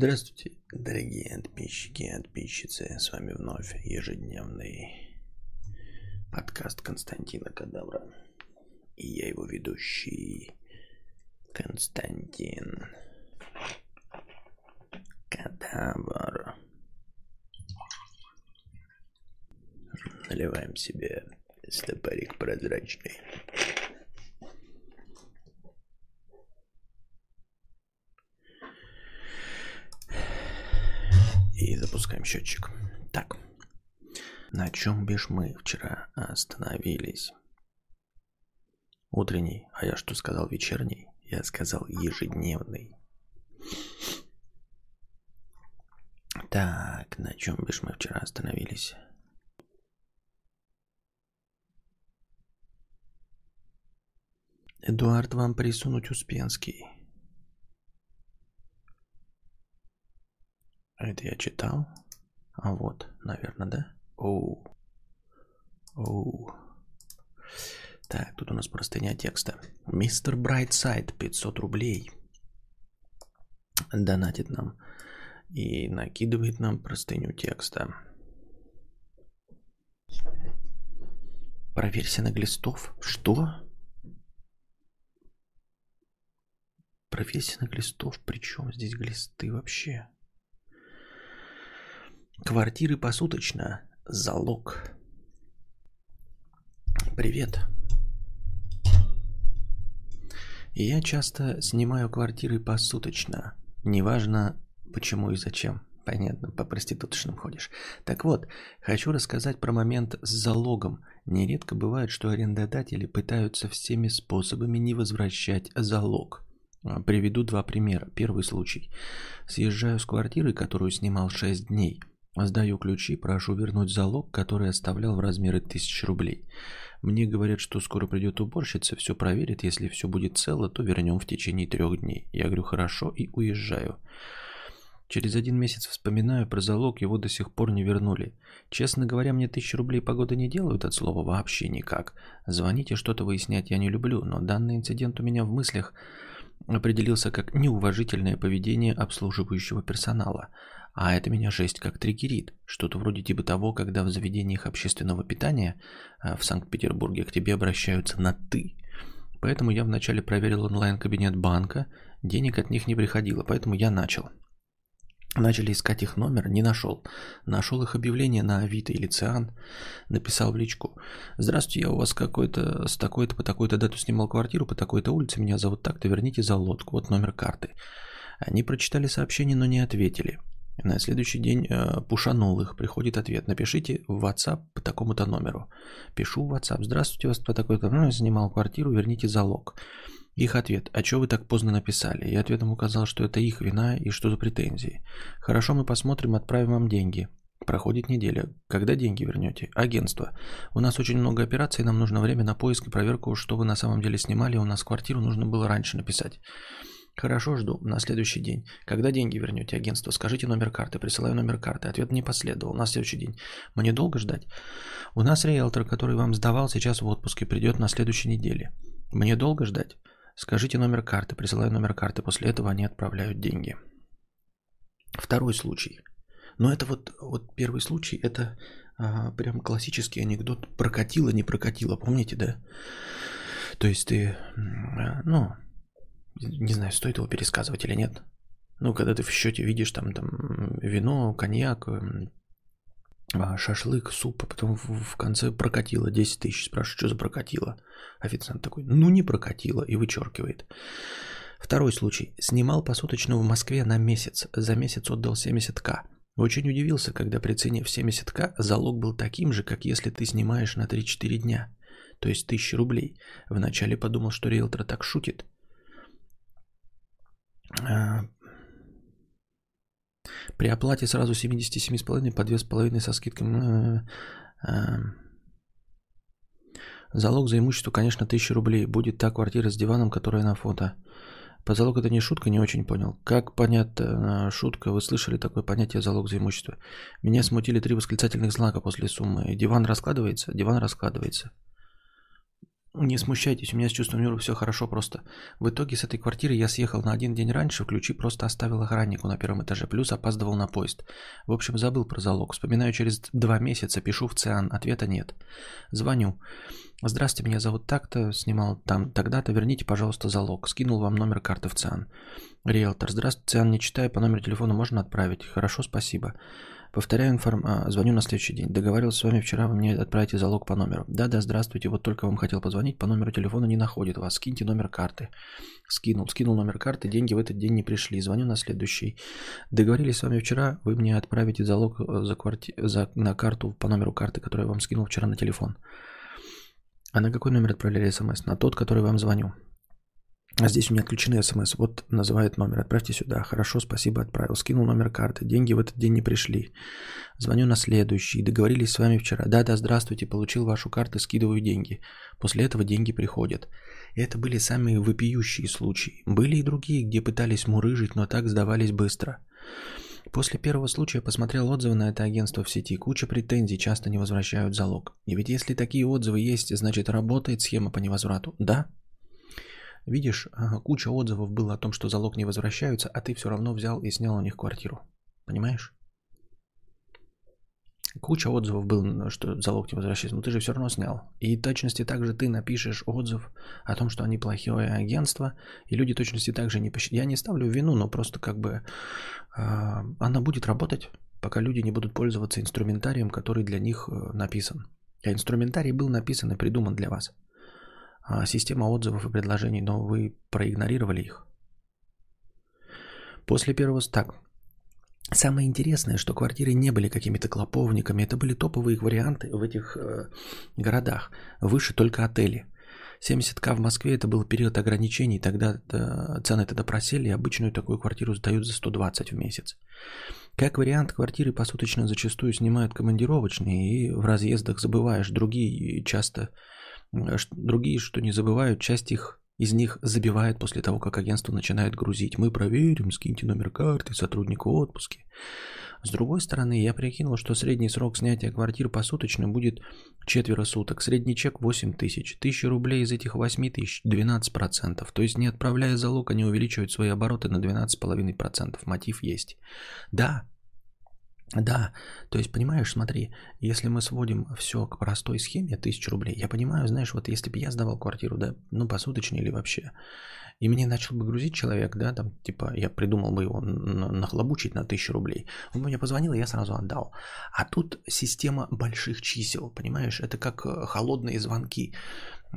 Здравствуйте, дорогие подписчики и подписчицы. С вами вновь ежедневный подкаст Константина Кадавра. И я его ведущий Константин Кадавр. Наливаем себе стопарик прозрачный. И запускаем счетчик. Так, на чем бишь мы вчера остановились? Утренний, а я что сказал вечерний? Я сказал ежедневный. Так, на чем бишь мы вчера остановились? Эдуард, вам присунуть Успенский. Это я читал. А вот, наверное, да? Оу. Оу. Так, тут у нас простыня текста. Мистер Брайтсайд, 500 рублей. Донатит нам. И накидывает нам простыню текста. Проверься на глистов. Что? Проверься на глистов. Причем здесь глисты вообще? Квартиры посуточно. Залог. Привет. Я часто снимаю квартиры посуточно. Неважно, почему и зачем. Понятно, по проституточным ходишь. Так вот, хочу рассказать про момент с залогом. Нередко бывает, что арендодатели пытаются всеми способами не возвращать залог. А, приведу два примера. Первый случай. Съезжаю с квартиры, которую снимал 6 дней. Сдаю ключи, прошу вернуть залог, который оставлял в размере 1000 рублей. Мне говорят, что скоро придет уборщица, все проверит, если все будет цело, то вернем в течение трех дней. Я говорю, хорошо, и уезжаю. Через один месяц вспоминаю про залог, его до сих пор не вернули. Честно говоря, мне тысячи рублей погоды не делают от слова вообще никак. Звоните, что-то выяснять я не люблю, но данный инцидент у меня в мыслях определился как неуважительное поведение обслуживающего персонала. А это меня жесть как триггерит. Что-то вроде типа того, когда в заведениях общественного питания а, в Санкт-Петербурге к тебе обращаются на «ты». Поэтому я вначале проверил онлайн-кабинет банка, денег от них не приходило, поэтому я начал. Начали искать их номер, не нашел. Нашел их объявление на Авито или Циан, написал в личку. Здравствуйте, я у вас какой-то с такой-то по такой-то дату снимал квартиру по такой-то улице, меня зовут так-то, верните за лодку, вот номер карты. Они прочитали сообщение, но не ответили. На следующий день э, пушанул их, приходит ответ. Напишите в WhatsApp по такому-то номеру. Пишу в WhatsApp. Здравствуйте, вас по такой-то номеру. Снимал квартиру, верните залог. Их ответ. А что вы так поздно написали? Я ответом указал, что это их вина и что за претензии. Хорошо, мы посмотрим, отправим вам деньги. Проходит неделя. Когда деньги вернете? Агентство. У нас очень много операций, нам нужно время на поиск и проверку, что вы на самом деле снимали. У нас квартиру нужно было раньше написать. Хорошо, жду. На следующий день. Когда деньги вернете агентство? Скажите номер карты. Присылаю номер карты. Ответ не последовал. На следующий день. Мне долго ждать? У нас риэлтор, который вам сдавал, сейчас в отпуске, придет на следующей неделе. Мне долго ждать? Скажите номер карты. Присылаю номер карты. После этого они отправляют деньги. Второй случай. Но это вот, вот первый случай, это а, прям классический анекдот. Прокатило, не прокатило. Помните, да? То есть ты, ну, не знаю, стоит его пересказывать или нет. Ну, когда ты в счете видишь там, там вино, коньяк, а, шашлык, суп, а потом в конце прокатило 10 тысяч. Спрашиваю, что за прокатило? Официант такой, ну не прокатило, и вычеркивает. Второй случай. Снимал посуточно в Москве на месяц. За месяц отдал 70к. Очень удивился, когда при цене в 70к залог был таким же, как если ты снимаешь на 3-4 дня. То есть 1000 рублей. Вначале подумал, что риэлтор так шутит – при оплате сразу 77,5 по 2,5 со скидкой. А, а, залог за имущество, конечно, 1000 рублей. Будет та квартира с диваном, которая на фото. По залог это не шутка, не очень понял. Как понятно шутка? Вы слышали такое понятие залог за имущество? Меня смутили три восклицательных знака после суммы. Диван раскладывается? Диван раскладывается. Не смущайтесь, у меня с чувством юмора все хорошо просто. В итоге с этой квартиры я съехал на один день раньше, ключи просто оставил охраннику на первом этаже, плюс опаздывал на поезд. В общем, забыл про залог. Вспоминаю через два месяца, пишу в ЦИАН, ответа нет. Звоню. Здравствуйте, меня зовут так-то, снимал там тогда-то, верните, пожалуйста, залог. Скинул вам номер карты в ЦИАН. Риэлтор. Здравствуйте, ЦИАН не читаю, по номеру телефона можно отправить. Хорошо, спасибо. Повторяю информ... А, звоню на следующий день. Договаривался с вами вчера, вы мне отправите залог по номеру. Да-да, здравствуйте, вот только вам хотел позвонить, по номеру телефона не находит вас. Скиньте номер карты. Скинул. Скинул номер карты, деньги в этот день не пришли. Звоню на следующий. Договорились с вами вчера, вы мне отправите залог э, за кварти... за... на карту по номеру карты, которую я вам скинул вчера на телефон. А на какой номер отправляли смс? На тот, который вам звоню. А здесь у меня отключены смс. Вот называет номер. Отправьте сюда. Хорошо, спасибо, отправил. Скинул номер карты. Деньги в этот день не пришли. Звоню на следующий. Договорились с вами вчера. Да-да, здравствуйте. Получил вашу карту, скидываю деньги. После этого деньги приходят. Это были самые вопиющие случаи. Были и другие, где пытались мурыжить, но так сдавались быстро. После первого случая посмотрел отзывы на это агентство в сети. Куча претензий, часто не возвращают залог. И ведь если такие отзывы есть, значит работает схема по невозврату. Да, Видишь, куча отзывов было о том, что залог не возвращаются, а ты все равно взял и снял у них квартиру. Понимаешь? Куча отзывов было, что залог не возвращается, но ты же все равно снял. И точности также ты напишешь отзыв о том, что они плохое агентство, и люди точности также не посчитают. Я не ставлю вину, но просто как бы э, она будет работать, пока люди не будут пользоваться инструментарием, который для них э, написан. А инструментарий был написан и придуман для вас. А, система отзывов и предложений, но вы проигнорировали их. После первого... Так, Самое интересное, что квартиры не были какими-то клоповниками, это были топовые варианты в этих э, городах. Выше только отели. 70к в Москве это был период ограничений, тогда э, цены тогда просели, и обычную такую квартиру сдают за 120 в месяц. Как вариант, квартиры посуточно зачастую снимают командировочные, и в разъездах забываешь другие часто Другие, что не забывают, часть их из них забивает после того, как агентство начинает грузить. Мы проверим, скиньте номер карты, сотруднику отпуске. С другой стороны, я прикинул, что средний срок снятия квартир посуточно будет четверо суток. Средний чек 8 тысяч. Тысяча рублей из этих 8 тысяч 12%. То есть не отправляя залог, они увеличивают свои обороты на 12,5%. Мотив есть. Да, да, то есть, понимаешь, смотри, если мы сводим все к простой схеме, 1000 рублей, я понимаю, знаешь, вот если бы я сдавал квартиру, да, ну, посуточно или вообще, и мне начал бы грузить человек, да, там, типа, я придумал бы его нахлобучить на 1000 рублей, он бы мне позвонил, и я сразу отдал. А тут система больших чисел, понимаешь, это как э, холодные звонки.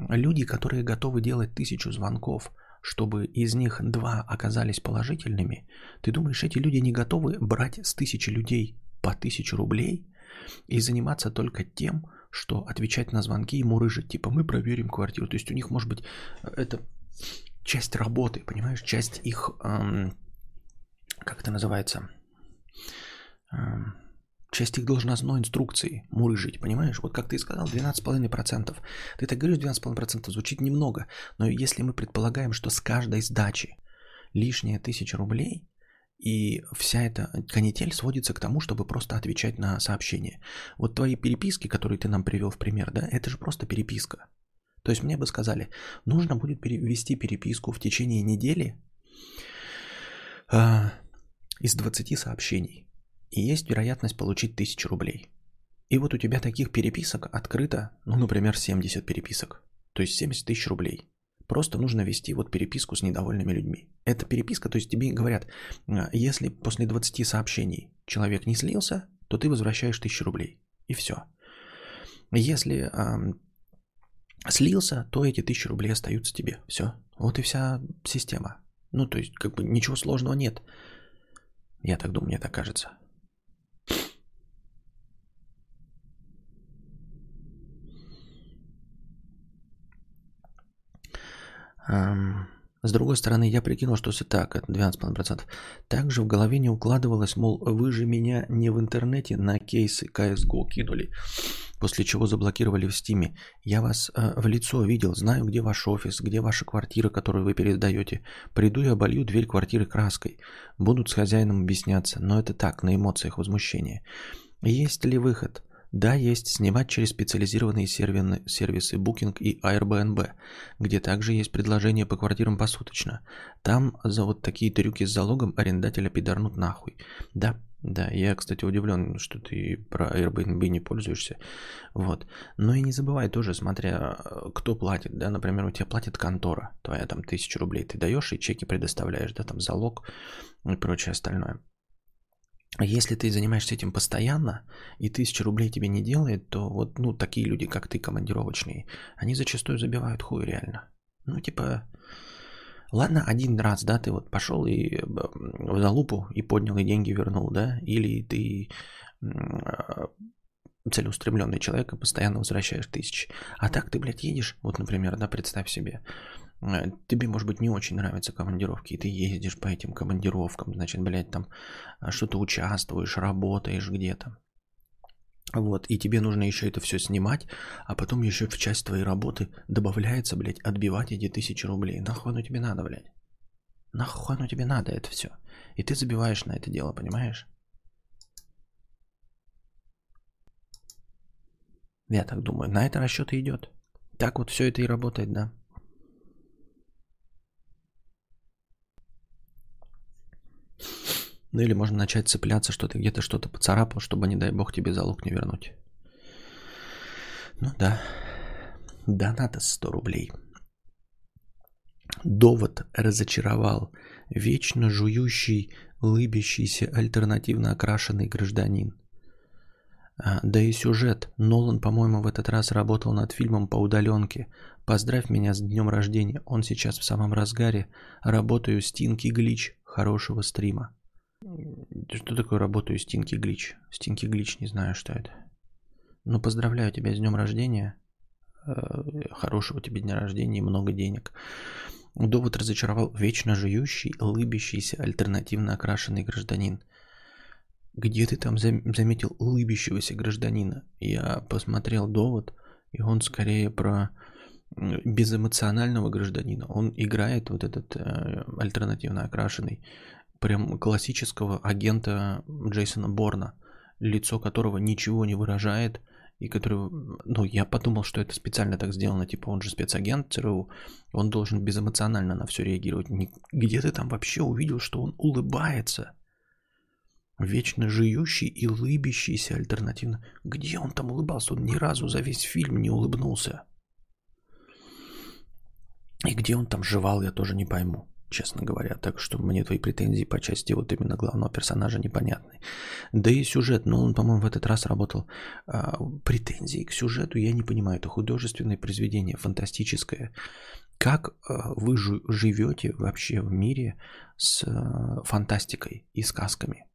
Люди, которые готовы делать тысячу звонков, чтобы из них два оказались положительными, ты думаешь, эти люди не готовы брать с тысячи людей по тысячу рублей и заниматься только тем, что отвечать на звонки и мурыжить, типа мы проверим квартиру. То есть у них может быть это часть работы, понимаешь, часть их, эм, как это называется, эм, часть их должностной инструкции мурыжить, понимаешь? Вот как ты сказал, 12,5%. Ты так говоришь, 12,5% звучит немного, но если мы предполагаем, что с каждой сдачи лишняя тысяча рублей, и вся эта канитель сводится к тому, чтобы просто отвечать на сообщения. Вот твои переписки, которые ты нам привел в пример, да, это же просто переписка. То есть мне бы сказали, нужно будет перевести переписку в течение недели э, из 20 сообщений. И есть вероятность получить 1000 рублей. И вот у тебя таких переписок открыто, ну, например, 70 переписок. То есть 70 тысяч рублей. Просто нужно вести вот переписку с недовольными людьми. Это переписка, то есть тебе говорят, «А, если после 20 сообщений человек не слился, то ты возвращаешь 1000 рублей. И все. Если э, слился, то эти 1000 рублей остаются тебе. Все. Вот и вся система. Ну, то есть, как бы ничего сложного нет. Я так думаю, мне так кажется. С другой стороны, я прикинул, что все так, это 12,5%. Также в голове не укладывалось, мол, вы же меня не в интернете на кейсы CSGO кинули, после чего заблокировали в Стиме. Я вас э, в лицо видел, знаю, где ваш офис, где ваша квартира, которую вы передаете. Приду и оболью дверь квартиры краской. Будут с хозяином объясняться, но это так, на эмоциях возмущения. Есть ли выход? Да, есть снимать через специализированные сервисы Booking и Airbnb, где также есть предложение по квартирам посуточно. Там за вот такие трюки с залогом арендателя пидорнут нахуй. Да, да, я, кстати, удивлен, что ты про Airbnb не пользуешься. Вот. Но и не забывай тоже, смотря кто платит, да, например, у тебя платит контора, твоя там тысяча рублей ты даешь и чеки предоставляешь, да, там залог и прочее остальное. Если ты занимаешься этим постоянно, и тысяча рублей тебе не делает, то вот ну, такие люди, как ты, командировочные, они зачастую забивают хуй реально. Ну, типа, ладно, один раз, да, ты вот пошел и в залупу и поднял, и деньги вернул, да, или ты а, целеустремленный человек и постоянно возвращаешь тысячи. А так ты, блядь, едешь, вот, например, да, представь себе, тебе, может быть, не очень нравятся командировки, и ты ездишь по этим командировкам, значит, блядь, там э, что-то участвуешь, работаешь где-то. Вот, и тебе нужно еще это все снимать, а потом еще в часть твоей работы добавляется, блядь, отбивать эти тысячи рублей. Нахуй оно тебе надо, блядь? Нахуй оно тебе надо это все? И ты забиваешь на это дело, понимаешь? Я так думаю, на это расчет идет. Так вот все это и работает, да. Ну или можно начать цепляться, что ты где-то что-то поцарапал, чтобы, не дай бог, тебе залог не вернуть. Ну да. Надо 100 рублей. Довод разочаровал. Вечно жующий, лыбящийся, альтернативно окрашенный гражданин. А, да и сюжет. Нолан, по-моему, в этот раз работал над фильмом по удаленке. Поздравь меня с днем рождения. Он сейчас в самом разгаре. Работаю с Глич. Хорошего стрима. Что такое работаю Стинки Глич? Стинки Глич, не знаю, что это. Ну, поздравляю тебя с днем рождения. Э, хорошего тебе дня рождения и много денег. Довод разочаровал вечно жующий, улыбящийся, альтернативно окрашенный гражданин. Где ты там заметил улыбящегося гражданина? Я посмотрел довод, и он скорее про безэмоционального гражданина. Он играет вот этот э, альтернативно окрашенный прям классического агента Джейсона Борна, лицо которого ничего не выражает, и который, ну, я подумал, что это специально так сделано, типа он же спецагент ЦРУ, он должен безэмоционально на все реагировать. Где ты там вообще увидел, что он улыбается? Вечно жующий и улыбящийся альтернативно. Где он там улыбался? Он ни разу за весь фильм не улыбнулся. И где он там жевал, я тоже не пойму честно говоря. Так что мне твои претензии по части вот именно главного персонажа непонятны. Да и сюжет, ну он, по-моему, в этот раз работал. А, претензии к сюжету я не понимаю. Это художественное произведение, фантастическое. Как а, вы живете вообще в мире с а, фантастикой и сказками?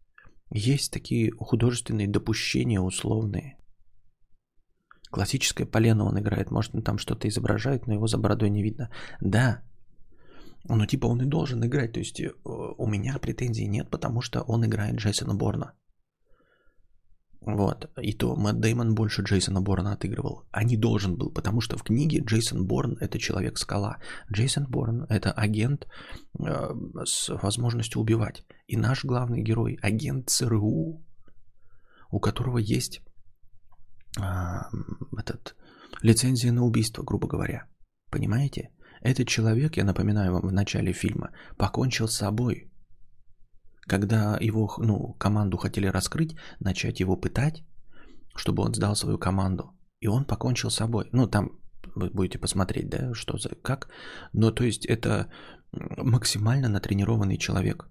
Есть такие художественные допущения условные. Классическое полено он играет. Может, он там что-то изображает, но его за бородой не видно. Да, ну, типа, он и должен играть. То есть, э, у меня претензий нет, потому что он играет Джейсона Борна. Вот. И то Мэтт Деймон больше Джейсона Борна отыгрывал. А не должен был, потому что в книге Джейсон Борн – это человек-скала. Джейсон Борн – это агент э, с возможностью убивать. И наш главный герой – агент ЦРУ, у которого есть э, этот, лицензия на убийство, грубо говоря. Понимаете? Этот человек, я напоминаю вам в начале фильма, покончил с собой. Когда его ну, команду хотели раскрыть, начать его пытать, чтобы он сдал свою команду. И он покончил с собой. Ну, там вы будете посмотреть, да, что за, как. Но то есть это максимально натренированный человек.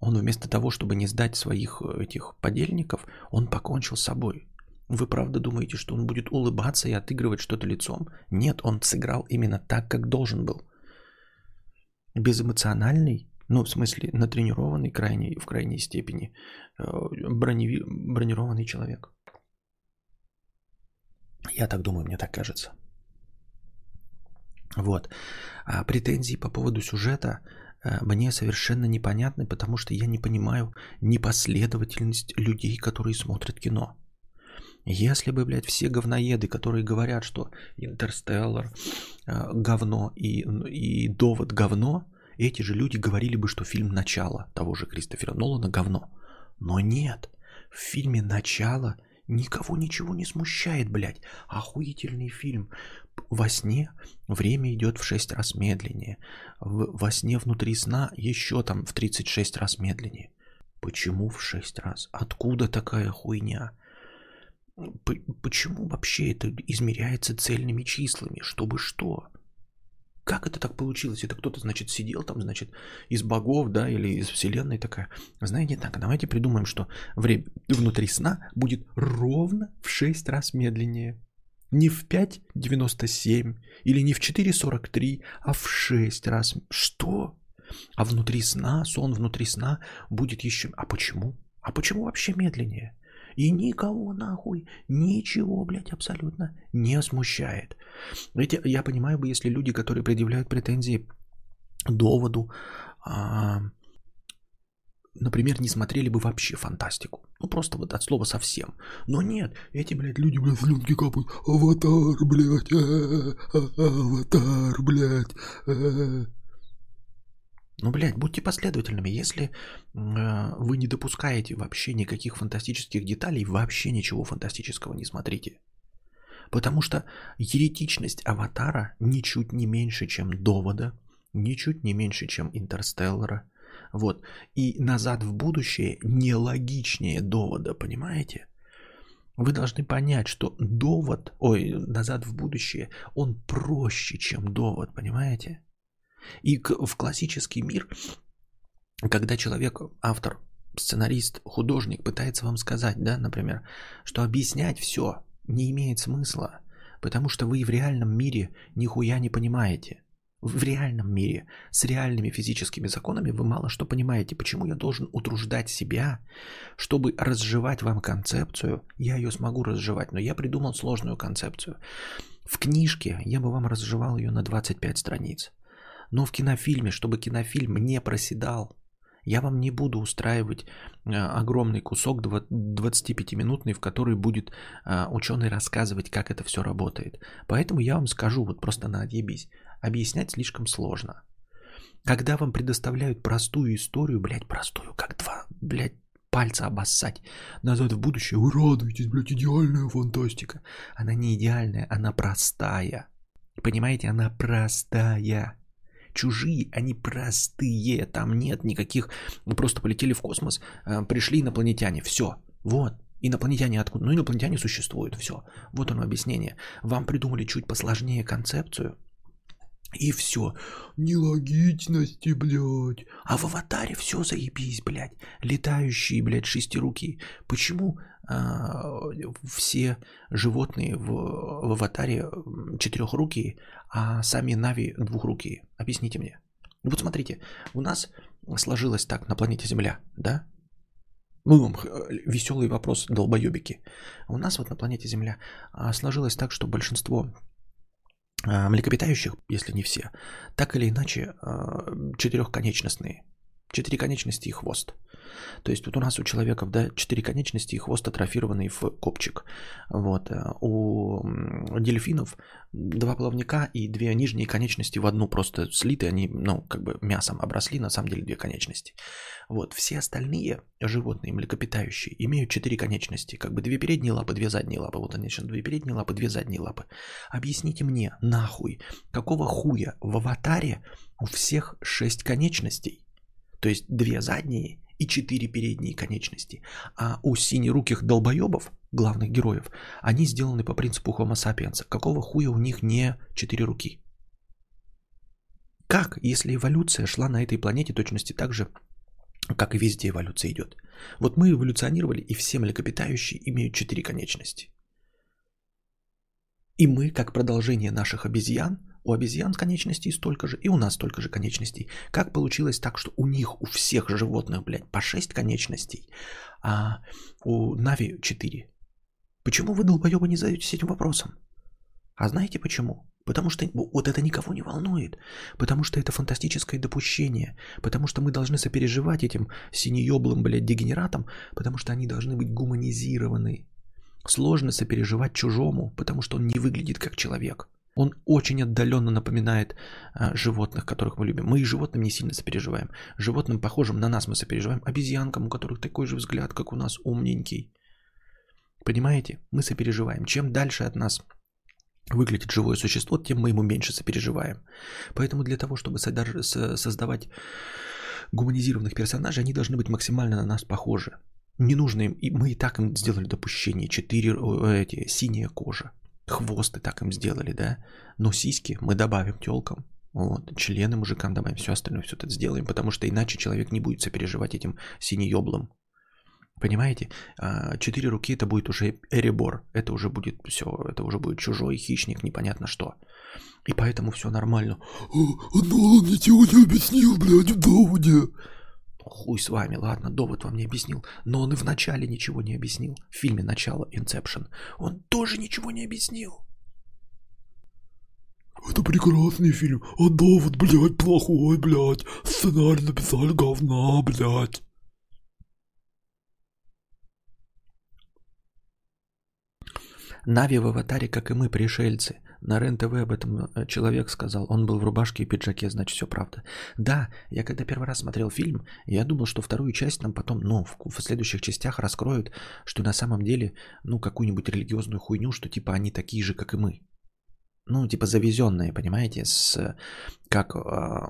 Он вместо того, чтобы не сдать своих э, этих подельников, он покончил с собой. Вы правда думаете, что он будет улыбаться и отыгрывать что-то лицом? Нет, он сыграл именно так, как должен был. Безэмоциональный, ну, в смысле, натренированный крайне, в крайней степени, э, брони, бронированный человек. Я так думаю, мне так кажется. Вот. А претензии по поводу сюжета э, мне совершенно непонятны, потому что я не понимаю непоследовательность людей, которые смотрят кино. Если бы, блядь, все говноеды, которые говорят, что Интерстеллар э, говно и, и довод говно, эти же люди говорили бы, что фильм «Начало» того же Кристофера Нолана говно. Но нет, в фильме «Начало» Никого ничего не смущает, блядь. Охуительный фильм. Во сне время идет в 6 раз медленнее. В, во сне внутри сна еще там в 36 раз медленнее. Почему в 6 раз? Откуда такая хуйня? Почему вообще это измеряется цельными числами? Чтобы что? Как это так получилось? Это кто-то, значит, сидел там, значит, из богов, да, или из вселенной такая. Знаете, так, давайте придумаем, что время внутри сна будет ровно в 6 раз медленнее. Не в 5,97 или не в 4,43, а в 6 раз. Что? А внутри сна, сон внутри сна будет еще... А почему? А почему вообще медленнее? И никого нахуй, ничего, блядь, абсолютно не смущает. Ведь я понимаю бы, если люди, которые предъявляют претензии доводу, а, например, не смотрели бы вообще фантастику. Ну, просто вот от слова совсем. Но нет, эти, блядь, люди, блядь, слюнки капают. Аватар, блядь, э, аватар, блядь. Ну, блядь, будьте последовательными. Если э, вы не допускаете вообще никаких фантастических деталей, вообще ничего фантастического не смотрите. Потому что еретичность аватара ничуть не меньше, чем довода, ничуть не меньше, чем интерстеллара. Вот. И назад в будущее нелогичнее довода, понимаете? Вы должны понять, что довод, ой, назад в будущее, он проще, чем довод, понимаете? И в классический мир, когда человек, автор, сценарист, художник пытается вам сказать, да, например, что объяснять все не имеет смысла, потому что вы в реальном мире нихуя не понимаете. В реальном мире с реальными физическими законами вы мало что понимаете. Почему я должен утруждать себя, чтобы разжевать вам концепцию? Я ее смогу разжевать, но я придумал сложную концепцию. В книжке я бы вам разжевал ее на 25 страниц. Но в кинофильме, чтобы кинофильм не проседал, я вам не буду устраивать э, огромный кусок 25-минутный, в который будет э, ученый рассказывать, как это все работает. Поэтому я вам скажу, вот просто на отъебись, объяснять слишком сложно. Когда вам предоставляют простую историю, блядь, простую, как два, блядь, пальца обоссать назад в будущее, вы радуетесь, блядь, идеальная фантастика. Она не идеальная, она простая. Понимаете, она простая чужие, они простые, там нет никаких, мы просто полетели в космос, э, пришли инопланетяне, все, вот, Инопланетяне откуда? Ну, инопланетяне существуют, все. Вот оно объяснение. Вам придумали чуть посложнее концепцию, и все. Нелогичности, блядь. А в аватаре все заебись, блядь. Летающие, блядь, шестируки. Почему а, все животные в, в аватаре четырехрукие, а сами Нави двухрукие? Объясните мне. Вот смотрите, у нас сложилось так на планете Земля, да? Ну, веселый вопрос, долбоебики. У нас вот на планете Земля а, сложилось так, что большинство а, млекопитающих, если не все, так или иначе четырехконечностные. Четыре конечности и хвост. То есть вот у нас у человеков, да, четыре конечности и хвост атрофированный в копчик. Вот. Э, у дельфинов два плавника и две нижние конечности в одну просто слиты, они, ну, как бы мясом обросли, на самом деле две конечности. Вот. Все остальные животные, млекопитающие, имеют четыре конечности, как бы две передние лапы, две задние лапы. Вот они сейчас две передние лапы, две задние лапы. Объясните мне, нахуй, какого хуя в аватаре у всех шесть конечностей? То есть две задние и четыре передние конечности. А у синеруких долбоебов, главных героев, они сделаны по принципу Homo sapiens. Какого хуя у них не четыре руки? Как, если эволюция шла на этой планете точности так же, как и везде эволюция идет? Вот мы эволюционировали, и все млекопитающие имеют четыре конечности. И мы, как продолжение наших обезьян, у обезьян конечностей столько же, и у нас столько же конечностей. Как получилось так, что у них, у всех животных, блядь, по 6 конечностей, а у Нави 4? Почему вы, долбоебы, не задаетесь этим вопросом? А знаете почему? Потому что вот это никого не волнует. Потому что это фантастическое допущение. Потому что мы должны сопереживать этим синееблым, блядь, дегенератам. Потому что они должны быть гуманизированы. Сложно сопереживать чужому, потому что он не выглядит как человек. Он очень отдаленно напоминает а, животных, которых мы любим. Мы и животным не сильно сопереживаем. Животным, похожим на нас, мы сопереживаем. Обезьянкам, у которых такой же взгляд, как у нас, умненький. Понимаете? Мы сопереживаем. Чем дальше от нас выглядит живое существо, тем мы ему меньше сопереживаем. Поэтому для того, чтобы создавать гуманизированных персонажей, они должны быть максимально на нас похожи. Не нужно им, и мы и так им сделали допущение, четыре эти, синяя кожа, хвост и так им сделали, да, но сиськи мы добавим телкам, вот, члены мужикам добавим, все остальное все это сделаем, потому что иначе человек не будет сопереживать этим синееблым. Понимаете? А, четыре руки это будет уже эребор. Это уже будет все, это уже будет чужой хищник, непонятно что. И поэтому все нормально. Но он ничего не объяснил, блядь, в доводе. Хуй с вами, ладно, довод вам не объяснил. Но он и в начале ничего не объяснил. В фильме «Начало» Inception. Он тоже ничего не объяснил. Это прекрасный фильм, а довод, блядь, плохой, блядь. Сценарий написали говна, блядь. Нави в аватаре, как и мы, пришельцы. На РЕН-ТВ об этом э, человек сказал. Он был в рубашке и пиджаке, значит, все правда. Да, я когда первый раз смотрел фильм, я думал, что вторую часть нам потом, ну, в, в следующих частях раскроют, что на самом деле, ну, какую-нибудь религиозную хуйню, что типа они такие же, как и мы. Ну, типа завезенные, понимаете, с, как э,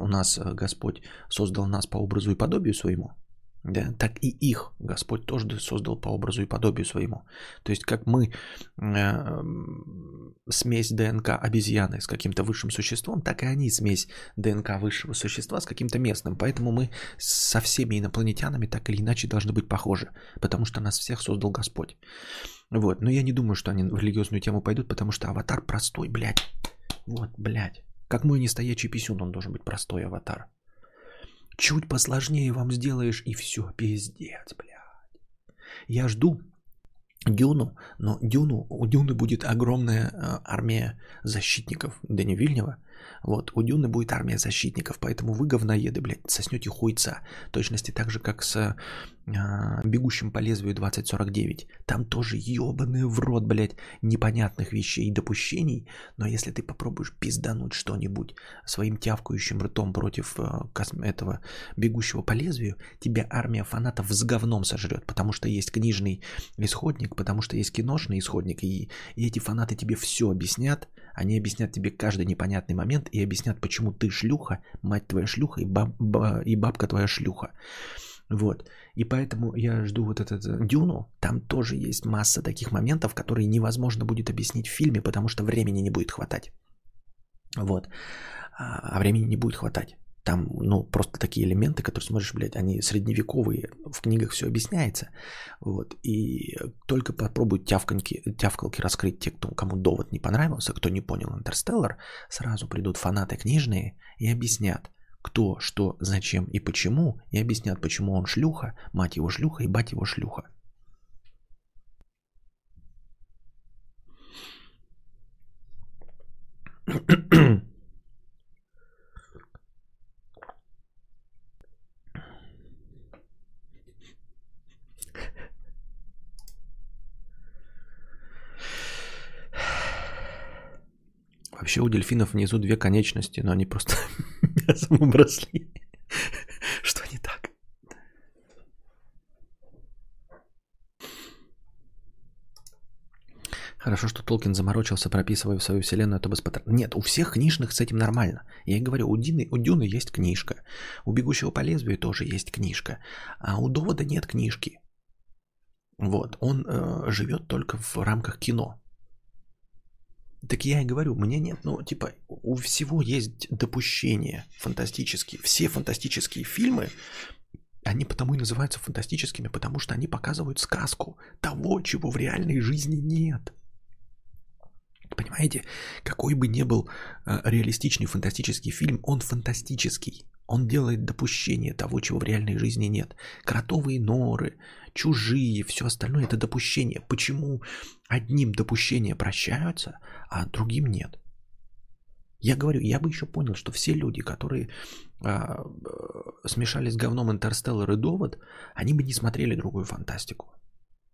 у нас Господь создал нас по образу и подобию своему, да, так и их Господь тоже создал по образу и подобию своему. То есть как мы э, смесь ДНК обезьяны с каким-то высшим существом, так и они смесь ДНК высшего существа с каким-то местным. Поэтому мы со всеми инопланетянами так или иначе должны быть похожи, потому что нас всех создал Господь. Вот. Но я не думаю, что они в религиозную тему пойдут, потому что аватар простой, блядь. Вот, блядь. Как мой нестоячий писюн, он должен быть простой аватар. Чуть посложнее вам сделаешь, и все, пиздец, блядь. Я жду Дюну, но Дюну, у Дюны будет огромная э, армия защитников Дэни Вильнева, вот, у Дюны будет армия защитников, поэтому вы, говноеды, блядь, соснете хуйца. точности так же, как с а, бегущим по лезвию 2049. Там тоже ебаный в рот, блядь, непонятных вещей и допущений. Но если ты попробуешь пиздануть что-нибудь своим тявкающим ртом против а, этого бегущего по лезвию, тебя армия фанатов с говном сожрет. Потому что есть книжный исходник, потому что есть киношный исходник. И, и эти фанаты тебе все объяснят. Они объяснят тебе каждый непонятный момент и объяснят, почему ты шлюха, мать твоя шлюха и, баб, и бабка твоя шлюха. Вот. И поэтому я жду вот этот э, Дюну. Там тоже есть масса таких моментов, которые невозможно будет объяснить в фильме, потому что времени не будет хватать. Вот. А, а времени не будет хватать. Там, ну, просто такие элементы, которые смотришь, блядь, они средневековые, в книгах все объясняется. Вот. И только попробуй тявканки, тявкалки раскрыть те, кто, кому довод не понравился, кто не понял Интерстеллар, сразу придут фанаты книжные и объяснят, кто, что, зачем и почему, и объяснят, почему он шлюха, мать его шлюха и бать его шлюха. Вообще у дельфинов внизу две конечности, но они просто мясом обросли. Что не так? Хорошо, что Толкин заморочился, прописывая в свою вселенную это беспотреб... Нет, у всех книжных с этим нормально. Я и говорю, у Дины, у Дюны есть книжка. У Бегущего по лезвию тоже есть книжка. А у Довода нет книжки. Вот, он э, живет только в рамках кино. Так я и говорю, мне нет, ну, типа, у всего есть допущения фантастические. Все фантастические фильмы, они потому и называются фантастическими, потому что они показывают сказку того, чего в реальной жизни нет. Понимаете, какой бы ни был э, реалистичный фантастический фильм, он фантастический. Он делает допущение того, чего в реальной жизни нет. Кротовые норы, чужие, все остальное это допущение. Почему одним допущения прощаются, а другим нет? Я говорю, я бы еще понял, что все люди, которые а, э, смешались с говном Интерстеллар и Довод, они бы не смотрели другую фантастику.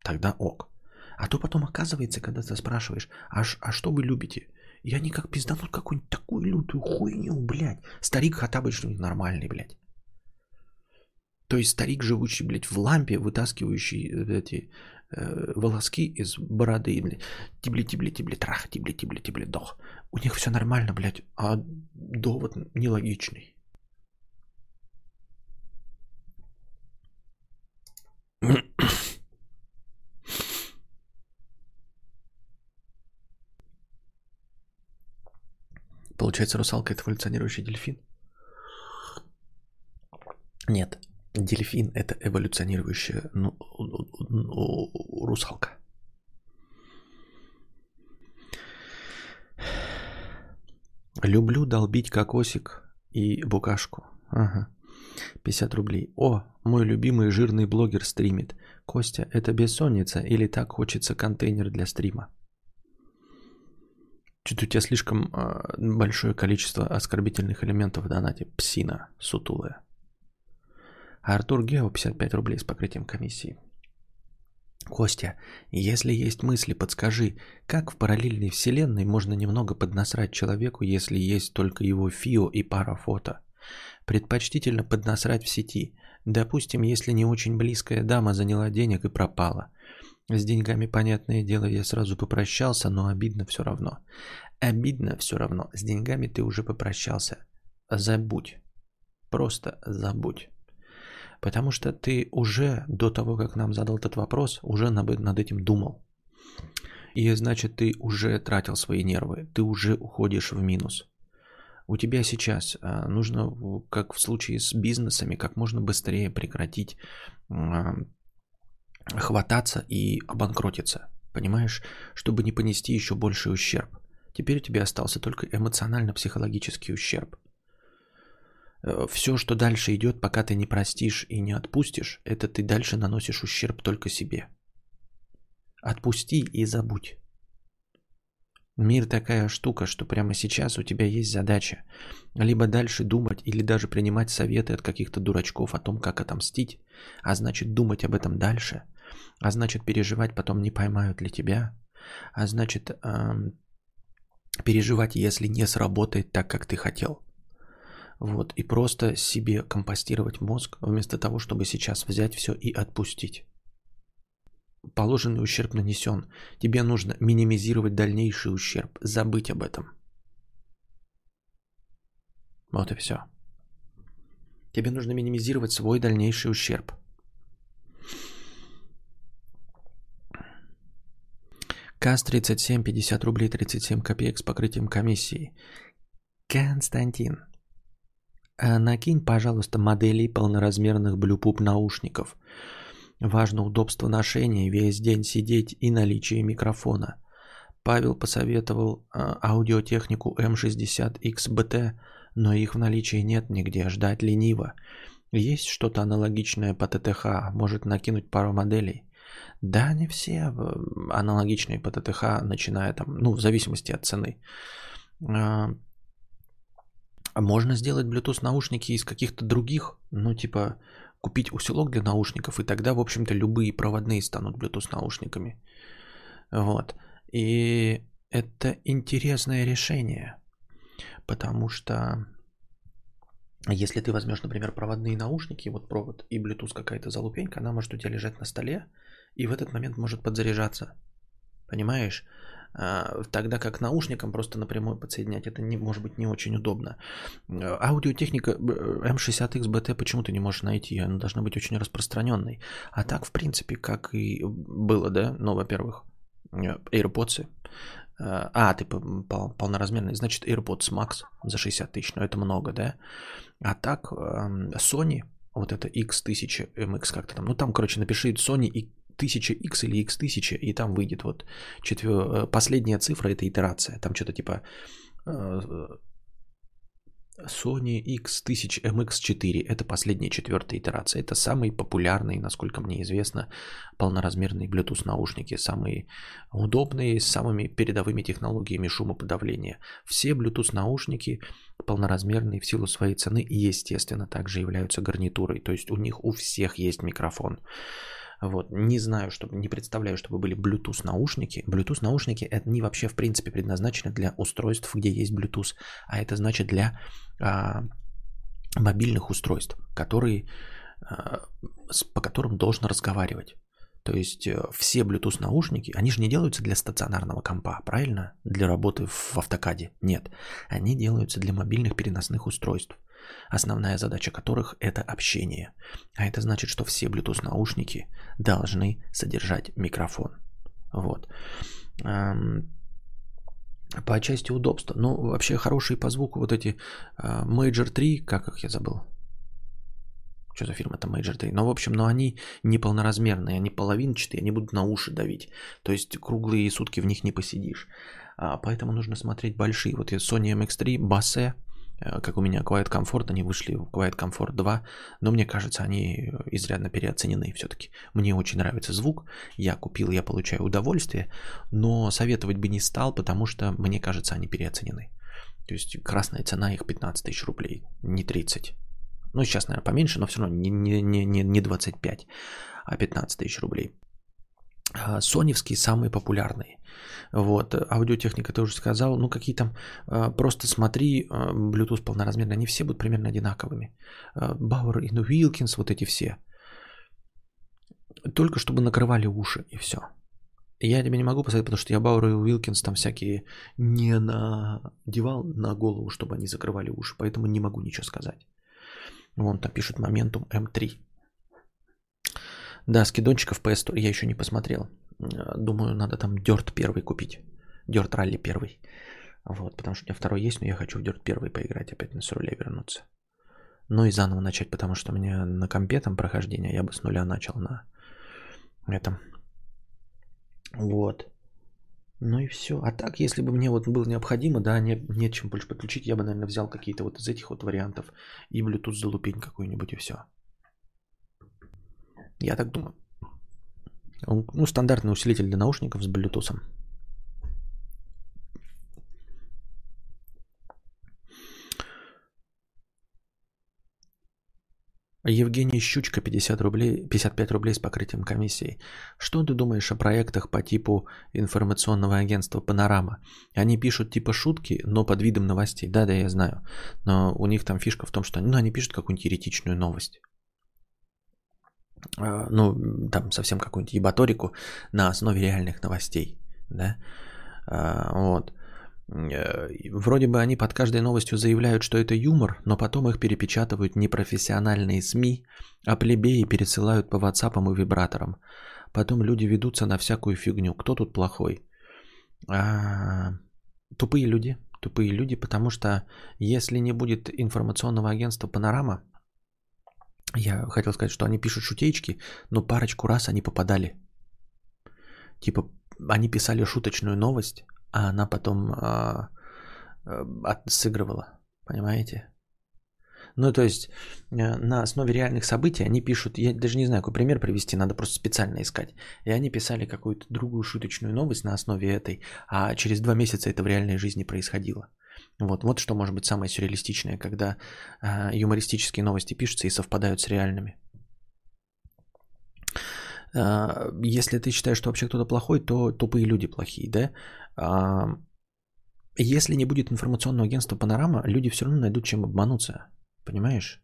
Тогда ок. А то потом оказывается, когда ты спрашиваешь, а, а что вы любите? И они как пизданут какую-нибудь такую лютую хуйню, блядь. Старик Хатабыч что-нибудь нормальный, блядь. То есть старик, живущий, блядь, в лампе, вытаскивающий э, эти волоски из бороды. Тибли-тибли-тибли, трах, тибли-тибли-тибли, дох. У них все нормально, блядь, а довод нелогичный. Получается, русалка это эволюционирующий дельфин? Нет, дельфин это эволюционирующая ну, русалка. Люблю долбить кокосик и букашку. Ага. 50 рублей. О, мой любимый жирный блогер стримит. Костя, это бессонница или так хочется контейнер для стрима? Что-то у тебя слишком э, большое количество оскорбительных элементов в донате. Псина сутулая. А Артур Гео 55 рублей с покрытием комиссии. Костя, если есть мысли, подскажи, как в параллельной вселенной можно немного поднасрать человеку, если есть только его фио и пара фото? Предпочтительно поднасрать в сети. Допустим, если не очень близкая дама заняла денег и пропала. С деньгами, понятное дело, я сразу попрощался, но обидно все равно. Обидно все равно. С деньгами ты уже попрощался. Забудь. Просто забудь. Потому что ты уже до того, как нам задал этот вопрос, уже над этим думал. И значит, ты уже тратил свои нервы, ты уже уходишь в минус. У тебя сейчас а, нужно, как в случае с бизнесами, как можно быстрее прекратить а, хвататься и обанкротиться. Понимаешь? Чтобы не понести еще больший ущерб. Теперь у тебя остался только эмоционально-психологический ущерб. Э, Все, что дальше идет, пока ты не простишь и не отпустишь, это ты дальше наносишь ущерб только себе. Отпусти и забудь. Мир такая штука, что прямо сейчас у тебя есть задача либо дальше думать или даже принимать советы от каких-то дурачков о том, как отомстить, а значит думать об этом дальше, а значит переживать потом не поймают ли тебя, а значит эм, переживать, если не сработает так, как ты хотел. Вот, и просто себе компостировать мозг, вместо того, чтобы сейчас взять все и отпустить. Положенный ущерб нанесен. Тебе нужно минимизировать дальнейший ущерб, забыть об этом. Вот и все. Тебе нужно минимизировать свой дальнейший ущерб. КАС-37, 50 рублей 37 копеек с покрытием комиссии. Константин, накинь, пожалуйста, модели полноразмерных Bluetooth наушников. Важно удобство ношения, весь день сидеть и наличие микрофона. Павел посоветовал а, аудиотехнику M60XBT, но их в наличии нет нигде, ждать лениво. Есть что-то аналогичное по ТТХ, может накинуть пару моделей. Да, не все э, аналогичные по ТТХ, начиная там, ну, в зависимости от цены. А, можно сделать Bluetooth наушники из каких-то других, ну, типа купить усилок для наушников, и тогда, в общем-то, любые проводные станут Bluetooth наушниками. Вот. И это интересное решение, потому что если ты возьмешь, например, проводные наушники, вот провод и Bluetooth какая-то залупенька, она может у тебя лежать на столе, и в этот момент может подзаряжаться. Понимаешь? А, тогда как наушникам просто напрямую подсоединять, это не, может быть не очень удобно. Аудиотехника M60X BT почему ты не можешь найти, она должна быть очень распространенной. А так, в принципе, как и было, да, ну, во-первых, э, AirPods. А, а ты полноразмерный, значит AirPods Max за 60 тысяч, но это много, да? А так Sony, вот это X1000 MX как-то там, ну там, короче, напиши Sony 1000X или X1000, и там выйдет вот четвер... Э, последняя цифра, это итерация. Там что-то типа э, Sony X1000 MX4. Это последняя четвертая итерация. Это самые популярные, насколько мне известно, полноразмерные Bluetooth наушники. Самые удобные, с самыми передовыми технологиями шумоподавления. Все Bluetooth наушники полноразмерные в силу своей цены, естественно, также являются гарнитурой. То есть у них у всех есть микрофон. Вот. Не знаю, чтобы, не представляю, чтобы были Bluetooth наушники. Bluetooth наушники это не вообще в принципе предназначены для устройств, где есть Bluetooth, а это значит для а, мобильных устройств, которые, а, с, по которым должен разговаривать. То есть э, все Bluetooth наушники, они же не делаются для стационарного компа, правильно? Для работы в автокаде. Нет. Они делаются для мобильных переносных устройств. Основная задача которых это общение. А это значит, что все Bluetooth наушники должны содержать микрофон. Вот. По части удобства. Ну, вообще хорошие по звуку вот эти а, Major 3, как их я забыл? Что за фирма это Major 3? Ну, в общем, но они неполноразмерные, они половинчатые, они будут на уши давить. То есть круглые сутки в них не посидишь. А, поэтому нужно смотреть большие. Вот Sony MX3 Basse, как у меня Quiet Comfort, они вышли в Quiet Comfort 2, но мне кажется, они изрядно переоценены все-таки. Мне очень нравится звук, я купил, я получаю удовольствие, но советовать бы не стал, потому что, мне кажется, они переоценены. То есть красная цена их 15 тысяч рублей, не 30. Ну, сейчас, наверное, поменьше, но все равно не, не, не, не 25, а 15 тысяч рублей. А, соневские самые популярные. Вот, аудиотехника ты уже сказал. Ну, какие там, а, просто смотри, а, Bluetooth полноразмерные, они все будут примерно одинаковыми. Bauer и Wilkins, вот эти все. Только чтобы накрывали уши и все. Я тебе не могу посоветовать, потому что я Бауэр и Уилкинс там всякие не надевал на голову, чтобы они закрывали уши, поэтому не могу ничего сказать. Вон там пишут Momentum M3. Да, скидончиков PS Store я еще не посмотрел. Думаю, надо там Dirt первый купить. Dirt Rally первый. Вот, потому что у меня второй есть, но я хочу в Dirt первый поиграть, опять на рулей вернуться. Ну и заново начать, потому что у меня на компе там прохождение, я бы с нуля начал на этом. Вот. Ну и все. А так, если бы мне вот было необходимо, да, не, нечем больше подключить, я бы, наверное, взял какие-то вот из этих вот вариантов и Bluetooth залупень какую-нибудь и все. Я так думаю. Ну, стандартный усилитель для наушников с Bluetooth. Евгений Щучка, 50 рублей, 55 рублей с покрытием комиссии. Что ты думаешь о проектах по типу информационного агентства «Панорама»? Они пишут типа шутки, но под видом новостей. Да, да, я знаю. Но у них там фишка в том, что ну, они пишут какую-нибудь еретичную новость. А, ну, там совсем какую-нибудь ебаторику на основе реальных новостей. Да? А, вот. Э, вроде бы они под каждой новостью заявляют, что это юмор, но потом их перепечатывают непрофессиональные СМИ, а плебеи пересылают по WhatsApp и вибраторам. Потом люди ведутся на всякую фигню. Кто тут плохой? А, тупые люди. Тупые люди, потому что если не будет информационного агентства «Панорама», я хотел сказать, что они пишут шутечки, но парочку раз они попадали. Типа, они писали шуточную новость, а она потом а, а, сыгрывала. Понимаете? Ну, то есть э, на основе реальных событий они пишут, я даже не знаю, какой пример привести, надо просто специально искать. И они писали какую-то другую шуточную новость на основе этой, а через два месяца это в реальной жизни происходило. Вот, вот что может быть самое сюрреалистичное, когда э, юмористические новости пишутся и совпадают с реальными. Э, если ты считаешь, что вообще кто-то плохой, то тупые люди плохие, да? Э, если не будет информационного агентства Панорама, люди все равно найдут чем обмануться. Понимаешь?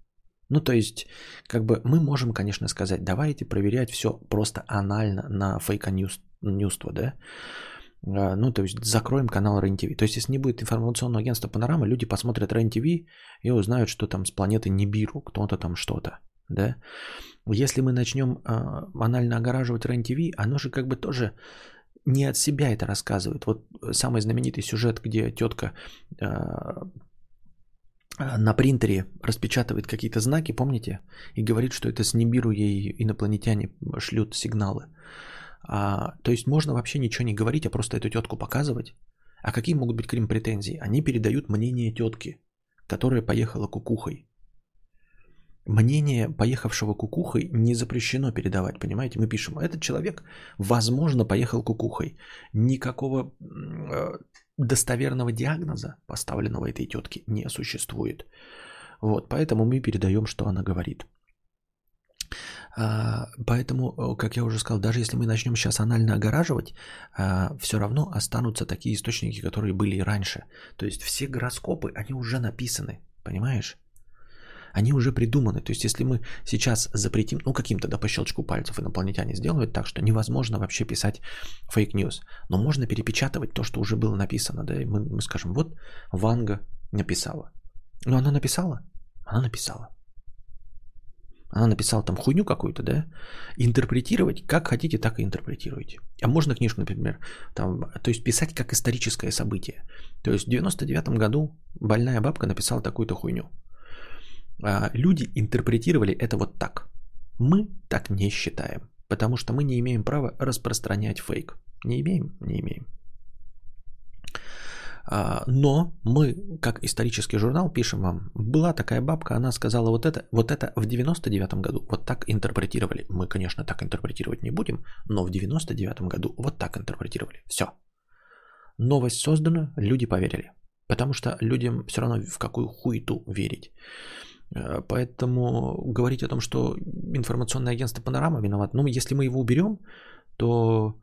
Ну, то есть, как бы мы можем, конечно, сказать, давайте проверять все просто анально на фейк-ньюство, да? А, ну, то есть закроем канал РЕН-ТВ. То есть, если не будет информационного агентства Панорама, люди посмотрят РЕН-ТВ и узнают, что там с планеты Нибиру, кто-то там что-то. Да? Если мы начнем э, анально огораживать РЕН-ТВ, оно же как бы тоже не от себя это рассказывает. Вот самый знаменитый сюжет, где тетка э, на принтере распечатывает какие-то знаки, помните? И говорит, что это с Нибиру ей инопланетяне шлют сигналы. А, то есть можно вообще ничего не говорить, а просто эту тетку показывать. А какие могут быть к ним претензии? Они передают мнение тетки, которая поехала кукухой. Мнение поехавшего кукухой не запрещено передавать, понимаете? Мы пишем, этот человек, возможно, поехал кукухой. Никакого э, достоверного диагноза, поставленного этой тетке, не существует. Вот, поэтому мы передаем, что она говорит. А, поэтому, э, как я уже сказал, даже если мы начнем сейчас анально огораживать, а, все равно останутся такие источники, которые были и раньше. То есть все гороскопы, они уже написаны, понимаешь? Они уже придуманы. То есть, если мы сейчас запретим, ну, каким-то, да, по щелчку пальцев инопланетяне сделают так, что невозможно вообще писать fake news. Но можно перепечатывать то, что уже было написано, да, и мы, мы скажем, вот Ванга написала. Ну, она написала? Она написала. Она написала там хуйню какую-то, да? Интерпретировать как хотите, так и интерпретируйте. А можно книжку, например, там, то есть писать как историческое событие. То есть в 99 году больная бабка написала такую-то хуйню. А люди интерпретировали это вот так. Мы так не считаем, потому что мы не имеем права распространять фейк. Не имеем? Не имеем. А, но мы, как исторический журнал, пишем вам, была такая бабка, она сказала вот это, вот это в 99 году, вот так интерпретировали. Мы, конечно, так интерпретировать не будем, но в 99 году вот так интерпретировали. Все. Новость создана, люди поверили. Потому что людям все равно в какую хуету верить. Э, поэтому говорить о том, что информационное агентство Панорама виноват, ну, если мы его уберем, то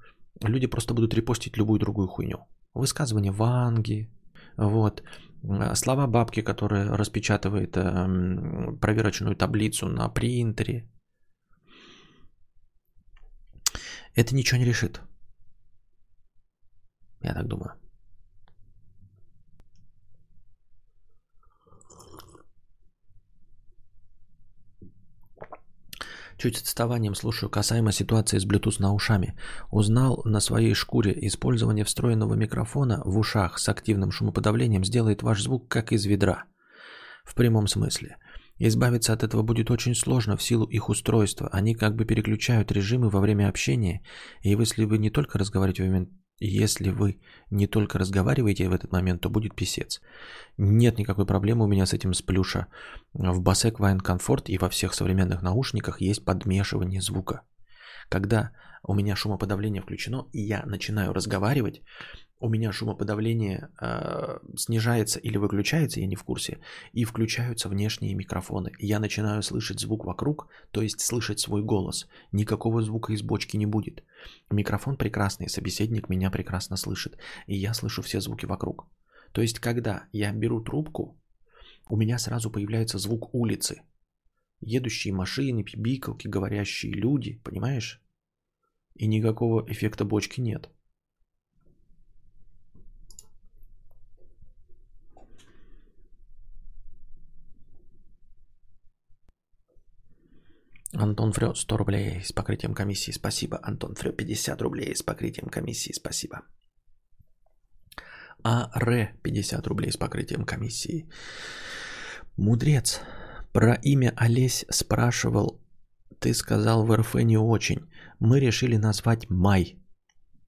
люди просто будут репостить любую другую хуйню высказывания Ванги, вот, слова бабки, которая распечатывает э, проверочную таблицу на принтере. Это ничего не решит. Я так думаю. Чуть с отставанием слушаю касаемо ситуации с Bluetooth на ушами. Узнал на своей шкуре использование встроенного микрофона в ушах с активным шумоподавлением сделает ваш звук как из ведра. В прямом смысле. Избавиться от этого будет очень сложно в силу их устройства. Они как бы переключают режимы во время общения. И если вы не только разговариваете в момент если вы не только разговариваете в этот момент, то будет писец. Нет никакой проблемы у меня с этим с плюша. В Bose Wine Comfort и во всех современных наушниках есть подмешивание звука. Когда у меня шумоподавление включено, и я начинаю разговаривать, у меня шумоподавление э, снижается или выключается, я не в курсе, и включаются внешние микрофоны. Я начинаю слышать звук вокруг, то есть слышать свой голос. Никакого звука из бочки не будет. Микрофон прекрасный, собеседник меня прекрасно слышит, и я слышу все звуки вокруг. То есть, когда я беру трубку, у меня сразу появляется звук улицы. Едущие машины, пибикалки, говорящие люди, понимаешь? И никакого эффекта бочки нет. Антон Фрё 100 рублей с покрытием комиссии. Спасибо. Антон Фрё 50 рублей с покрытием комиссии. Спасибо. А Р 50 рублей с покрытием комиссии. Мудрец. Про имя Олесь спрашивал. Ты сказал в РФ не очень. Мы решили назвать Май.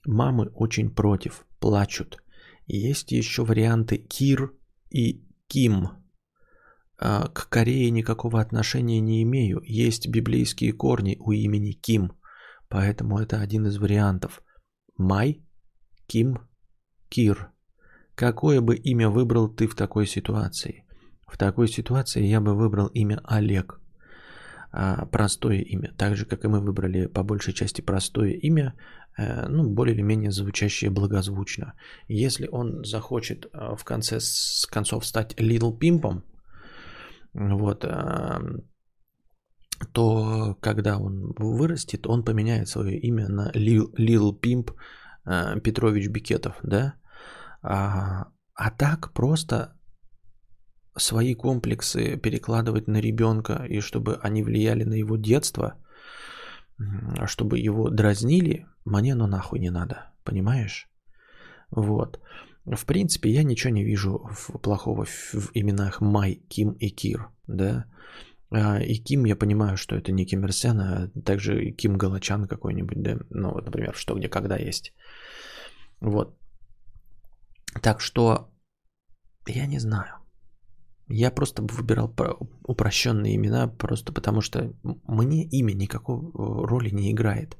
Мамы очень против. Плачут. Есть еще варианты Кир и Ким. А, к Корее никакого отношения не имею. Есть библейские корни у имени Ким. Поэтому это один из вариантов. Май, Ким, Кир. Какое бы имя выбрал ты в такой ситуации? В такой ситуации я бы выбрал имя Олег. А, простое имя. Так же, как и мы выбрали по большей части простое имя, э, ну, более или менее звучащее благозвучно. Если он захочет э, в конце с концов стать Little Пимпом, вот, то когда он вырастет, он поменяет свое имя на Лил, Пимп э, Петрович Бикетов, да? А, а так просто свои комплексы перекладывать на ребенка, и чтобы они влияли на его детство, чтобы его дразнили, мне ну нахуй не надо, понимаешь? Вот. В принципе, я ничего не вижу плохого в именах Май, Ким и Кир, да. А, и Ким, я понимаю, что это не Ким Ирсян, а также Ким Галачан какой-нибудь, да. Ну, вот, например, что, где, когда есть. Вот. Так что, я не знаю. Я просто выбирал упрощенные имена, просто потому что мне имя никакой роли не играет.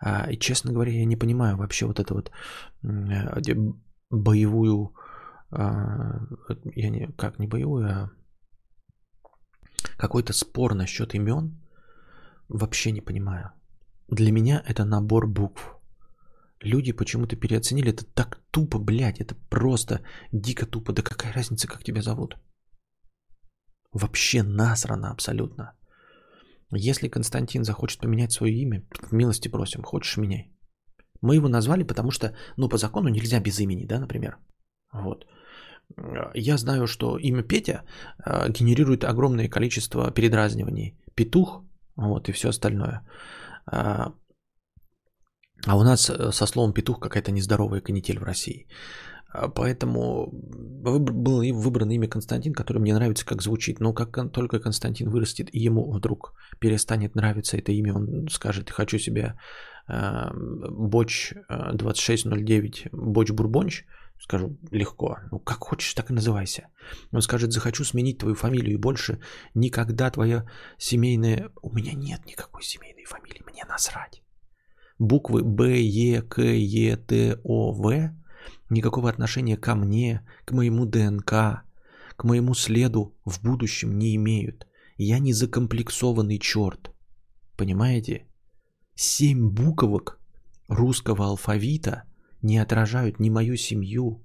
А, и, честно говоря, я не понимаю вообще вот это вот боевую, а, я не, как не боевую, а какой-то спор насчет имен, вообще не понимаю. Для меня это набор букв. Люди почему-то переоценили это так тупо, блядь, это просто дико тупо. Да какая разница, как тебя зовут? Вообще насрано абсолютно. Если Константин захочет поменять свое имя, милости просим, хочешь меняй. Мы его назвали, потому что, ну, по закону нельзя без имени, да, например. Вот. Я знаю, что имя Петя э, генерирует огромное количество передразниваний. Петух, вот, и все остальное. А, а у нас э, со словом петух какая-то нездоровая канитель в России. А, поэтому было выбрано имя Константин, которое мне нравится, как звучит. Но как только Константин вырастет и ему вдруг перестанет нравиться это имя, он скажет, хочу себе э, Боч 2609, Боч Бурбонч, скажу легко, ну как хочешь, так и называйся. Он скажет, захочу сменить твою фамилию и больше никогда твоя семейная... У меня нет никакой семейной фамилии, мне насрать. Буквы Б, Е, К, Е, Т, О, В никакого отношения ко мне, к моему ДНК, к моему следу в будущем не имеют. Я не закомплексованный черт. Понимаете? Семь буквок русского алфавита не отражают ни мою семью,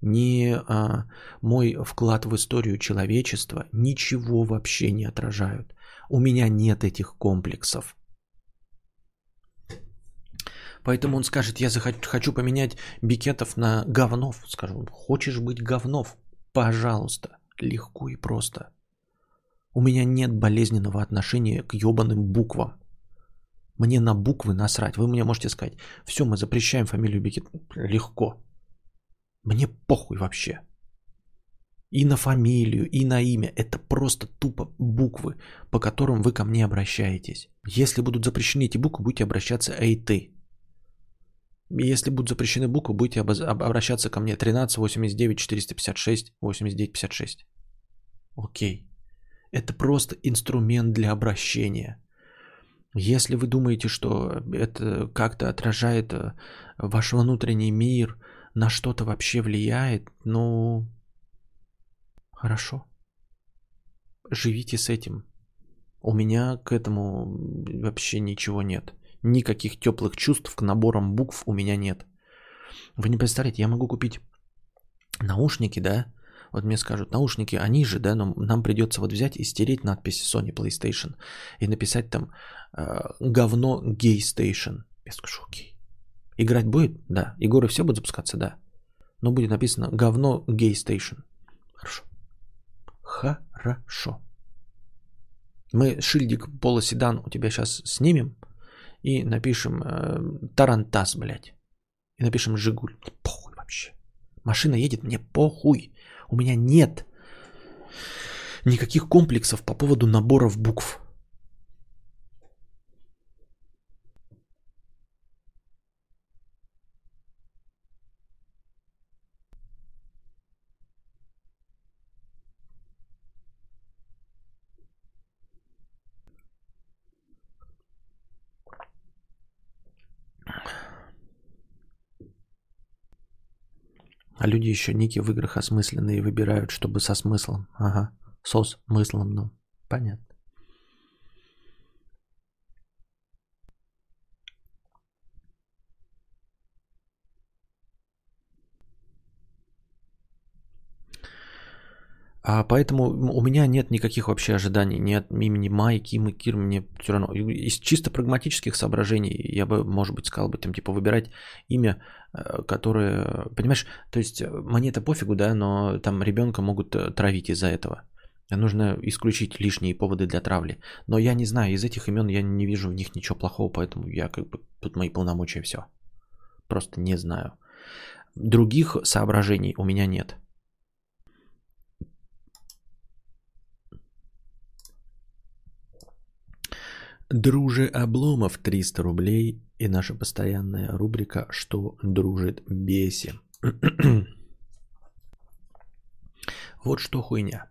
ни а, мой вклад в историю человечества, ничего вообще не отражают. У меня нет этих комплексов. Поэтому он скажет, я захочу, хочу поменять Бикетов на говнов. Скажу, хочешь быть говнов? Пожалуйста, легко и просто. У меня нет болезненного отношения к ебаным буквам. Мне на буквы насрать. Вы мне можете сказать, все, мы запрещаем фамилию Бикет. Легко. Мне похуй вообще. И на фамилию, и на имя. Это просто тупо буквы, по которым вы ко мне обращаетесь. Если будут запрещены эти буквы, будете обращаться «Эй, ты». Если будут запрещены буквы, будете обращаться ко мне 13 89 456 89 56. Окей. Это просто инструмент для обращения. Если вы думаете, что это как-то отражает э, ваш внутренний мир, на что-то вообще влияет, ну, хорошо. Живите с этим. У меня к этому вообще ничего нет. Никаких теплых чувств к наборам букв у меня нет. Вы не представляете, я могу купить наушники, да? Вот мне скажут, наушники, они же, да, но нам придется вот взять и стереть надпись Sony PlayStation и написать там э, говно Gay Station. Я скажу, окей. Играть будет? Да. Егоры все будут запускаться? Да. Но будет написано говно Gay Station. Хорошо. Хорошо. Мы шильдик полоседан у тебя сейчас снимем – и напишем э, Тарантас, блядь. И напишем Жигуль. Похуй вообще. Машина едет, мне похуй. У меня нет никаких комплексов по поводу наборов букв. А люди еще ники в играх осмысленные выбирают, чтобы со смыслом. Ага, со смыслом, ну, понятно. А поэтому у меня нет никаких вообще ожиданий ни имени Май, Ким и Кир. Мне все равно. Из чисто прагматических соображений я бы, может быть, сказал бы, там, типа, выбирать имя, э, которое... Понимаешь, то есть э, мне это пофигу, да, но там ребенка могут э, травить из-за этого. Нужно исключить лишние поводы для травли. Но я не знаю, из этих имен я не вижу в них ничего плохого, поэтому я как бы... Тут мои полномочия все. Просто не знаю. Других соображений у меня нет. Друже Обломов 300 рублей и наша постоянная рубрика «Что дружит бесим». вот что хуйня.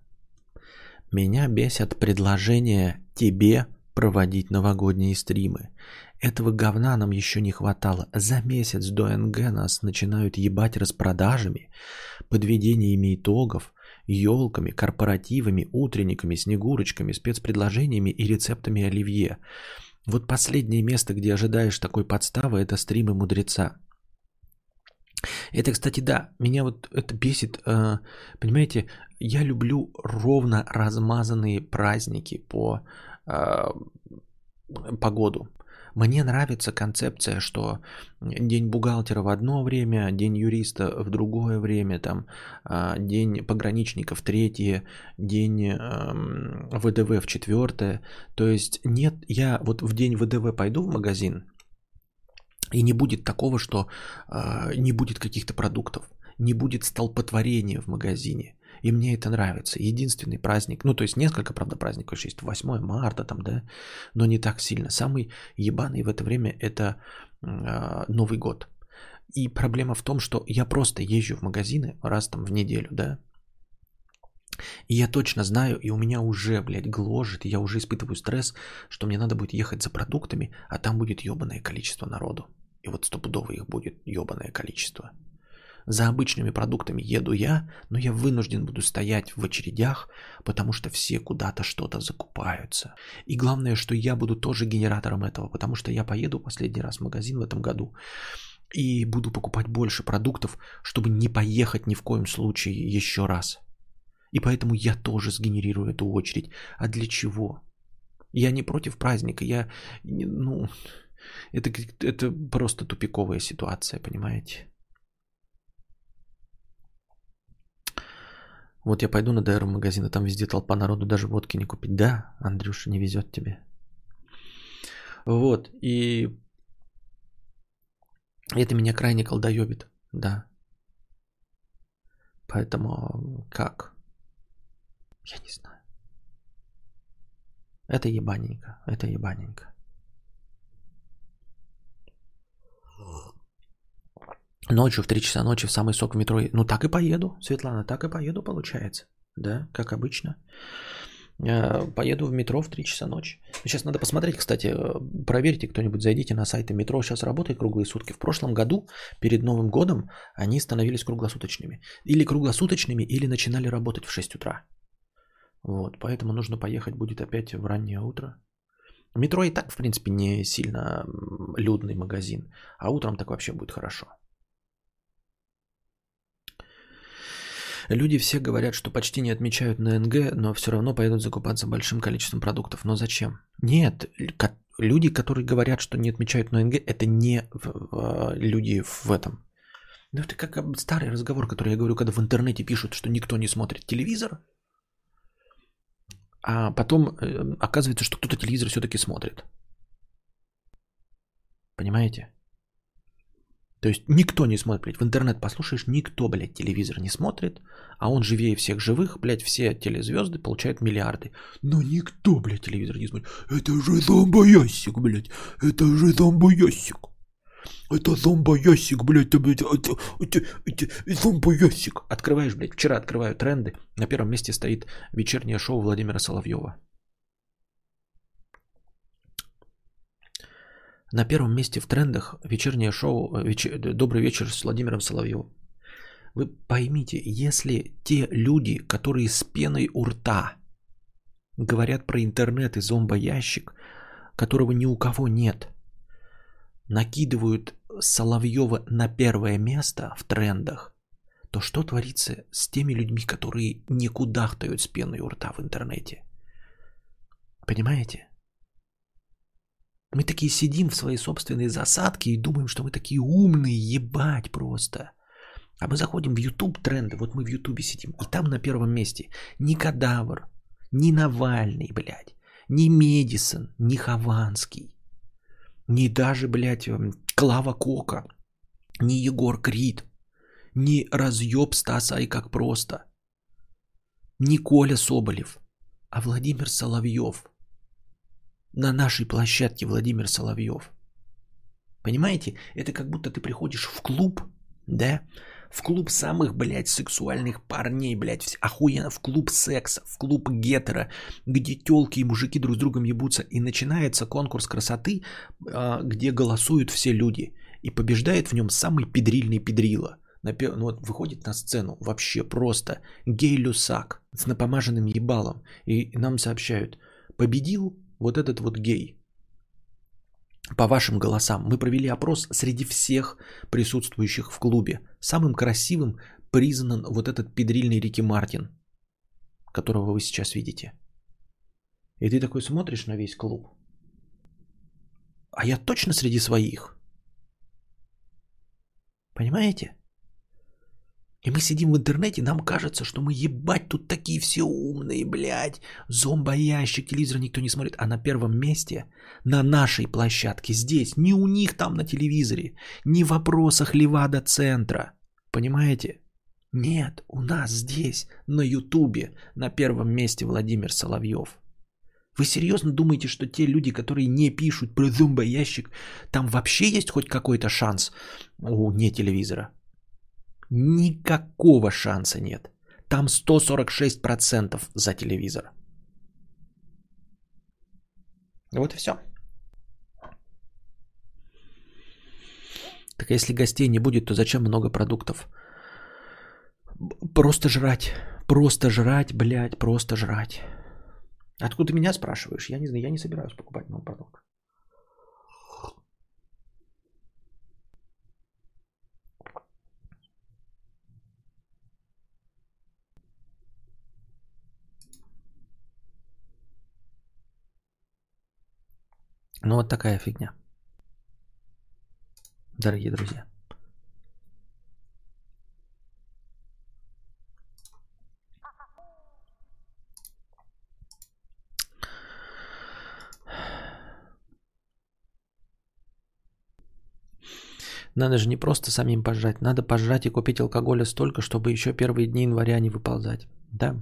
Меня бесят предложения тебе проводить новогодние стримы. Этого говна нам еще не хватало. За месяц до НГ нас начинают ебать распродажами, подведениями итогов, елками, корпоративами, утренниками, снегурочками, спецпредложениями и рецептами оливье. Вот последнее место, где ожидаешь такой подставы, это стримы мудреца. Это, кстати, да, меня вот это бесит. Э, понимаете, я люблю ровно размазанные праздники по э, погоду. Мне нравится концепция, что день бухгалтера в одно время, день юриста в другое время, там, а, день пограничника в третье, день эм, ВДВ в четвертое. То есть нет, я вот в день ВДВ пойду в магазин, и не будет такого, что э, не будет каких-то продуктов, не будет столпотворения в магазине. И мне это нравится. Единственный праздник, ну то есть несколько, правда, праздников еще есть, 8 марта там, да, но не так сильно. Самый ебаный в это время это э, Новый год. И проблема в том, что я просто езжу в магазины раз там в неделю, да, и я точно знаю, и у меня уже, блядь, гложет, я уже испытываю стресс, что мне надо будет ехать за продуктами, а там будет ебаное количество народу. И вот стопудово их будет ебаное количество. За обычными продуктами еду я, но я вынужден буду стоять в очередях, потому что все куда-то что-то закупаются. И главное, что я буду тоже генератором этого, потому что я поеду последний раз в магазин в этом году и буду покупать больше продуктов, чтобы не поехать ни в коем случае еще раз. И поэтому я тоже сгенерирую эту очередь. А для чего? Я не против праздника, я, ну, это, это просто тупиковая ситуация, понимаете? Вот я пойду на ДР магазин, а там везде толпа народу, даже водки не купить. Да, Андрюша, не везет тебе. Вот, и это меня крайне колдоебит, да. Поэтому как? Я не знаю. Это ебаненько, это ебаненько. Ночью в 3 часа ночи в самый сок в метро. Ну так и поеду, Светлана, так и поеду получается. Да, как обычно. Э, поеду в метро в 3 часа ночи. Сейчас надо посмотреть, кстати, э, проверьте кто-нибудь, зайдите на сайты метро. Сейчас работает круглые сутки. В прошлом году, перед Новым годом, они становились круглосуточными. Или круглосуточными, или начинали работать в 6 утра. Вот, поэтому нужно поехать будет опять в раннее утро. Метро и так, в принципе, не сильно людный магазин, а утром так вообще будет хорошо. Люди все говорят, что почти не отмечают на НГ, но все равно поедут закупаться большим количеством продуктов. Но зачем? Нет, люди, которые говорят, что не отмечают на НГ, это не люди в этом. Ну, это как старый разговор, который я говорю, когда в интернете пишут, что никто не смотрит телевизор, а потом э, оказывается, что кто-то телевизор все-таки смотрит. Понимаете? То есть никто не смотрит, блядь, в интернет послушаешь, никто, блядь, телевизор не смотрит, а он живее всех живых, блядь, все телезвезды получают миллиарды. Но никто, блядь, телевизор не смотрит. Это же зомбоясик, блядь, это же зомбоясик. Это зомбоясик, блядь, это, это, это, это зомбоясик. Открываешь, блядь, вчера открываю тренды, на первом месте стоит вечернее шоу Владимира Соловьева. На первом месте в трендах вечернее шоу э, вечер... «Добрый вечер» с Владимиром Соловьевым. Вы поймите, если те люди, которые с пеной у рта говорят про интернет и зомбоящик, которого ни у кого нет, накидывают Соловьева на первое место в трендах, то что творится с теми людьми, которые не кудахтают с пеной у рта в интернете? Понимаете? Мы такие сидим в своей собственной засадке и думаем, что мы такие умные, ебать просто. А мы заходим в YouTube тренды, вот мы в YouTube сидим, и там на первом месте ни Кадавр, ни Навальный, блядь, ни Медисон, ни Хованский, ни даже, блядь, эм, Клава Кока, ни Егор Крид, ни разъеб Стаса и как просто, ни Коля Соболев, а Владимир Соловьев – на нашей площадке Владимир Соловьев. Понимаете? Это как будто ты приходишь в клуб, да? В клуб самых, блядь, сексуальных парней, блядь, охуенно, в клуб секса, в клуб гетера, где телки и мужики друг с другом ебутся, и начинается конкурс красоты, а, где голосуют все люди, и побеждает в нем самый педрильный педрила. Ну вот выходит на сцену вообще просто гей-люсак с напомаженным ебалом, и нам сообщают, победил вот этот вот гей. по вашим голосам. Мы провели опрос среди всех присутствующих в клубе. Самым красивым признан вот этот педрильный Рики Мартин, которого вы сейчас видите. И ты такой смотришь на весь клуб. А я точно среди своих. Понимаете? И мы сидим в интернете, нам кажется, что мы ебать тут такие все умные, блядь. Зомбоящик, телевизор никто не смотрит. А на первом месте, на нашей площадке, здесь, не у них там на телевизоре, не в вопросах Левада-центра. Понимаете? Нет, у нас здесь, на Ютубе, на первом месте Владимир Соловьев. Вы серьезно думаете, что те люди, которые не пишут про зомбоящик, там вообще есть хоть какой-то шанс у не телевизора? Никакого шанса нет. Там 146% за телевизор. Вот и все. Так если гостей не будет, то зачем много продуктов? Просто жрать. Просто жрать, блядь, просто жрать. Откуда ты меня спрашиваешь? Я не знаю, я не собираюсь покупать новый продукт. Ну вот такая фигня. Дорогие друзья. Надо же не просто самим пожрать, надо пожрать и купить алкоголя столько, чтобы еще первые дни января не выползать. Да,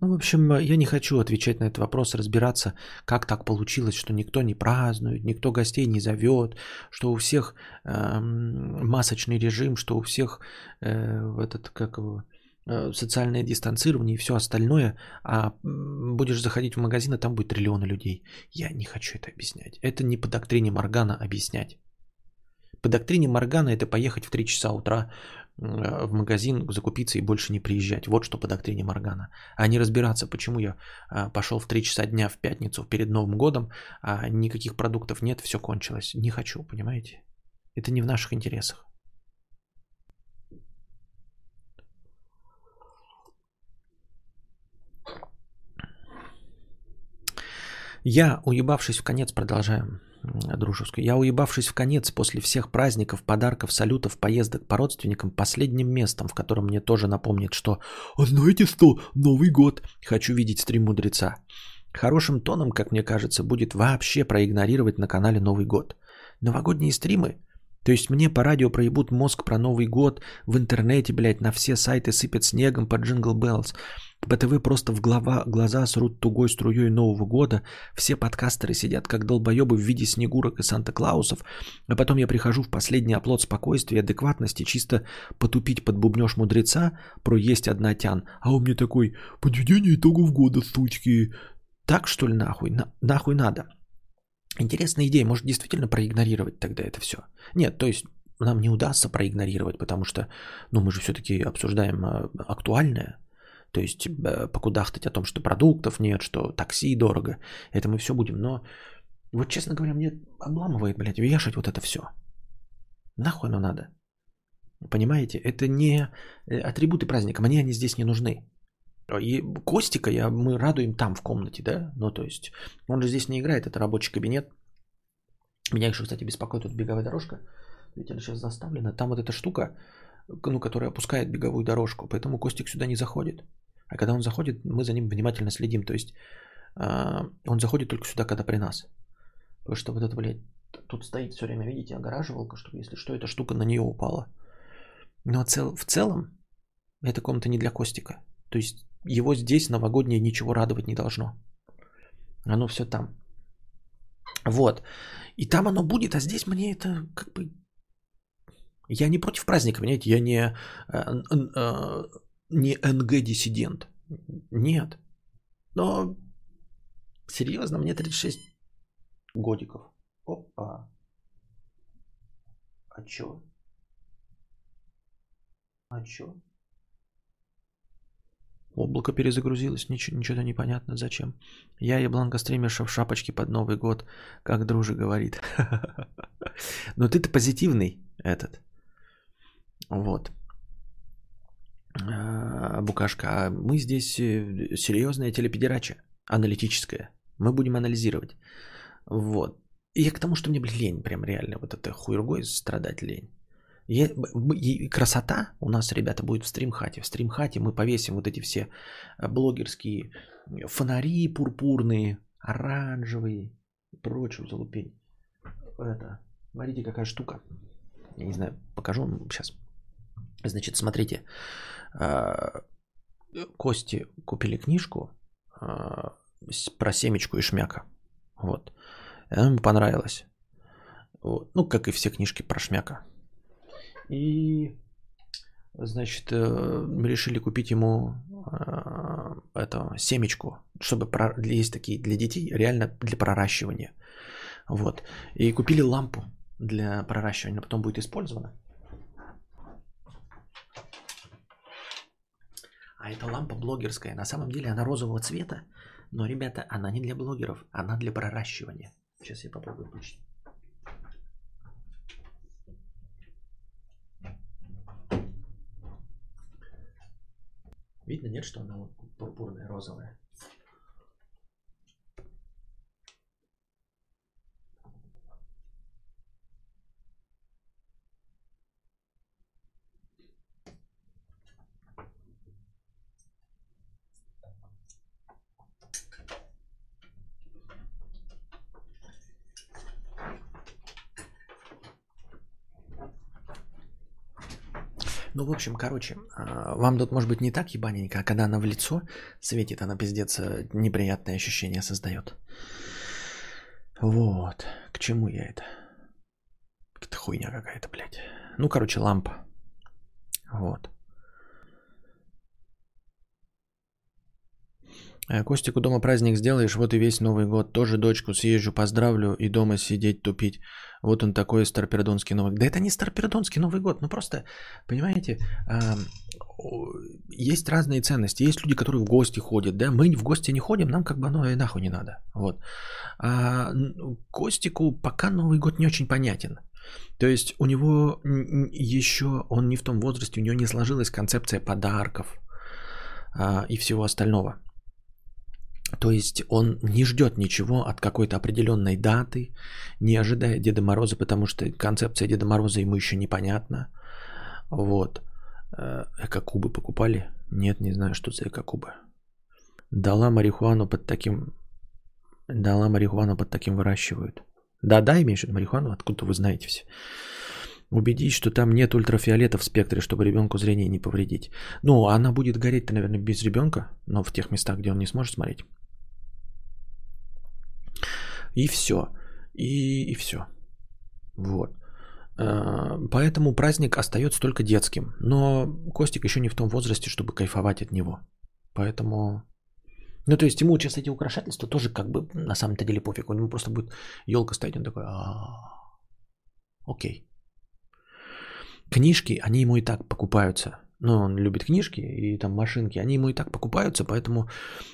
ну, в общем, я не хочу отвечать на этот вопрос, разбираться, как так получилось, что никто не празднует, никто гостей не зовет, что у всех э, масочный режим, что у всех э, этот, как его, э, социальное дистанцирование и все остальное, а будешь заходить в магазин, а там будет триллионы людей. Я не хочу это объяснять. Это не по доктрине Моргана объяснять. По доктрине Моргана это поехать в 3 часа утра Э, в магазин закупиться и больше не приезжать. Вот что по доктрине Моргана. А не разбираться, почему я э, пошел в 3 часа дня в пятницу перед Новым годом, а никаких продуктов нет, все кончилось. Не хочу, понимаете? Это не в наших интересах. Я, уебавшись в конец, продолжаем дружескую. Я, уебавшись в конец после всех праздников, подарков, салютов, поездок по родственникам, последним местом, в котором мне тоже напомнит, что «А знаете что? Новый год! Хочу видеть стрим мудреца». Хорошим тоном, как мне кажется, будет вообще проигнорировать на канале Новый год. Новогодние стримы то есть мне по радио проебут мозг про Новый год, в интернете, блядь, на все сайты сыпят снегом по Jingle Bells. По ТВ просто в глава, глаза срут тугой струей Нового года. Все подкастеры сидят как долбоебы в виде Снегурок и Санта-Клаусов. А потом я прихожу в последний оплот спокойствия адекватности, чисто потупить под бубнёж мудреца про есть одна тян. А он мне такой, подведение итогов года, сучки. Так что ли нахуй? На, нахуй надо? Интересная идея, может действительно проигнорировать тогда это все. Нет, то есть нам не удастся проигнорировать, потому что ну, мы же все-таки обсуждаем а, актуальное. То есть э, покудахтать о том, что продуктов нет, что такси дорого. Это мы все будем. Но вот, честно говоря, мне обламывает, блядь, вешать вот это все. Нахуй оно надо? Понимаете? Это не э, атрибуты праздника. Мне они здесь не нужны. И Костика я, мы радуем там в комнате, да? Ну, то есть, он же здесь не играет, это рабочий кабинет. Меня еще, кстати, беспокоит тут беговая дорожка. Ведь она сейчас заставлена. Там вот эта штука, ну, которая опускает беговую дорожку. Поэтому Костик сюда не заходит. А когда он заходит, мы за ним внимательно следим. То есть, а, он заходит только сюда, когда при нас. Потому что вот это, блядь, тут стоит все время, видите, огораживалка, чтобы, если что, эта штука на нее упала. Но цел, в целом, эта комната не для Костика. То есть его здесь новогоднее ничего радовать не должно. Оно все там. Вот. И там оно будет, а здесь мне это как бы... Я не против праздника, понимаете? Я не, э, э, не НГ-диссидент. Нет. Но серьезно, мне 36 годиков. Опа. А чё? А чё? Облако перезагрузилось, ничего, ничего непонятно зачем. Я и Бланка стримерша в шапочке под Новый год, как дружи говорит. Но ты-то позитивный этот. Вот. А, Букашка, а мы здесь э, серьезная телепедерача, аналитическая. Мы будем анализировать. Вот. И я к тому, что мне, блин, лень, прям реально, вот это хуйргой страдать лень. И красота у нас, ребята, будет в стримхате. В стримхате мы повесим вот эти все э, блогерские фонари пурпурные, оранжевые и прочую залупень. Это, смотрите, какая штука. Я не знаю, покажу сейчас. Значит, смотрите. А, Кости купили книжку а, про семечку и шмяка. Вот. Она ему понравилась. Вот. Ну, как и все книжки про шмяка. И, значит, э, решили купить ему э, это семечку, чтобы есть такие для детей, реально для проращивания. Вот. И купили лампу для проращивания, потом будет использована. А эта лампа блогерская. На самом деле она розового цвета, но, ребята, она не для блогеров, она для проращивания. Сейчас я попробую включить. Видно, нет, что она пурпурная, розовая. Ну, в общем, короче, а, вам тут может быть не так ебаненько, а когда она в лицо светит, она пиздец э, неприятное ощущение создает. Вот. К чему я это? Это хуйня какая-то, блядь. Ну, короче, лампа. Вот. Костику дома праздник сделаешь, вот и весь Новый год. Тоже дочку съезжу, поздравлю и дома сидеть тупить. Вот он такой старпердонский Новый год. Да это не старпердонский Новый год, ну просто, понимаете, есть разные ценности. Есть люди, которые в гости ходят, да, мы в гости не ходим, нам как бы оно и нахуй не надо. Вот. А Костику пока Новый год не очень понятен. То есть у него еще, он не в том возрасте, у него не сложилась концепция подарков а, и всего остального. То есть он не ждет ничего от какой-то определенной даты, не ожидая Деда Мороза, потому что концепция Деда Мороза ему еще непонятна. Вот. Э, эко-кубы покупали? Нет, не знаю, что за эко-кубы. Дала марихуану под таким... Дала марихуану под таким выращивают. Да-да, имеешь в виду марихуану? Откуда вы знаете все? Убедись, что там нет ультрафиолета в спектре, чтобы ребенку зрение не повредить. Ну, она будет гореть-то, наверное, без ребенка, но в тех местах, где он не сможет смотреть. И все. И, и все. Вот. Э, поэтому праздник остается только детским. Но Костик еще не в том возрасте, чтобы кайфовать от него. Поэтому... Ну, то есть ему сейчас эти украшательства тоже как бы на самом-то деле пофиг. У него просто будет елка стоять, он такой... Окей. Книжки, они ему и так покупаются ну, он любит книжки и там машинки, они ему и так покупаются, поэтому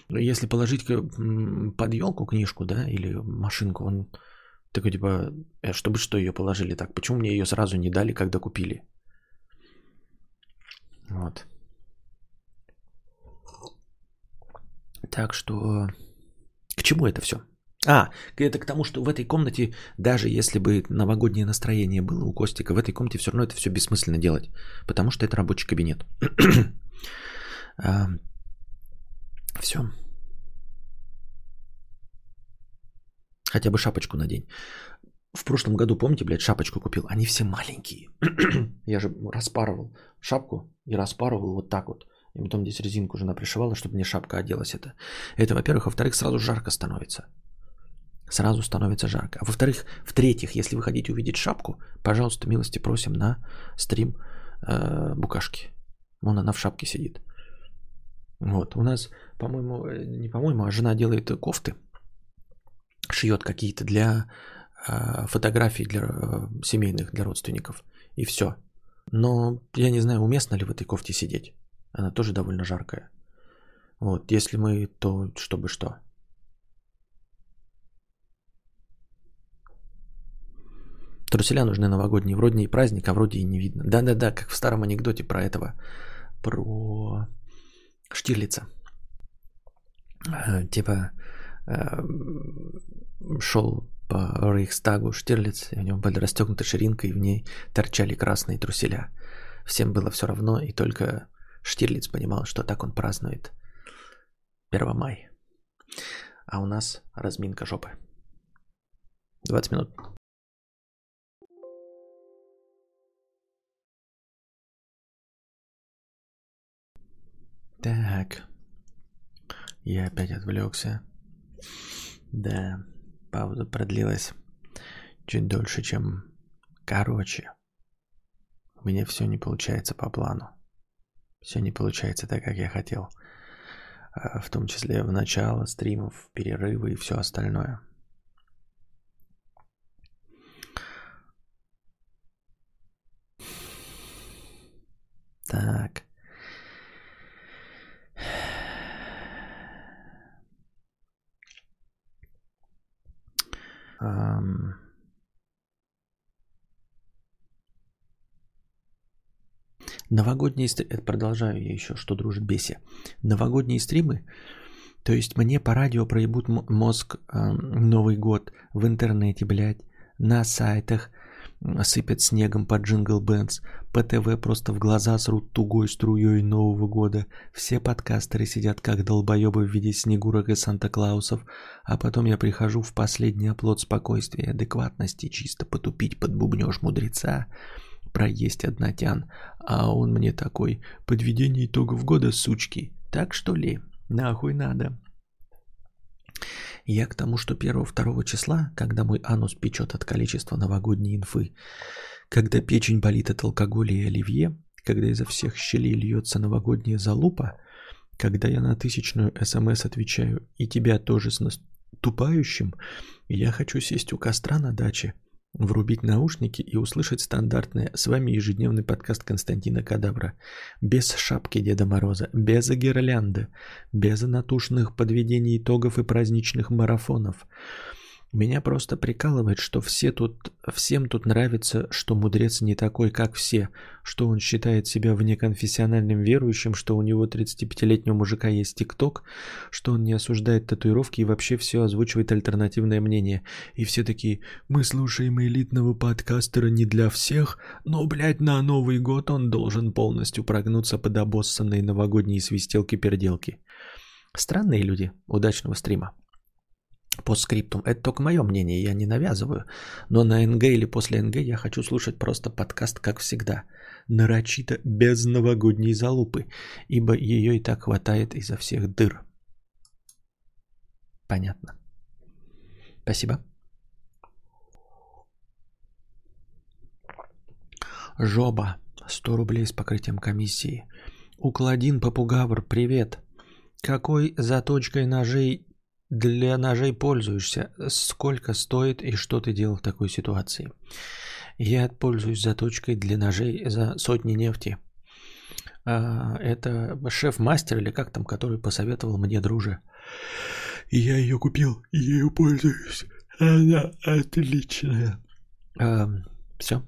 если положить под елку книжку, да, или машинку, он такой типа, э, чтобы что ее положили так, почему мне ее сразу не дали, когда купили? Вот. Так что к чему это все? А, это к тому, что в этой комнате, даже если бы новогоднее настроение было у Костика, в этой комнате все равно это все бессмысленно делать, потому что это рабочий кабинет. а, все. Хотя бы шапочку надень. В прошлом году, помните, блядь, шапочку купил? Они все маленькие. Я же распарывал шапку и распарывал вот так вот. И потом здесь резинку жена пришивала, чтобы мне шапка оделась это. Это, во-первых. Во-вторых, сразу жарко становится сразу становится жарко. А во-вторых, в-третьих, если вы хотите увидеть шапку, пожалуйста, милости просим на стрим э, букашки. Вон она в шапке сидит. Вот, у нас, по-моему, э, не по-моему, а жена делает кофты, шьет какие-то для э, фотографий для э, семейных, для родственников. И все. Но я не знаю, уместно ли в этой кофте сидеть. Она тоже довольно жаркая. Вот, если мы, то чтобы что? Труселя нужны новогодние. Вроде и праздник, а вроде и не видно. Да-да-да, как в старом анекдоте про этого. Про Штирлица. Э, типа э, шел по Рейхстагу Штирлиц, и у него были расстегнута ширинка, и в ней торчали красные труселя. Всем было все равно, и только Штирлиц понимал, что так он празднует 1 май. А у нас разминка жопы. 20 минут. Так. Я опять отвлекся. Да, пауза продлилась чуть дольше, чем... Короче, у меня все не получается по плану. Все не получается так, как я хотел. А, в том числе в начало стримов, перерывы и все остальное. Так. Um, новогодние стримы, продолжаю я еще, что дружит беси. Новогодние стримы, то есть мне по радио проебут мозг э, Новый год в интернете, блядь, на сайтах, сыпят снегом под Jingle Bells, по ТВ просто в глаза срут тугой струей Нового года, все подкастеры сидят как долбоебы в виде снегурок и Санта-Клаусов, а потом я прихожу в последний оплот спокойствия и адекватности, чисто потупить под бубнёж мудреца, проесть однотян, а он мне такой, подведение итогов года, сучки, так что ли, нахуй надо. Я к тому, что 1-2 числа, когда мой анус печет от количества новогодней инфы, когда печень болит от алкоголя и оливье, когда изо всех щелей льется новогодняя залупа, когда я на тысячную СМС отвечаю и тебя тоже с наступающим, я хочу сесть у костра на даче – врубить наушники и услышать стандартный с вами ежедневный подкаст Константина Кадавра. Без шапки Деда Мороза, без гирлянды, без натушных подведений итогов и праздничных марафонов. Меня просто прикалывает, что все тут, всем тут нравится, что мудрец не такой, как все, что он считает себя внеконфессиональным верующим, что у него 35-летнего мужика есть ТикТок, что он не осуждает татуировки и вообще все озвучивает альтернативное мнение. И все такие, мы слушаем элитного подкастера не для всех, но, блядь, на Новый год он должен полностью прогнуться под обоссанные новогодние свистелки-переделки. Странные люди. Удачного стрима по скриптум. Это только мое мнение, я не навязываю. Но на НГ или после НГ я хочу слушать просто подкаст, как всегда. Нарочито без новогодней залупы, ибо ее и так хватает изо всех дыр. Понятно. Спасибо. Жоба. 100 рублей с покрытием комиссии. Укладин Попугавр, привет. Какой заточкой ножей для ножей пользуешься? Сколько стоит и что ты делал в такой ситуации? Я пользуюсь заточкой для ножей за сотни нефти. А, это шеф-мастер или как там, который посоветовал мне друже. Я ее купил, я ее пользуюсь. Она отличная. А, все.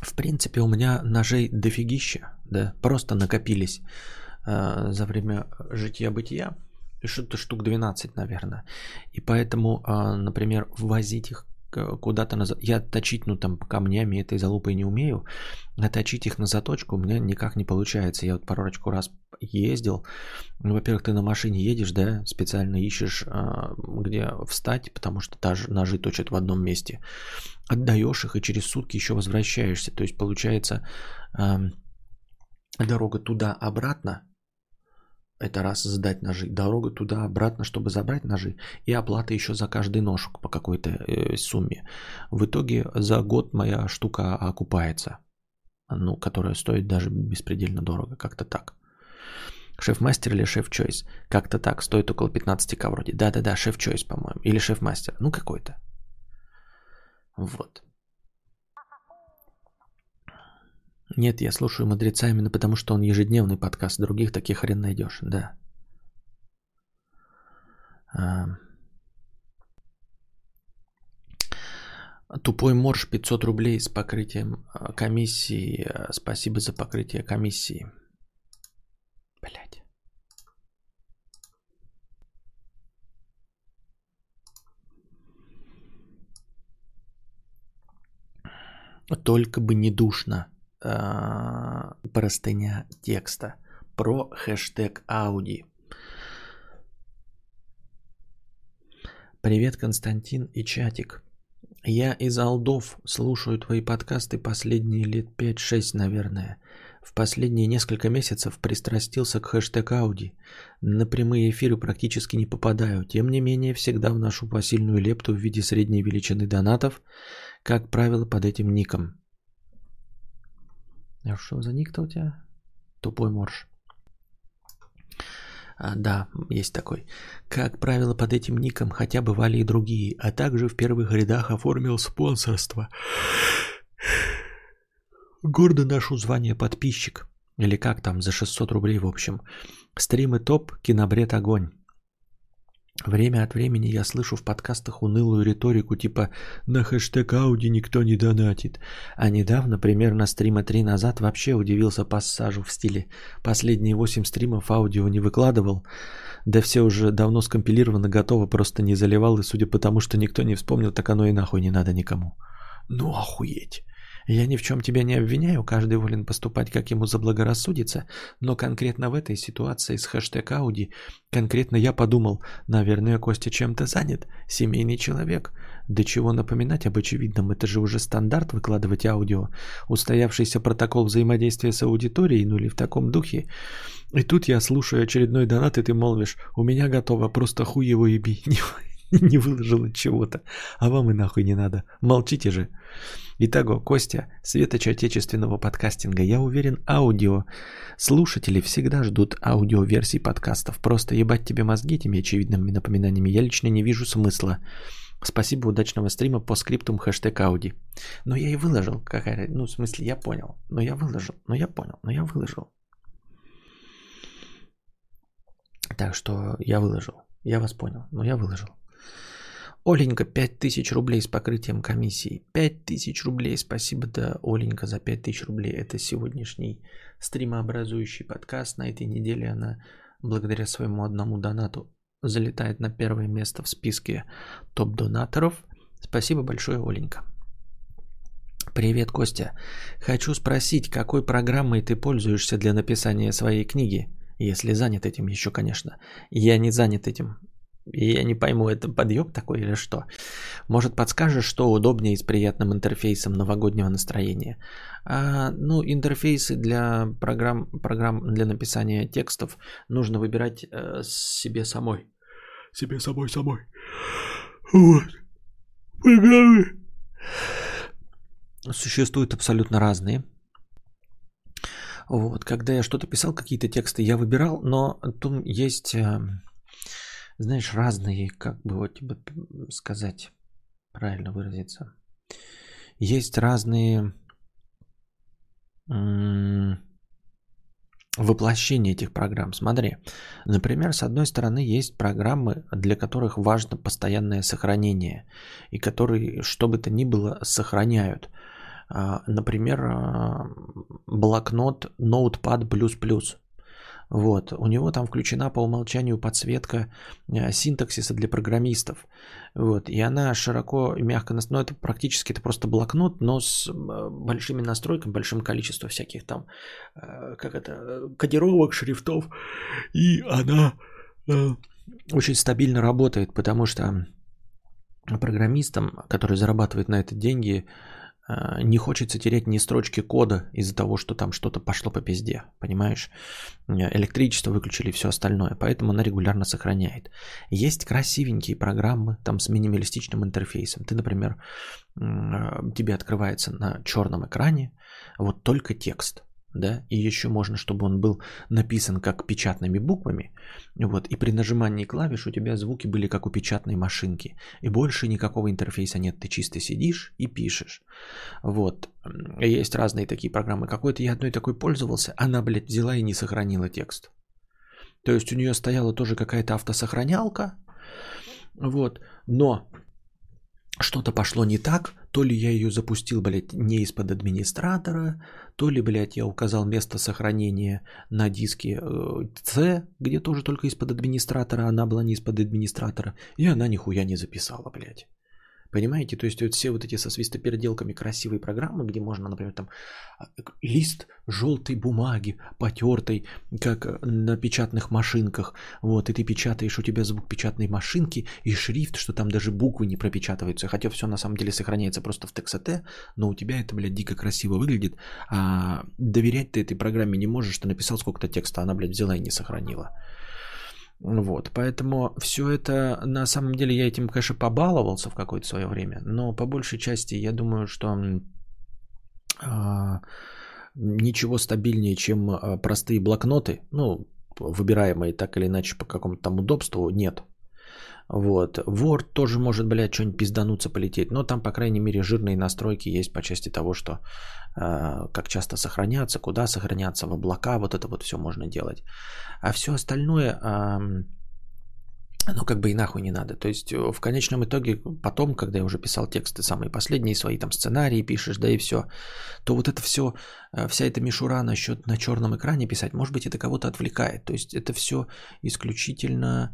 В принципе, у меня ножей дофигища, да, просто накопились а, за время жития-бытия что-то штук 12, наверное. И поэтому, а, например, ввозить их куда-то на... Я точить, ну, там, камнями этой залупой не умею, а их на заточку у меня никак не получается. Я вот парочку раз ездил. Ну, во-первых, ты на машине едешь, да, специально ищешь, а, где встать, потому что даже ножи точат в одном месте. Отдаешь их и через сутки еще возвращаешься. То есть, получается, дорога туда-обратно это раз сдать ножи, дорога туда-обратно, чтобы забрать ножи, и оплата еще за каждый нож по какой-то э, сумме. В итоге за год моя штука окупается, ну, которая стоит даже беспредельно дорого, как-то так. Шеф-мастер или шеф-чойс? Как-то так, стоит около 15к вроде. Да-да-да, шеф-чойс, по-моему. Или шеф-мастер. Ну, какой-то. Вот. Нет, я слушаю мудреца именно потому, что он ежедневный подкаст. Других таких хрен найдешь, да. А... Тупой морж 500 рублей с покрытием а, комиссии. Спасибо за покрытие комиссии. Блять. Только бы не душно. А, простыня текста. Про хэштег Ауди. Привет, Константин и чатик. Я из Алдов слушаю твои подкасты последние лет 5-6, наверное. В последние несколько месяцев пристрастился к хэштег Ауди. На прямые эфиры практически не попадаю. Тем не менее, всегда вношу посильную лепту в виде средней величины донатов, как правило, под этим ником. А что за ник-то у тебя? Тупой морж. А, да, есть такой. Как правило, под этим ником хотя бывали и другие, а также в первых рядах оформил спонсорство. Гордо ношу звание подписчик. Или как там, за 600 рублей в общем. Стримы топ, кинобред огонь. Время от времени я слышу в подкастах унылую риторику типа «на хэштег Ауди никто не донатит». А недавно, примерно стрима три назад, вообще удивился пассажу в стиле «последние восемь стримов аудио не выкладывал». Да все уже давно скомпилировано, готово, просто не заливал, и судя по тому, что никто не вспомнил, так оно и нахуй не надо никому. Ну охуеть. Я ни в чем тебя не обвиняю, каждый волен поступать, как ему заблагорассудится, но конкретно в этой ситуации с хэштег Ауди, конкретно я подумал, наверное, Костя чем-то занят, семейный человек. Да чего напоминать об очевидном, это же уже стандарт выкладывать аудио, устоявшийся протокол взаимодействия с аудиторией, ну или в таком духе. И тут я слушаю очередной донат, и ты молвишь, у меня готово, просто хуй его еби, не, не выложил чего-то, а вам и нахуй не надо, молчите же. Итого, Костя, светоч отечественного подкастинга, я уверен, аудио. Слушатели всегда ждут аудиоверсий подкастов. Просто ебать тебе мозги этими очевидными напоминаниями я лично не вижу смысла. Спасибо, удачного стрима по скриптум хэштег Ауди. Но я и выложил. Какая, ну, в смысле, я понял. Но я выложил. Но я понял. Но я выложил. Так что я выложил. Я вас понял. Но я выложил. Оленька, 5000 рублей с покрытием комиссии. 5000 рублей. Спасибо, да, Оленька, за 5000 рублей. Это сегодняшний стримообразующий подкаст. На этой неделе она, благодаря своему одному донату, залетает на первое место в списке топ-донаторов. Спасибо большое, Оленька. Привет, Костя. Хочу спросить, какой программой ты пользуешься для написания своей книги? Если занят этим еще, конечно. Я не занят этим. И я не пойму, это подъеб такой или что. Может, подскажешь, что удобнее с приятным интерфейсом новогоднего настроения? А, ну, интерфейсы для программ, программ для написания текстов нужно выбирать э, себе самой. Себе самой самой. Вот. Программы. Существуют абсолютно разные. Вот, когда я что-то писал, какие-то тексты я выбирал, но там есть э, знаешь, разные, как бы вот тебе сказать, правильно выразиться. Есть разные воплощения этих программ. Смотри, например, с одной стороны есть программы, для которых важно постоянное сохранение, и которые, что бы то ни было, сохраняют. А, например, а, блокнот Notepad++. Вот. У него там включена по умолчанию подсветка э, синтаксиса для программистов. Вот. И она широко и мягко... Ну, это практически это просто блокнот, но с э, большими настройками, большим количеством всяких там, э, как это, кодировок, шрифтов. И она очень стабильно работает, потому что программистам, которые зарабатывают на это деньги, не хочется терять ни строчки кода из-за того, что там что-то пошло по пизде, понимаешь? Электричество выключили, все остальное, поэтому она регулярно сохраняет. Есть красивенькие программы там с минималистичным интерфейсом. Ты, например, а, тебе открывается на черном экране вот только текст. Да, и еще можно, чтобы он был написан как печатными буквами, вот, и при нажимании клавиш у тебя звуки были как у печатной машинки, и больше никакого интерфейса нет, ты чисто сидишь и пишешь, вот, есть разные такие программы, какой-то я одной такой пользовался, она, блядь, взяла и не сохранила текст, то есть у нее стояла тоже какая-то автосохранялка, вот, но что-то пошло не так, то ли я ее запустил, блядь, не из-под администратора, то ли, блядь, я указал место сохранения на диске э, C, где тоже только из-под администратора, она была не из-под администратора, и она нихуя не записала, блядь. Понимаете? То есть вот все вот эти со свистопеределками красивые программы, где можно, например, там а, лист желтой бумаги, потертой, как на печатных машинках. Вот, и ты печатаешь, у тебя звук печатной машинки и шрифт, что там даже буквы не пропечатываются. Хотя все на самом деле сохраняется просто в TXT, но у тебя это, блядь, дико красиво выглядит. А доверять ты этой программе не можешь, что написал сколько-то текста, она, блядь, взяла и не сохранила. Вот, поэтому все это, на самом деле, я этим, конечно, побаловался в какое-то свое время, но по большей части я думаю, что а, ничего стабильнее, чем а, простые блокноты, ну, выбираемые так или иначе по какому-то там удобству, нет. Вот. Word тоже может, блядь, что-нибудь пиздануться полететь. Но там, по крайней мере, жирные настройки есть по части того, что э, как часто сохраняться, куда сохраняться, в облака, вот это вот все можно делать. А все остальное, э, ну, как бы и нахуй не надо. То есть, э, в конечном итоге, потом, когда я уже писал тексты, самые последние свои там сценарии пишешь, да и все, то вот это все, э, вся эта мишура насчет на черном экране писать, может быть, это кого-то отвлекает. То есть, это все исключительно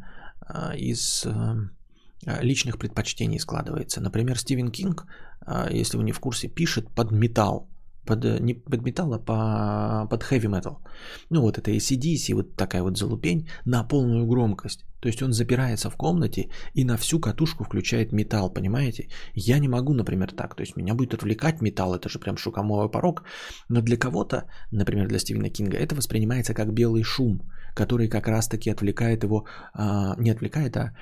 из эм, а, личных предпочтений складывается. Например, Стивен Кинг, а, если вы не в курсе, пишет под металл. Под, э, не под металл, а по, под heavy metal. Ну вот это ACDC, вот такая вот залупень на полную громкость. То есть он запирается в комнате и на всю катушку включает металл, понимаете? Я не могу, например, так. То есть меня будет отвлекать металл, это же прям шукомовый порог. Но для кого-то, например, для Стивена Кинга, это воспринимается как белый шум который как раз-таки отвлекает его, а, не отвлекает, а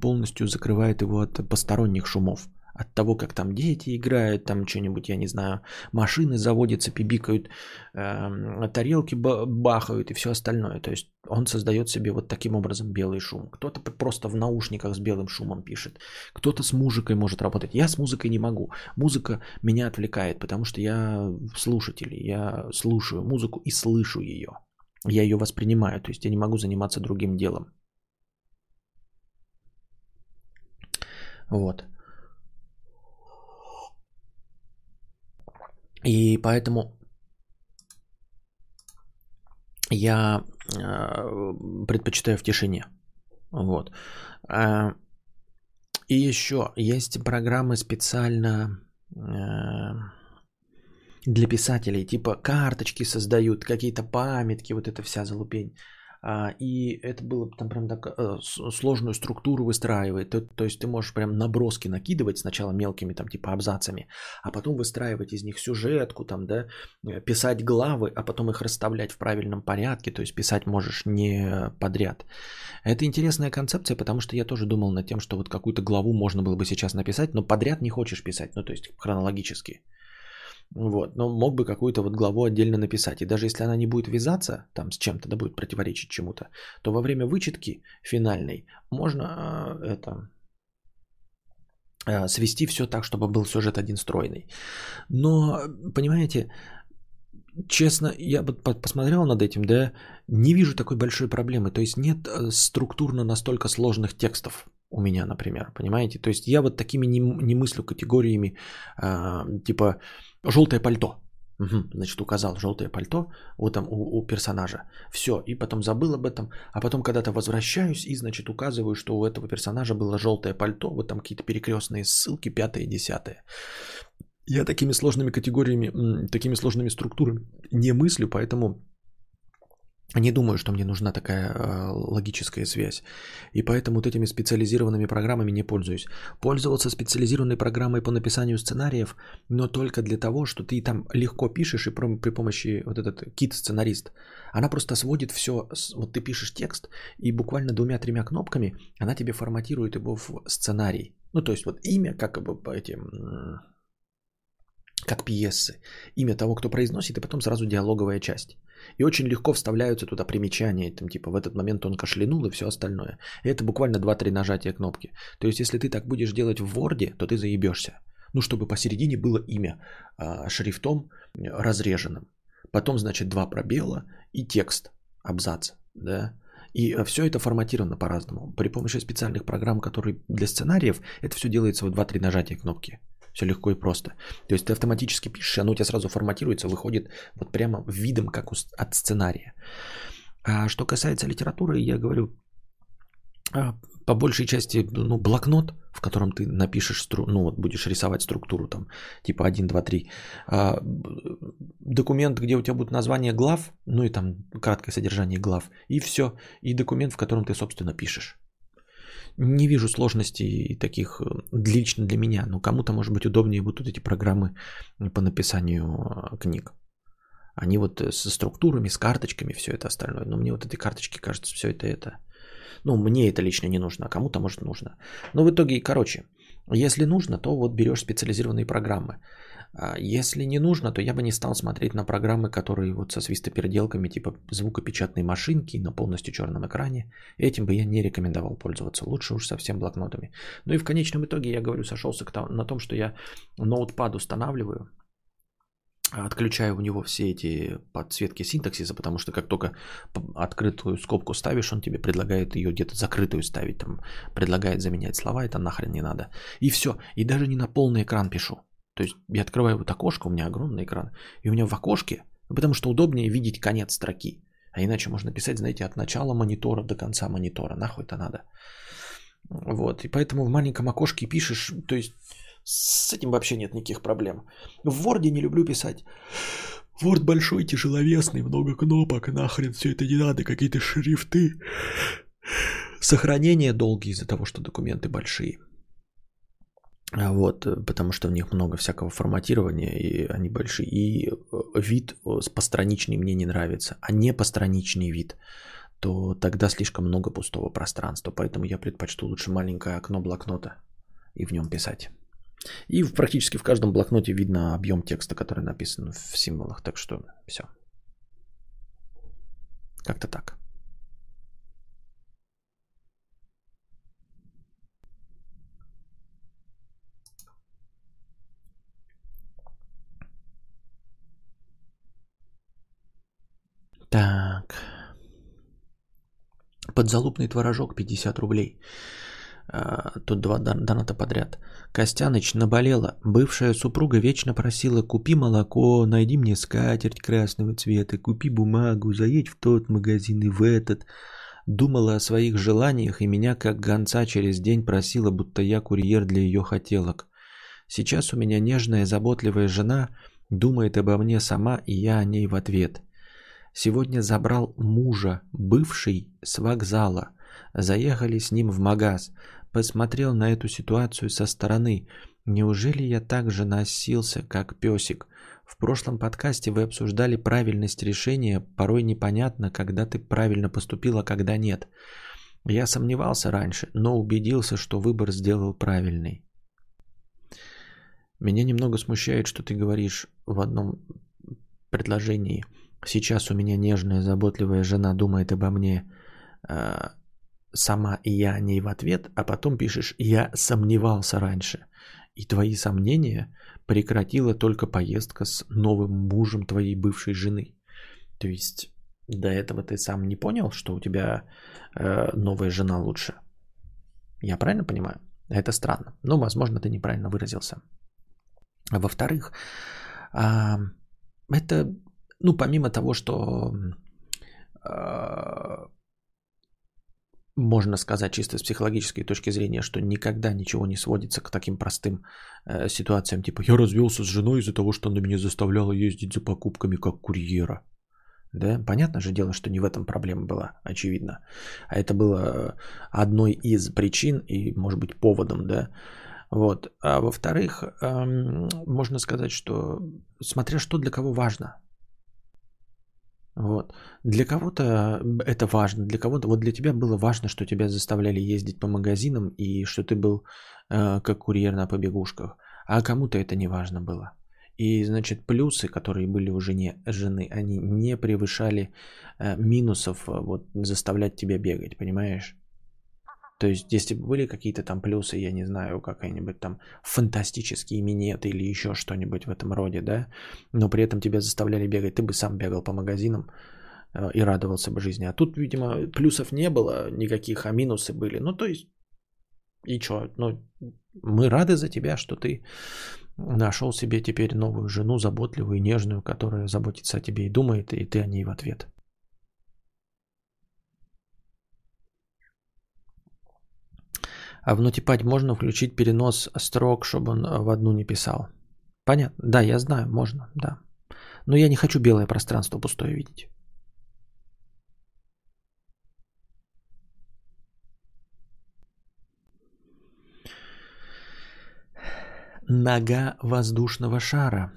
полностью закрывает его от посторонних шумов. От того, как там дети играют, там что-нибудь, я не знаю, машины заводятся, пибикают, э, тарелки бахают и все остальное. То есть он создает себе вот таким образом белый шум. Кто-то просто в наушниках с белым шумом пишет. Кто-то с музыкой может работать. Я с музыкой не могу. Музыка меня отвлекает, потому что я слушатель. Я слушаю музыку и слышу ее. Я ее воспринимаю, то есть я не могу заниматься другим делом. Вот. И поэтому я э, предпочитаю в тишине. Вот. Э, и еще есть программы специально э, для писателей, типа карточки создают, какие-то памятки, вот эта вся залупень. А, и это было там прям так э, сложную структуру выстраивает. То, то есть ты можешь прям наброски накидывать сначала мелкими там типа абзацами, а потом выстраивать из них сюжетку, там, да, э, писать главы, а потом их расставлять в правильном порядке, то есть писать можешь не подряд. Это интересная концепция, потому что я тоже думал над тем, что вот какую-то главу можно было бы сейчас написать, но подряд не хочешь писать, ну то есть хронологически. Вот, но мог бы какую-то вот главу отдельно написать. И даже если она не будет вязаться там с чем-то, да будет противоречить чему-то, то во время вычетки финальной можно э, это э, свести все так, чтобы был сюжет один стройный. Но, понимаете, честно, я бы посмотрел над этим, да, не вижу такой большой проблемы. То есть нет э, структурно настолько сложных текстов у меня, например, понимаете? То есть я вот такими не, не мыслю категориями, типа желтое пальто. Угу, значит, указал желтое пальто вот там у, у персонажа. Все, и потом забыл об этом. А потом когда-то возвращаюсь и, значит, указываю, что у этого персонажа было желтое пальто. Вот там какие-то перекрестные ссылки, пятое, десятое. Я такими сложными категориями, такими сложными структурами не мыслю, поэтому не думаю, что мне нужна такая э, логическая связь. И поэтому вот этими специализированными программами не пользуюсь. Пользоваться специализированной программой по написанию сценариев, но только для того, что ты там легко пишешь и при помощи вот этот кит-сценарист, она просто сводит все, вот ты пишешь текст, и буквально двумя-тремя кнопками она тебе форматирует его в сценарий. Ну, то есть вот имя, как бы по этим как пьесы. Имя того, кто произносит, и потом сразу диалоговая часть. И очень легко вставляются туда примечания, там, типа в этот момент он кашлянул и все остальное. И это буквально 2-3 нажатия кнопки. То есть, если ты так будешь делать в Word, то ты заебешься. Ну, чтобы посередине было имя а, шрифтом разреженным. Потом, значит, два пробела и текст, абзац, да. И э, все это форматировано по-разному. При помощи специальных программ, которые для сценариев, это все делается в 2-3 нажатия кнопки. Все легко и просто. То есть ты автоматически пишешь, оно у тебя сразу форматируется, выходит вот прямо видом, как от сценария. А что касается литературы, я говорю, а, по большей части ну, блокнот, в котором ты напишешь, стру... ну вот будешь рисовать структуру там, типа 1, 2, 3. А, документ, где у тебя будут названия глав, ну и там краткое содержание глав, и все. И документ, в котором ты, собственно, пишешь. Не вижу сложностей таких э, лично для меня, но кому-то, может быть, удобнее будут эти программы по написанию э, книг. Они вот э, со структурами, с карточками, все это остальное. Но мне вот эти карточки кажется, все это это. Ну, мне это лично не нужно, а кому-то, может, нужно. Но в итоге, короче, если нужно, то вот берешь специализированные программы. А если не нужно, то я бы не стал смотреть на программы, которые вот со свистопеределками типа звукопечатной машинки на полностью черном экране. Этим бы я не рекомендовал пользоваться. Лучше уж совсем блокнотами. Ну и в конечном итоге, я говорю, сошелся на том, что я ноутпад устанавливаю, отключаю у него все эти подсветки синтаксиса, потому что как только открытую скобку ставишь, он тебе предлагает ее где-то закрытую ставить, там, предлагает заменять слова, это нахрен не надо. И все, и даже не на полный экран пишу. То есть я открываю вот окошко, у меня огромный экран, и у меня в окошке, ну, потому что удобнее видеть конец строки. А иначе можно писать, знаете, от начала монитора до конца монитора. Нахуй это надо. Вот. И поэтому в маленьком окошке пишешь, то есть с этим вообще нет никаких проблем. В Word не люблю писать. Word большой, тяжеловесный, много кнопок, нахрен все это не надо, какие-то шрифты. Сохранение долгие из-за того, что документы большие. А вот, э, потому что в них много всякого форматирования, и они большие. И э, вид э, постраничный мне не нравится, а не постраничный вид, то тогда слишком много пустого пространства. Поэтому я предпочту лучше маленькое окно блокнота и в нем писать. И практически в каждом блокноте видно объем текста, который написан в символах. Так что все. Как-то так. Так. Подзалупный творожок 50 рублей. А, тут два доната подряд. Костяныч наболела. Бывшая супруга вечно просила, купи молоко, найди мне скатерть красного цвета, купи бумагу, заедь в тот магазин и в этот. Думала о своих желаниях и меня как гонца через день просила, будто я курьер для ее хотелок. Сейчас у меня нежная, заботливая жена думает обо мне сама, и я о ней в ответ. Сегодня забрал мужа, бывший, с вокзала. Заехали с ним в магаз. Посмотрел на эту ситуацию со стороны. Неужели я так же носился, как песик? В прошлом подкасте вы обсуждали правильность решения. Порой непонятно, когда ты правильно поступил, а когда нет. Я сомневался раньше, но убедился, что выбор сделал правильный. Меня немного смущает, что ты говоришь в одном предложении – Сейчас у меня нежная, заботливая жена думает обо мне э, сама, и я о ней в ответ, а потом пишешь, я сомневался раньше. И твои сомнения прекратила только поездка с новым мужем твоей бывшей жены. То есть до этого ты сам не понял, что у тебя э, новая жена лучше. Я правильно понимаю? Это странно. Ну, возможно, ты неправильно выразился. Во-вторых, э, это ну, помимо того, что э, можно сказать чисто с психологической точки зрения, что никогда ничего не сводится к таким простым э, ситуациям, типа я развелся с женой из-за того, что она меня заставляла ездить за покупками как курьера. Да, понятно же дело, что не в этом проблема была, очевидно. А это было одной из причин и, может быть, поводом, да. Вот. А во-вторых, эм, можно сказать, что смотря что для кого важно. Вот. Для кого-то это важно, для кого-то, вот для тебя было важно, что тебя заставляли ездить по магазинам и что ты был э, как курьер на побегушках, а кому-то это не важно было. И, значит, плюсы, которые были у жене, жены, они не превышали э, минусов э, вот, заставлять тебя бегать, понимаешь? То есть, если бы были какие-то там плюсы, я не знаю, какие-нибудь там фантастические минеты или еще что-нибудь в этом роде, да, но при этом тебя заставляли бегать, ты бы сам бегал по магазинам э, и радовался бы жизни. А тут, видимо, плюсов не было никаких, а минусы были. Ну, то есть, и что? Ну, мы рады за тебя, что ты нашел себе теперь новую жену, заботливую и нежную, которая заботится о тебе и думает, и ты о ней в ответ. А в Notepad можно включить перенос строк, чтобы он в одну не писал. Понятно. Да, я знаю, можно, да. Но я не хочу белое пространство пустое видеть. Нога воздушного шара.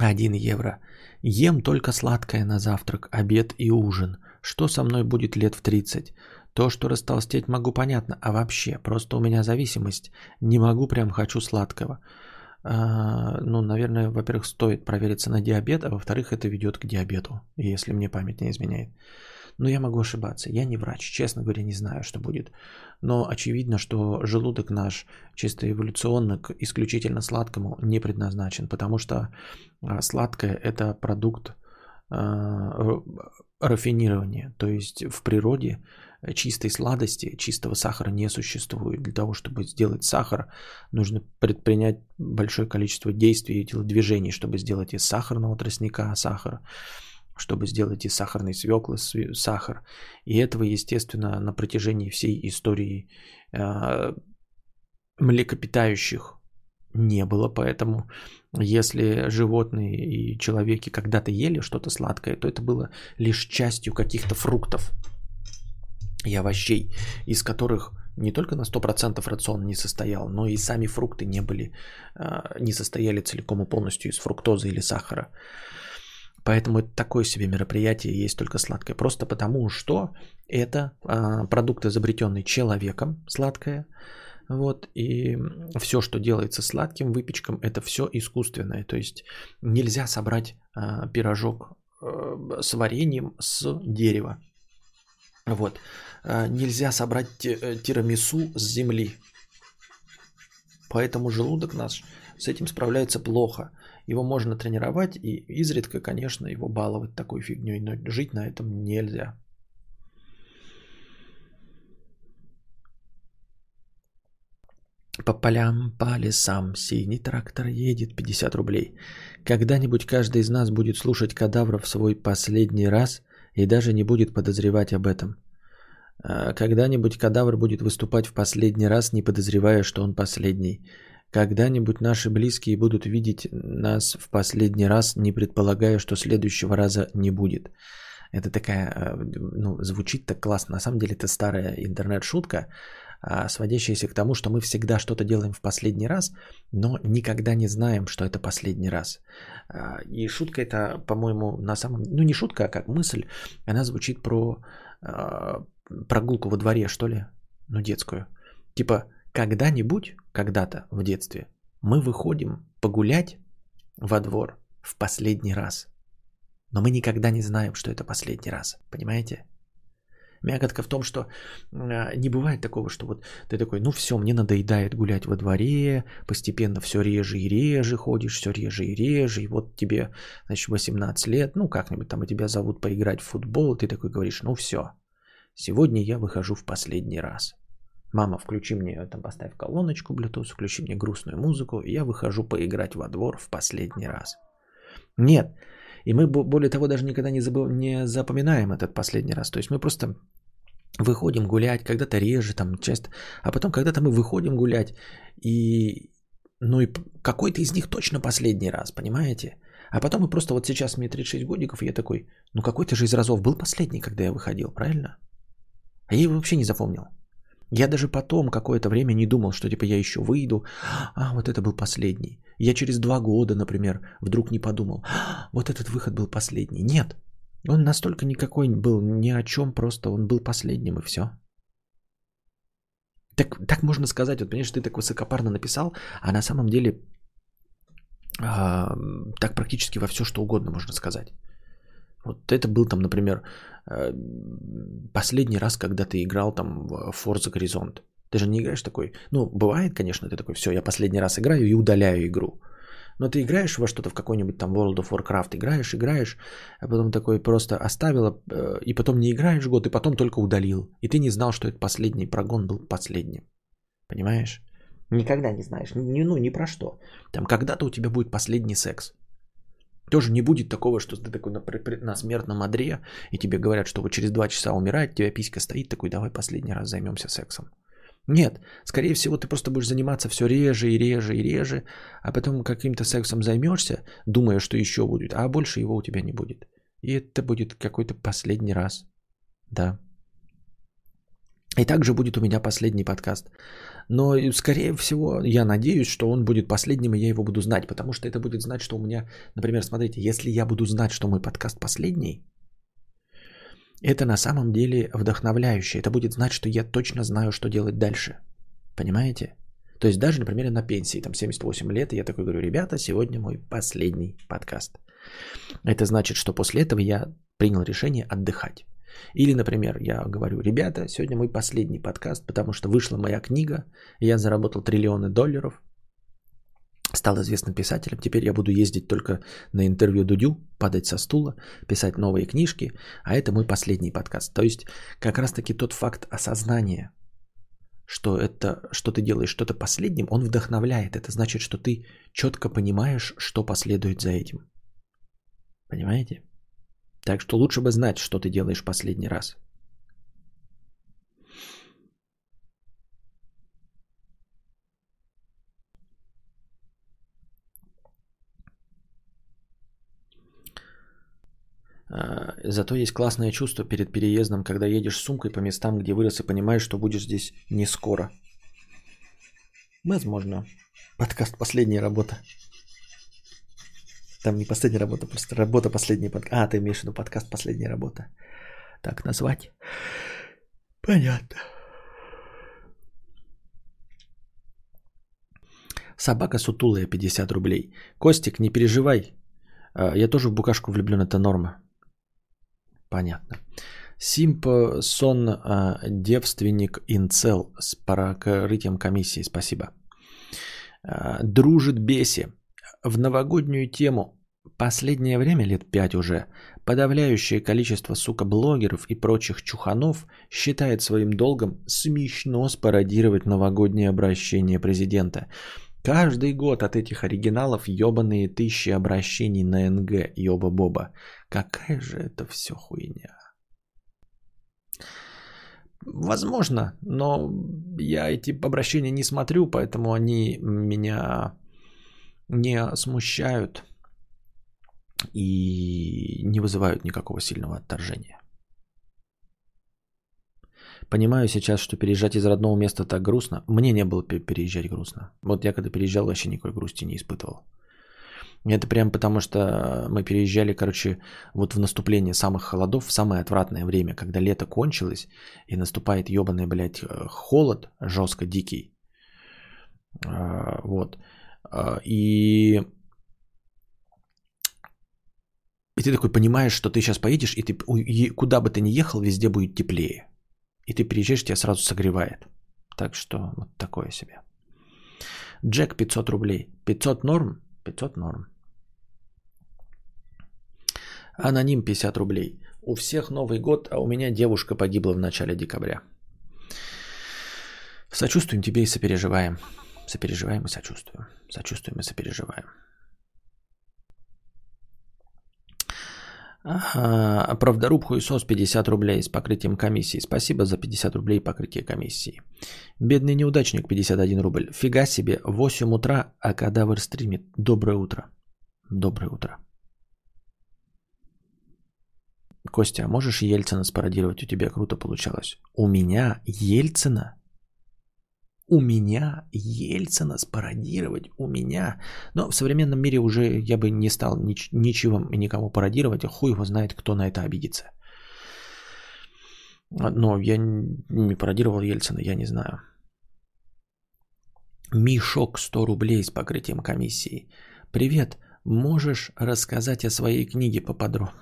1 евро. Ем только сладкое на завтрак, обед и ужин. Что со мной будет лет в 30? То, что растолстеть могу, понятно. А вообще, просто у меня зависимость. Не могу, прям хочу сладкого. А, ну, наверное, во-первых, стоит провериться на диабет, а во-вторых, это ведет к диабету, если мне память не изменяет. Но я могу ошибаться. Я не врач, честно говоря, не знаю, что будет. Но очевидно, что желудок наш чисто эволюционно к исключительно сладкому не предназначен, потому что а, сладкое – это продукт а, рафинирования. То есть в природе чистой сладости, чистого сахара не существует. Для того, чтобы сделать сахар, нужно предпринять большое количество действий и телодвижений, чтобы сделать из сахарного тростника сахар чтобы сделать из сахарной свеклы сахар. И этого, естественно, на протяжении всей истории э, млекопитающих не было, поэтому если животные и человеки когда-то ели что-то сладкое, то это было лишь частью каких-то фруктов и овощей, из которых не только на 100% рацион не состоял, но и сами фрукты не были, э, не состояли целиком и полностью из фруктозы или сахара. Поэтому это такое себе мероприятие, есть только сладкое. Просто потому, что это а, продукт, изобретенный человеком, сладкое. Вот, и все, что делается сладким выпечком, это все искусственное. То есть нельзя собрать а, пирожок а, с вареньем с дерева. Вот. А, нельзя собрать тирамису с земли. Поэтому желудок наш с этим справляется плохо. Его можно тренировать и изредка, конечно, его баловать такой фигней, но жить на этом нельзя. По полям, по лесам синий трактор едет 50 рублей. Когда-нибудь каждый из нас будет слушать кадавров свой последний раз и даже не будет подозревать об этом. А когда-нибудь кадавр будет выступать в последний раз, не подозревая, что он последний. Когда-нибудь наши близкие будут видеть нас в последний раз, не предполагая, что следующего раза не будет. Это такая, э, ну, звучит так классно. На самом деле это старая интернет-шутка, а, сводящаяся к тому, что мы всегда что-то делаем в последний раз, но никогда не знаем, что это последний раз. А, и шутка это, по-моему, на самом... Ну, не шутка, а как мысль. Она звучит про прогулку во дворе, что ли? Ну, детскую. Типа, когда-нибудь, когда-то в детстве, мы выходим погулять во двор в последний раз. Но мы никогда не знаем, что это последний раз. Понимаете? Мякотка в том, что а, не бывает такого, что вот ты такой, ну все, мне надоедает гулять во дворе, постепенно все реже и реже ходишь, все реже и реже, и вот тебе, значит, 18 лет, ну как-нибудь там и тебя зовут поиграть в футбол, ты такой говоришь, ну все, сегодня я выхожу в последний раз. Мама, включи мне, там поставь колоночку Bluetooth, включи мне грустную музыку, и я выхожу поиграть во двор в последний раз. Нет. И мы, более того, даже никогда не, забыв... не запоминаем этот последний раз. То есть мы просто выходим гулять, когда-то реже, там, часто, а потом когда-то мы выходим гулять, и, ну и какой-то из них точно последний раз, понимаете? А потом мы просто, вот сейчас мне 36 годиков, и я такой, ну какой-то же из разов был последний, когда я выходил, правильно? А я его вообще не запомнил. Я даже потом какое-то время не думал, что типа я еще выйду. А, вот это был последний. Я через два года, например, вдруг не подумал. А, вот этот выход был последний. Нет. Он настолько никакой был ни о чем, просто он был последним и все. Так, так можно сказать, вот понимаешь, ты так высокопарно написал, а на самом деле А, так практически во все, что угодно можно сказать. Вот это был там, например, э, последний раз, когда ты играл там в Forza Horizon. Ты же не играешь такой. Ну, бывает, конечно, ты такой, все, я последний раз играю и удаляю игру. Но ты играешь во что-то, в какой-нибудь там World of Warcraft, играешь, играешь, а потом такой просто оставила, э, и потом не играешь год, и потом только удалил. И ты не знал, что этот последний прогон был последним. Понимаешь? Никогда не знаешь. Ни, ну, ни про что. Там когда-то у тебя будет последний секс. Тоже не будет такого, что ты такой на, на смертном одре, и тебе говорят, что вот через два часа умирает, у тебя писька стоит, такой, давай последний раз займемся сексом. Нет, скорее всего, ты просто будешь заниматься все реже и реже и реже, а потом каким-то сексом займешься, думая, что еще будет, а больше его у тебя не будет. И это будет какой-то последний раз. Да. И также будет у меня последний подкаст. Но, скорее всего, я надеюсь, что он будет последним, и я его буду знать, потому что это будет знать, что у меня, например, смотрите, если я буду знать, что мой подкаст последний, это на самом деле вдохновляюще. Это будет знать, что я точно знаю, что делать дальше. Понимаете? То есть даже, например, на пенсии, там 78 лет, и я такой говорю, ребята, сегодня мой последний подкаст. Это значит, что после этого я принял решение отдыхать. Или, например, я говорю, ребята, сегодня мой последний подкаст, потому что вышла моя книга, я заработал триллионы долларов, стал известным писателем. Теперь я буду ездить только на интервью Дудю, падать со стула, писать новые книжки, а это мой последний подкаст. То есть как раз-таки тот факт осознания, что это, что ты делаешь что-то последним, он вдохновляет. Это значит, что ты четко понимаешь, что последует за этим. Понимаете? Так что лучше бы знать, что ты делаешь последний раз. А, зато есть классное чувство перед переездом, когда едешь с сумкой по местам, где вырос и понимаешь, что будешь здесь не скоро. Возможно. Подкаст «Последняя работа». Там не последняя работа, просто работа последняя подкаст. А, ты имеешь в виду подкаст «Последняя работа». Так назвать. Понятно. Собака сутулая 50 рублей. Костик, не переживай. А, я тоже в букашку влюблен, это норма. Понятно. Симпсон а, девственник инцел с прокрытием комиссии. Спасибо. А, дружит Беси. В новогоднюю тему последнее время, лет пять уже, подавляющее количество, сука, блогеров и прочих чуханов считает своим долгом смешно спародировать новогоднее обращение президента. Каждый год от этих оригиналов ебаные тысячи обращений на НГ, ёба-боба. Какая же это все хуйня. Возможно, но я эти обращения не смотрю, поэтому они меня не смущают и не вызывают никакого сильного отторжения. Понимаю сейчас, что переезжать из родного места так грустно. Мне не было переезжать грустно. Вот я когда переезжал, вообще никакой грусти не испытывал. Это прям потому, что мы переезжали, короче, вот в наступление самых холодов, в самое отвратное время, когда лето кончилось, и наступает ебаный, блядь, э, холод жестко дикий. А, вот. А, и... И ты такой понимаешь, что ты сейчас поедешь, и ты куда бы ты ни ехал, везде будет теплее. И ты приезжаешь, тебя сразу согревает. Так что вот такое себе. Джек 500 рублей. 500 норм? 500 норм. Аноним 50 рублей. У всех Новый год, а у меня девушка погибла в начале декабря. Сочувствуем тебе и сопереживаем. Сопереживаем и сочувствуем. Сочувствуем и сопереживаем. Ага, правдоруб хуесос 50 рублей с покрытием комиссии. Спасибо за 50 рублей покрытие комиссии. Бедный неудачник 51 рубль. Фига себе, 8 утра, а кадавр стримит. Доброе утро. Доброе утро. Костя, а можешь Ельцина спародировать? У тебя круто получалось. У меня Ельцина? У меня Ельцина спародировать, у меня. Но в современном мире уже я бы не стал нич- ничего никому пародировать, а хуй его знает, кто на это обидится. Но я не пародировал Ельцина, я не знаю. Мишок 100 рублей с покрытием комиссии. Привет, можешь рассказать о своей книге поподробнее?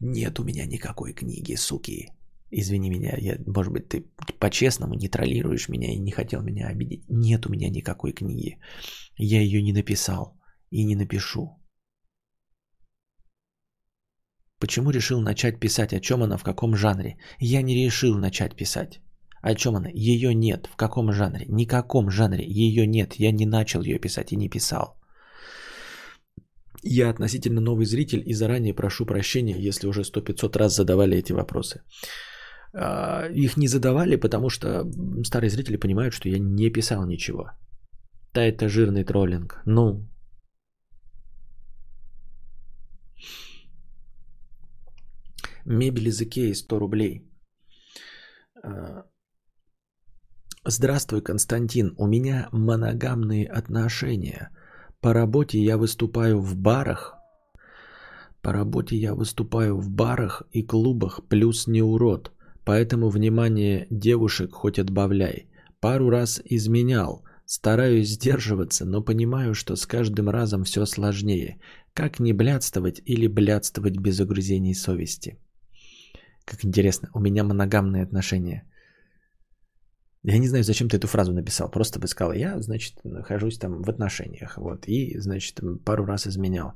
Нет у меня никакой книги, суки. Извини меня, я, может быть, ты по-честному не троллируешь меня и не хотел меня обидеть. Нет у меня никакой книги. Я ее не написал и не напишу. Почему решил начать писать? О чем она? В каком жанре? Я не решил начать писать. О чем она? Ее нет. В каком жанре? Никаком жанре. Ее нет. Я не начал ее писать и не писал. Я относительно новый зритель и заранее прошу прощения, если уже сто 500 раз задавали эти вопросы. А, их не задавали, потому что старые зрители понимают, что я не писал ничего. Да, это жирный троллинг. Ну, Мебель из Икеи 100 рублей. А, Здравствуй, Константин. У меня моногамные отношения. По работе я выступаю в барах. По работе я выступаю в барах и клубах, плюс не урод. Поэтому внимание девушек хоть отбавляй. Пару раз изменял. Стараюсь сдерживаться, но понимаю, что с каждым разом все сложнее. Как не блядствовать или блядствовать без угрызений совести? Как интересно, у меня моногамные отношения. Я не знаю, зачем ты эту фразу написал. Просто бы сказал, я, значит, нахожусь там в отношениях. Вот, и, значит, пару раз изменял.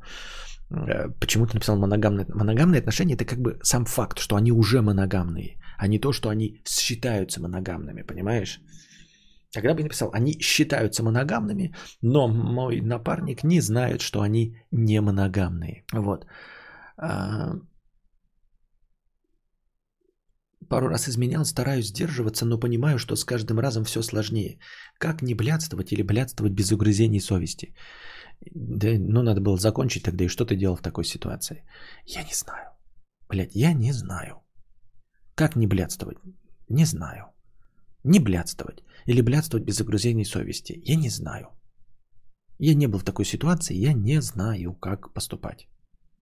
Э, почему ты написал моногамные? Моногамные отношения – это как бы сам факт, что они уже моногамные, а не то, что они считаются моногамными, понимаешь? Тогда бы написал, они считаются моногамными, но мой напарник не знает, что они не моногамные. Вот. А, Пару раз изменял, стараюсь сдерживаться, но понимаю, что с каждым разом все сложнее. Как не блядствовать или блядствовать без угрызений совести? Да, ну, надо было закончить тогда. И что ты делал в такой ситуации? Я не знаю. Блядь, я не знаю. Как не блядствовать? Не знаю. Не блядствовать. Или блядствовать без угрызений совести? Я не знаю. Я не был в такой ситуации, я не знаю, как поступать.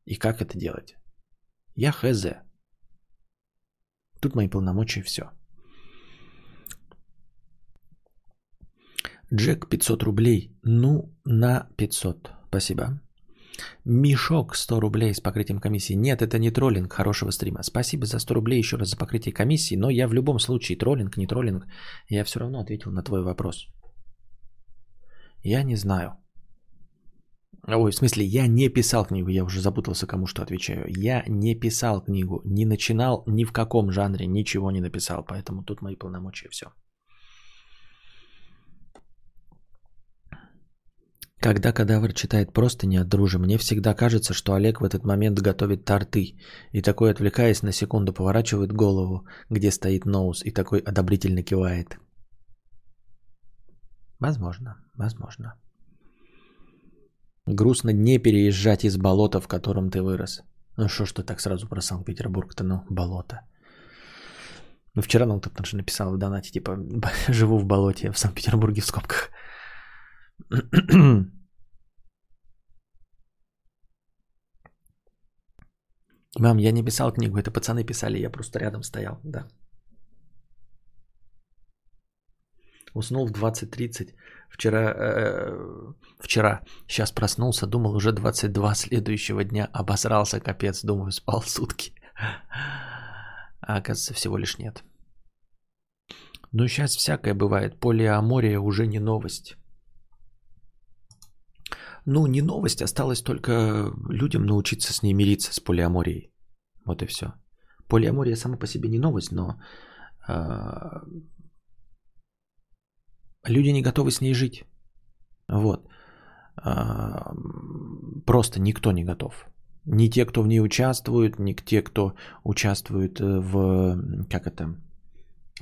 И как это делать. Я хз. Тут мои полномочия все. Джек 500 рублей. Ну, на 500. Спасибо. Мешок 100 рублей с покрытием комиссии. Нет, это не троллинг хорошего стрима. Спасибо за 100 рублей еще раз за покрытие комиссии. Но я в любом случае, троллинг, не троллинг, я все равно ответил на твой вопрос. Я не знаю. Ой, в смысле, я не писал книгу, я уже запутался, кому что отвечаю. Я не писал книгу, не начинал ни в каком жанре, ничего не написал, поэтому тут мои полномочия, все. Когда кадавр читает просто не от дружи, мне всегда кажется, что Олег в этот момент готовит торты. И такой, отвлекаясь на секунду, поворачивает голову, где стоит Ноус, и такой одобрительно кивает. Возможно, возможно. Грустно не переезжать из болота, в котором ты вырос. Ну что ж ты так сразу про Санкт-Петербург-то, ну, болото. Ну, вчера нам кто-то же написал в донате, типа, живу в болоте в Санкт-Петербурге в скобках. Мам, я не писал книгу, это пацаны писали, я просто рядом стоял, да. Уснул в 20.30. Вчера, э, вчера, сейчас проснулся, думал уже 22 следующего дня, обосрался капец, думаю, спал сутки. А оказывается, всего лишь нет. Ну, сейчас всякое бывает. Полиамория уже не новость. Ну, не новость, осталось только людям научиться с ней мириться, с полиаморией. Вот и все. Полиамория сама по себе не новость, но э, люди не готовы с ней жить. Вот. А, просто никто не готов. Ни те, кто в ней участвует, ни те, кто участвует э, в, как это,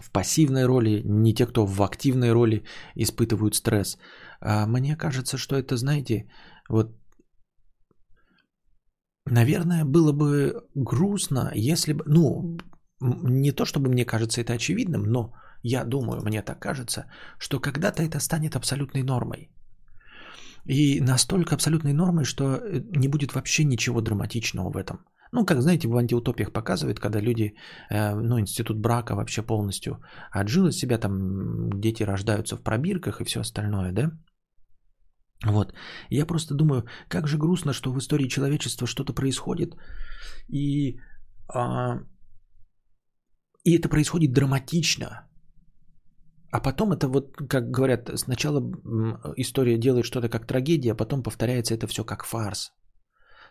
в пассивной роли, ни те, кто в активной роли испытывают стресс. А мне кажется, что это, знаете, вот, наверное, было бы грустно, если бы, ну, не то чтобы мне кажется это очевидным, но я думаю, мне так кажется, что когда-то это станет абсолютной нормой. И настолько абсолютной нормой, что э, не будет вообще ничего драматичного в этом. Ну, как знаете, в антиутопиях показывают, когда люди, э, ну, институт брака вообще полностью отжил из себя, там дети рождаются в пробирках и все остальное, да? Вот. Я просто думаю, как же грустно, что в истории человечества что-то происходит, и, а, и это происходит драматично. А потом это вот, как говорят, сначала история делает что-то как трагедия, а потом повторяется это все как фарс.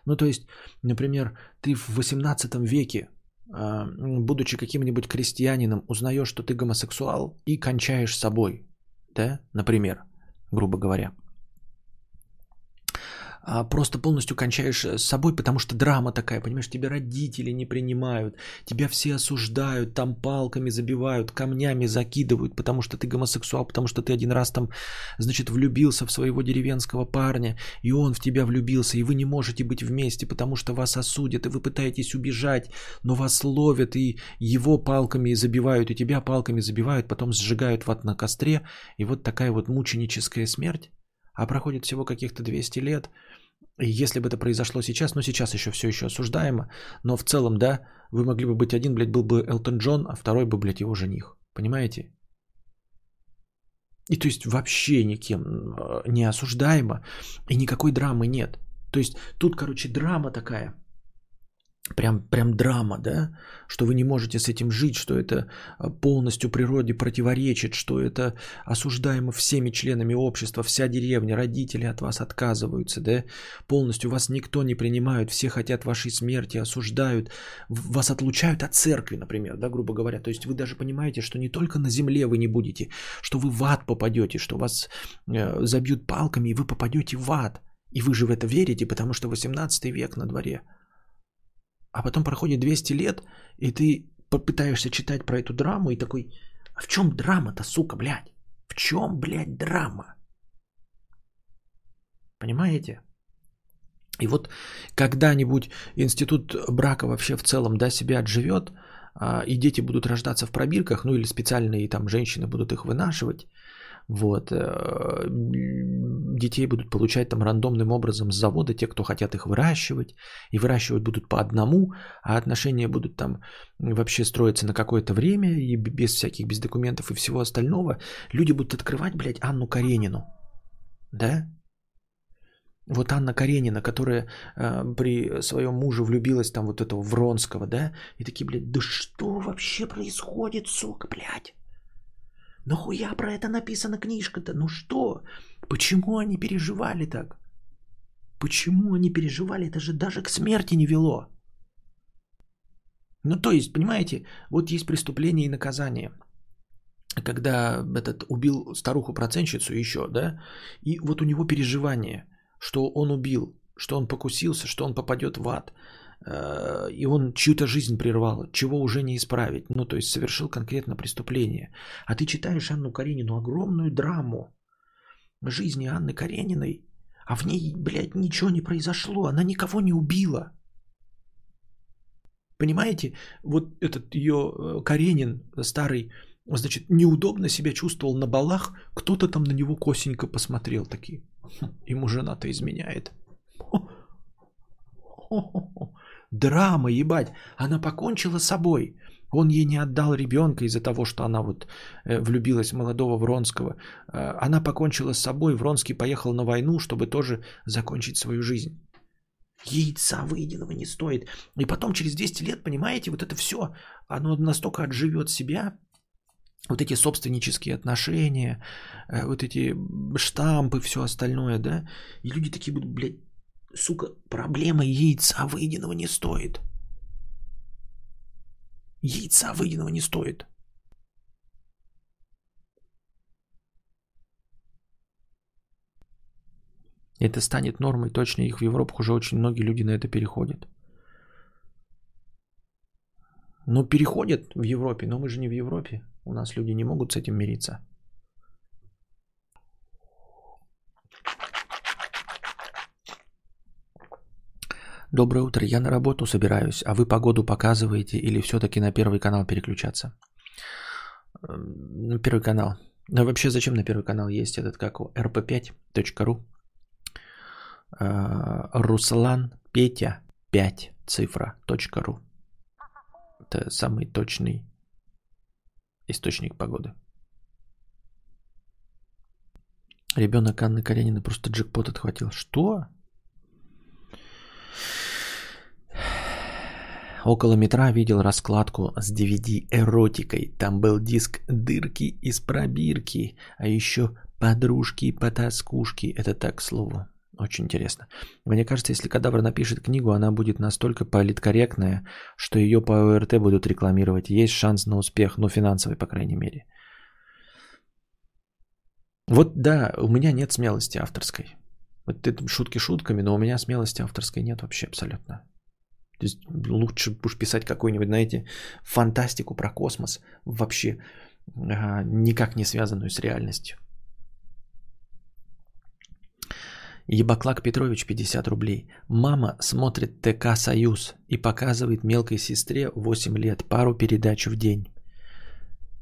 Ну, то есть, например, ты в 18 веке, а, будучи каким-нибудь крестьянином, узнаешь, что ты гомосексуал и кончаешь собой, да, например, грубо говоря – а, просто полностью кончаешь с собой, потому что драма такая, понимаешь, тебя родители не принимают, тебя все осуждают, там палками забивают, камнями закидывают, потому что ты гомосексуал, потому что ты один раз там, значит, влюбился в своего деревенского парня, и он в тебя влюбился, и вы не можете быть вместе, потому что вас осудят, и вы пытаетесь убежать, но вас ловят, и его палками забивают, и тебя палками забивают, потом сжигают в ад на костре, и вот такая вот мученическая смерть, а проходит всего каких-то 200 лет – и если бы это произошло сейчас, ну сейчас еще все еще осуждаемо, но в целом, да, вы могли бы быть один, блядь, был бы Элтон Джон, а второй бы, блядь, его жених. Понимаете? И то есть вообще никем э, не осуждаемо, и никакой драмы нет. То есть тут, короче, драма такая – прям, прям драма, да, что вы не можете с этим жить, что это а, полностью природе противоречит, что это осуждаемо всеми членами общества, вся деревня, родители от вас отказываются, да, полностью вас никто не принимает, все хотят вашей смерти, осуждают, вас отлучают от церкви, например, да, грубо говоря, то есть вы даже понимаете, что не только на земле вы не будете, что вы в ад попадете, что вас э, забьют палками и вы попадете в ад, и вы же в это верите, потому что 18 век на дворе – а потом проходит 200 лет, и ты попытаешься читать про эту драму и такой, а в чем драма-то, сука, блядь? В чем, блядь, драма? Понимаете? И вот когда-нибудь институт брака вообще в целом да, себя отживет, а, и дети будут рождаться в пробирках, ну или специальные там женщины будут их вынашивать, вот. Э, детей будут получать там рандомным образом с завода, те, кто хотят их выращивать. И выращивать будут по одному, а отношения будут там вообще строиться на какое-то время и без всяких, без документов и всего остального. Люди будут открывать, блядь, Анну Каренину. Да? Вот Анна Каренина, которая э, при своем муже влюбилась там вот этого Вронского, да? И такие, блядь, да что вообще происходит, сука, блядь? Нахуя про это написана книжка-то? Ну что? Почему они переживали так? Почему они переживали? Это же даже к смерти не вело. Ну то есть, понимаете, вот есть преступление и наказание. Когда этот убил старуху-процентщицу еще, да, и вот у него переживание, что он убил, что он покусился, что он попадет в ад – и он чью-то жизнь прервал, чего уже не исправить. Ну, то есть совершил конкретно преступление. А ты читаешь Анну Каренину огромную драму жизни Анны Карениной, а в ней, блядь, ничего не произошло. Она никого не убила. Понимаете, вот этот ее э, Каренин старый, значит, неудобно себя чувствовал на балах, кто-то там на него косенько посмотрел такие. «Хм, ему жена-то изменяет. Драма, ебать. Она покончила с собой. Он ей не отдал ребенка из-за того, что она вот э, влюбилась в молодого Вронского. Э, она покончила с собой. Вронский поехал на войну, чтобы тоже закончить свою жизнь. Яйца выеденного не стоит. И потом через 200 лет, понимаете, вот это все, оно настолько отживет себя, вот эти собственнические отношения, э, вот эти штампы, все остальное, да, и люди такие будут, блядь, сука, проблема яйца выеденного не стоит. Яйца выеденного не стоит. Это станет нормой, точно их в Европах уже очень многие люди на это переходят. Но переходят в Европе, но мы же не в Европе. У нас люди не могут с этим мириться. Доброе утро, я на работу собираюсь, а вы погоду показываете или все-таки на первый канал переключаться? Эм, на первый канал. Ну вообще зачем на первый канал есть этот как rp5.ru э, Руслан Петя 5 цифра.ру. Это самый точный источник погоды. Ребенок Анны Карениной просто джекпот отхватил. Что? Около метра видел раскладку с DVD эротикой. Там был диск «Дырки из пробирки», а еще «Подружки-потаскушки». Это так, к слову. Очень интересно. Мне кажется, если Кадавр напишет книгу, она будет настолько политкорректная, что ее по ОРТ будут рекламировать. Есть шанс на успех, ну финансовый, по крайней мере. Вот да, у меня нет смелости авторской. Вот это шутки шутками, но у меня смелости авторской нет вообще абсолютно. То есть лучше уж писать какую-нибудь, знаете, фантастику про космос, вообще а, никак не связанную с реальностью. Ебаклак Петрович 50 рублей. Мама смотрит ТК «Союз» и показывает мелкой сестре 8 лет пару передач в день.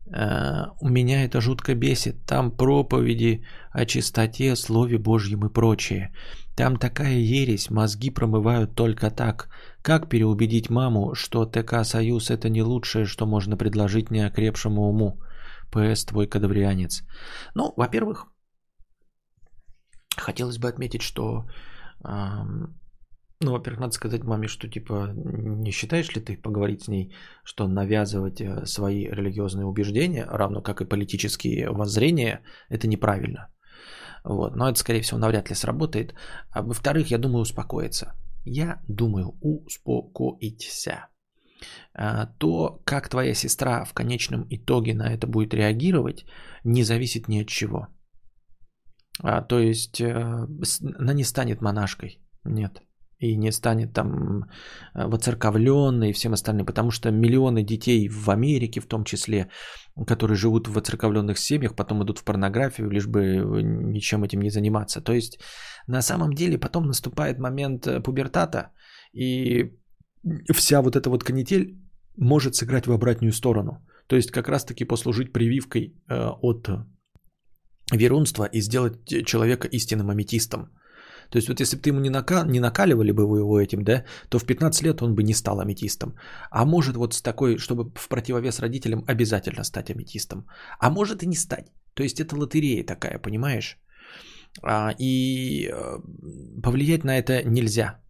Э, у меня это жутко бесит. Там проповеди о чистоте, слове Божьем и прочее. Там такая ересь, мозги промывают только так. Как переубедить маму, что ТК «Союз» это не лучшее, что можно предложить неокрепшему уму? ПС, твой кадаврианец. Ну, во-первых, хотелось бы отметить, что ну, во-первых, надо сказать маме, что типа не считаешь ли ты поговорить с ней, что навязывать э, свои религиозные убеждения, равно как и политические воззрения, это неправильно. Вот. Но это, скорее всего, навряд ли сработает. А во-вторых, я думаю успокоиться. Я думаю успокоиться. А, то, как твоя сестра в конечном итоге на это будет реагировать, не зависит ни от чего. А, то есть э, она не станет монашкой. Нет и не станет там э, воцерковленной и всем остальным, потому что миллионы детей в Америке в том числе, которые живут в воцерковленных семьях, потом идут в порнографию, лишь бы э, ничем этим не заниматься. То есть на самом деле потом наступает момент э, пубертата, и вся вот эта вот канитель может сыграть в обратную сторону. То есть как раз-таки послужить прививкой от верунства и сделать человека истинным аметистом – то есть вот если бы ты ему не, нака... не накаливали бы его этим, да, то в 15 лет он бы не стал аметистом. А может вот с такой, чтобы в противовес родителям обязательно стать аметистом. А может и не стать. То есть это лотерея такая, понимаешь? А, и э, повлиять на это нельзя.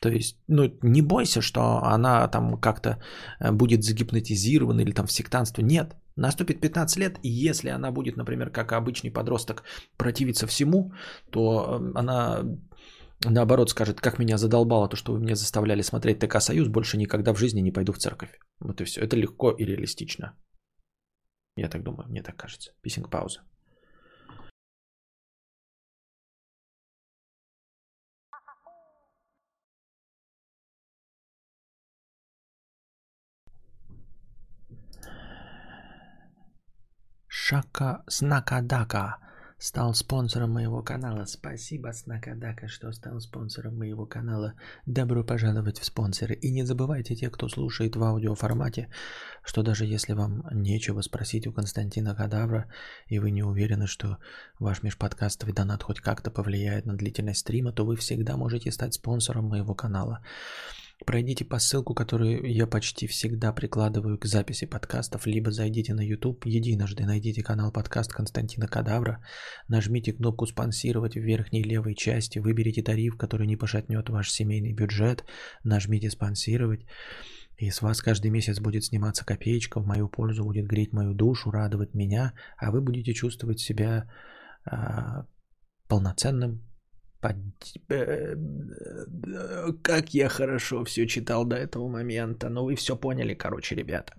То есть, ну, не бойся, что она там как-то э, будет загипнотизирована или там в сектанство. Нет, наступит 15 лет, и если она будет, например, как обычный подросток, противиться всему, то э, она наоборот скажет, как меня задолбало то, что вы меня заставляли смотреть ТК «Союз», больше никогда в жизни не пойду в церковь. Вот и все. Это легко и реалистично. Я так думаю, мне так кажется. Писинг пауза. Шака Снакадака стал спонсором моего канала. Спасибо, Снакадака, что стал спонсором моего канала. Добро пожаловать в спонсоры. И не забывайте, те, кто слушает в аудиоформате, что даже если вам нечего спросить у Константина Кадавра, и вы не уверены, что ваш межподкастовый донат хоть как-то повлияет на длительность стрима, то вы всегда можете стать спонсором моего канала. Пройдите по ссылку, которую я почти всегда прикладываю к записи подкастов, либо зайдите на YouTube, единожды найдите канал подкаст Константина Кадавра, нажмите кнопку «Спонсировать» в верхней левой части, выберите тариф, который не пошатнет ваш семейный бюджет, нажмите «Спонсировать», и с вас каждый месяц будет сниматься копеечка, в мою пользу будет греть мою душу, радовать меня, а вы будете чувствовать себя а, полноценным Э, как я хорошо все читал до этого момента. Ну, вы все поняли, короче, ребята.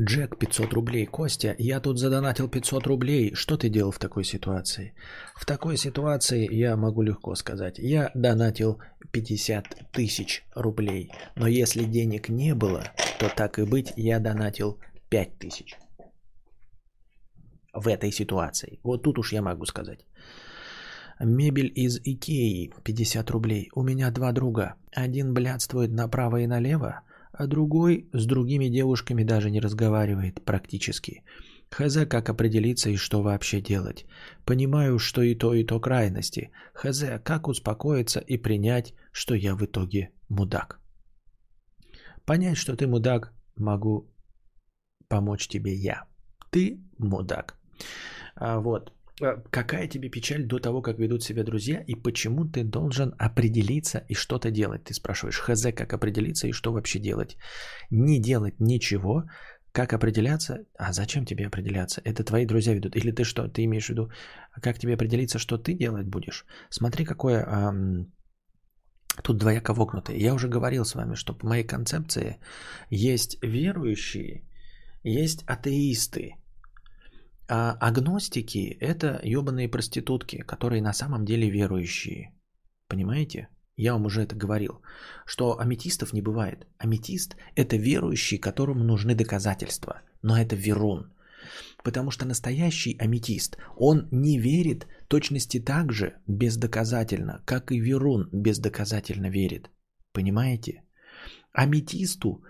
Джек 500 рублей. Костя, я тут задонатил 500 рублей. Что ты делал в такой ситуации? В такой ситуации я могу легко сказать. Я донатил 50 тысяч рублей. Но если денег не было, то так и быть, я донатил 5 тысяч в этой ситуации. Вот тут уж я могу сказать. Мебель из Икеи, 50 рублей. У меня два друга. Один блядствует направо и налево, а другой с другими девушками даже не разговаривает практически. Хз, как определиться и что вообще делать. Понимаю, что и то, и то крайности. Хз, как успокоиться и принять, что я в итоге мудак. Понять, что ты мудак, могу помочь тебе я. Ты мудак. А, вот. А, какая тебе печаль до того, как ведут себя друзья, и почему ты должен определиться и что-то делать? Ты спрашиваешь, хз, как определиться и что вообще делать? Не делать ничего, как определяться? А зачем тебе определяться? Это твои друзья ведут. Или ты что, ты имеешь в виду, как тебе определиться, что ты делать будешь? Смотри, какое... Ам... Тут двояко вогнутое. Я уже говорил с вами, что по моей концепции есть верующие, есть атеисты. А агностики – это ебаные проститутки, которые на самом деле верующие. Понимаете? Я вам уже это говорил, что аметистов не бывает. Аметист – это верующий, которому нужны доказательства. Но это верун. Потому что настоящий аметист, он не верит точности так же бездоказательно, как и верун бездоказательно верит. Понимаете? Аметисту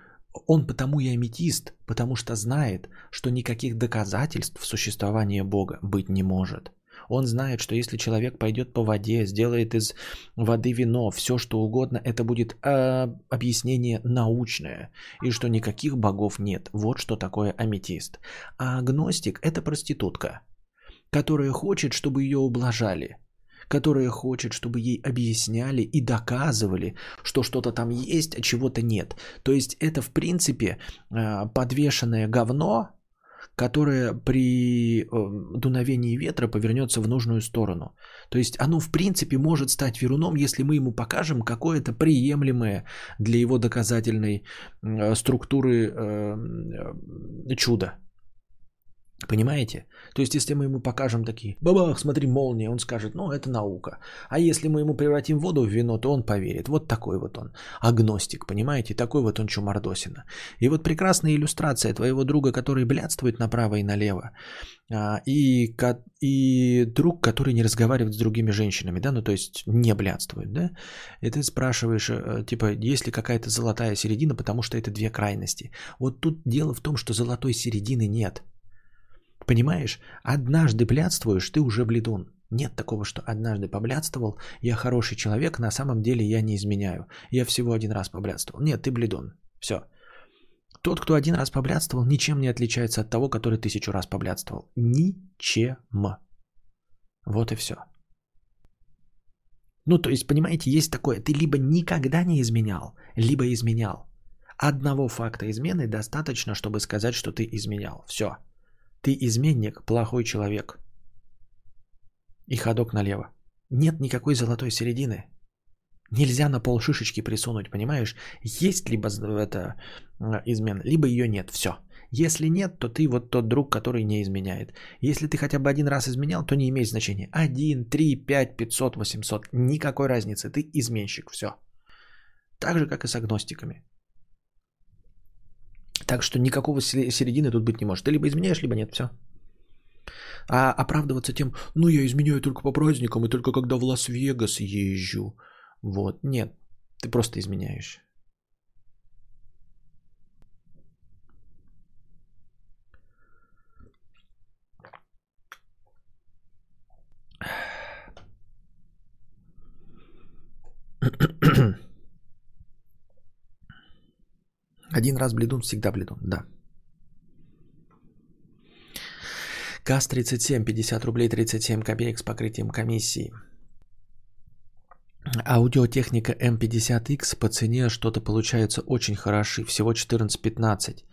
он потому и аметист, потому что знает, что никаких доказательств существования Бога быть не может – он знает, что если человек пойдет по воде, сделает из воды вино, все что угодно, это будет э, объяснение научное. И что никаких богов нет. Вот что такое аметист. А агностик – это проститутка, которая хочет, чтобы ее ублажали которая хочет, чтобы ей объясняли и доказывали, что что-то там есть, а чего-то нет. То есть это, в принципе, э, подвешенное говно, которое при э, дуновении ветра повернется в нужную сторону. То есть оно в принципе может стать веруном, если мы ему покажем какое-то приемлемое для его доказательной э, структуры чудо. Понимаете? То есть, если мы ему покажем такие, бабах, смотри, молния, он скажет, ну, это наука. А если мы ему превратим воду в вино, то он поверит. Вот такой вот он, агностик, понимаете? Такой вот он чумардосина. И вот прекрасная иллюстрация твоего друга, который блядствует направо и налево, а, и, и друг, который не разговаривает с другими женщинами, да, ну, то есть не блядствует, да, и ты спрашиваешь, э, типа, есть ли какая-то золотая середина, потому что это две крайности. Вот тут дело в том, что золотой середины нет – Понимаешь, однажды блядствуешь, ты уже бледун. Нет такого, что однажды поблядствовал, я хороший человек, на самом деле я не изменяю. Я всего один раз поблядствовал. Нет, ты бледун. Все. Тот, кто один раз поблядствовал, ничем не отличается от того, который тысячу раз поблядствовал. Ничем. Вот и все. Ну, то есть, понимаете, есть такое, ты либо никогда не изменял, либо изменял. Одного факта измены достаточно, чтобы сказать, что ты изменял. Все. Ты изменник, плохой человек. И ходок налево. Нет никакой золотой середины. Нельзя на пол шишечки присунуть, понимаешь? Есть либо это а, измена, либо ее нет. Все. Если нет, то ты вот тот друг, который не изменяет. Если ты хотя бы один раз изменял, то не имеет значения. Один, три, пять, пятьсот, восемьсот. Никакой разницы. Ты изменщик. Все. Так же, как и с агностиками. Так что никакого середины тут быть не может. Ты либо изменяешь, либо нет, все. А оправдываться тем, ну я изменяю только по праздникам и только когда в Лас-Вегас езжу. Вот, нет, ты просто изменяешь. Один раз бледун, всегда бледун, да. КАС-37, 50 рублей 37 копеек с покрытием комиссии. Аудиотехника М50X по цене что-то получается очень хороши. Всего 14-15.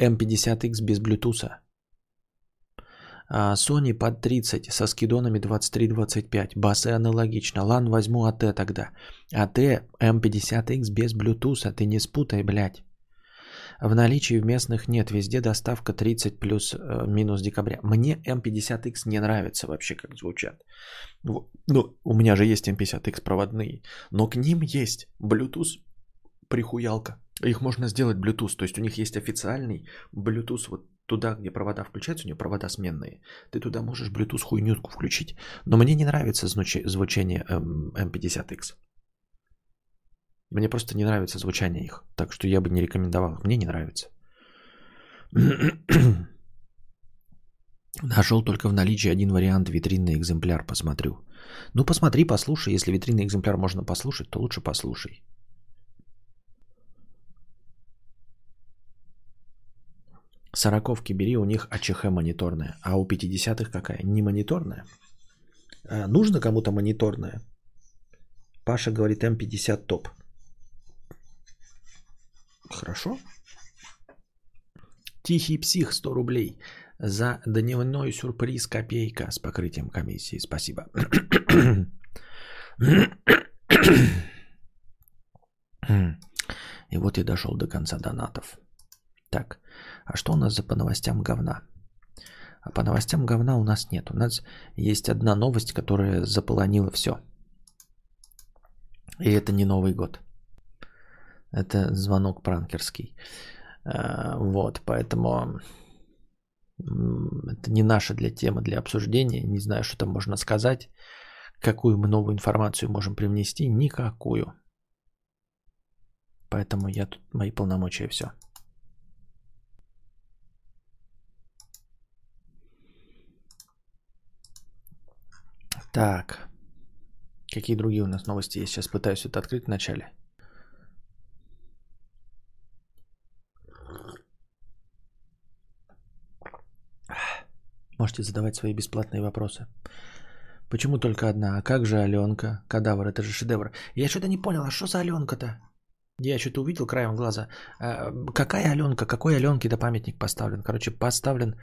М50X без блютуса. А Sony под 30 со скидонами 23-25. Басы аналогично. Лан возьму АТ тогда. АТ М50X без блютуса. Ты не спутай, блядь. В наличии в местных нет, везде доставка 30 плюс э, минус декабря. Мне M50X не нравится вообще, как звучат. Ну, у меня же есть M50X проводные, но к ним есть Bluetooth прихуялка. Их можно сделать Bluetooth, то есть у них есть официальный Bluetooth вот туда, где провода включаются, у них провода сменные. Ты туда можешь Bluetooth хуйнютку включить. Но мне не нравится звучание M50X. Мне просто не нравится звучание их. Так что я бы не рекомендовал. Мне не нравится. Нашел только в наличии один вариант витринный экземпляр, посмотрю. Ну, посмотри, послушай. Если витринный экземпляр можно послушать, то лучше послушай. Сороковки бери, у них АЧХ мониторная. А у 50-х какая? Не мониторная? А нужно кому-то мониторная? Паша говорит М50 топ. Хорошо. Тихий псих 100 рублей. За дневной сюрприз копейка с покрытием комиссии. Спасибо. И вот я дошел до конца донатов. Так, а что у нас за по новостям говна? А по новостям говна у нас нет. У нас есть одна новость, которая заполонила все. И это не Новый год. Это звонок пранкерский. А, вот, поэтому это не наша для темы для обсуждения. Не знаю, что там можно сказать. Какую мы новую информацию можем привнести? Никакую. Поэтому я тут, мои полномочия все. Так. Какие другие у нас новости есть? Сейчас пытаюсь это открыть вначале. Можете задавать свои бесплатные вопросы. Почему только одна? А как же Аленка? Кадавр, это же шедевр. Я что-то не понял, а что за Аленка-то? Я что-то увидел краем глаза. А, какая Аленка? Какой Аленке-то памятник поставлен? Короче, поставлен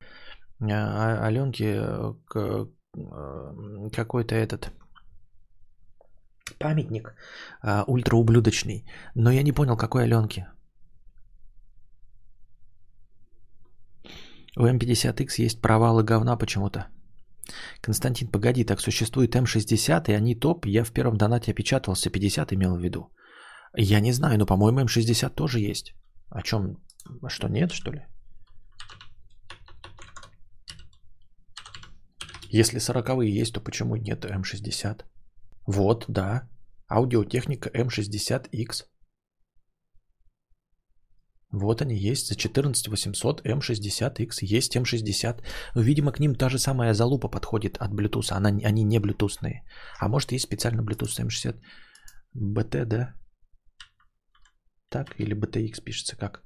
а, Аленке к, какой-то этот памятник ультраублюдочный. Но я не понял, какой Аленке. У М50X есть провалы говна почему-то. Константин, погоди, так существует М60, и они топ. Я в первом донате опечатывался, 50 имел в виду. Я не знаю, но, по-моему, М60 тоже есть. О чем? А что, нет, что ли? Если 40 есть, то почему нет М60? Вот, да. Аудиотехника М60X. Вот они есть за 14800 M60X. Есть M60. Но, видимо, к ним та же самая залупа подходит от Bluetooth. Она, они не Bluetoothные. А может, есть специально Bluetooth M60 BT, да? Так, или BTX пишется как?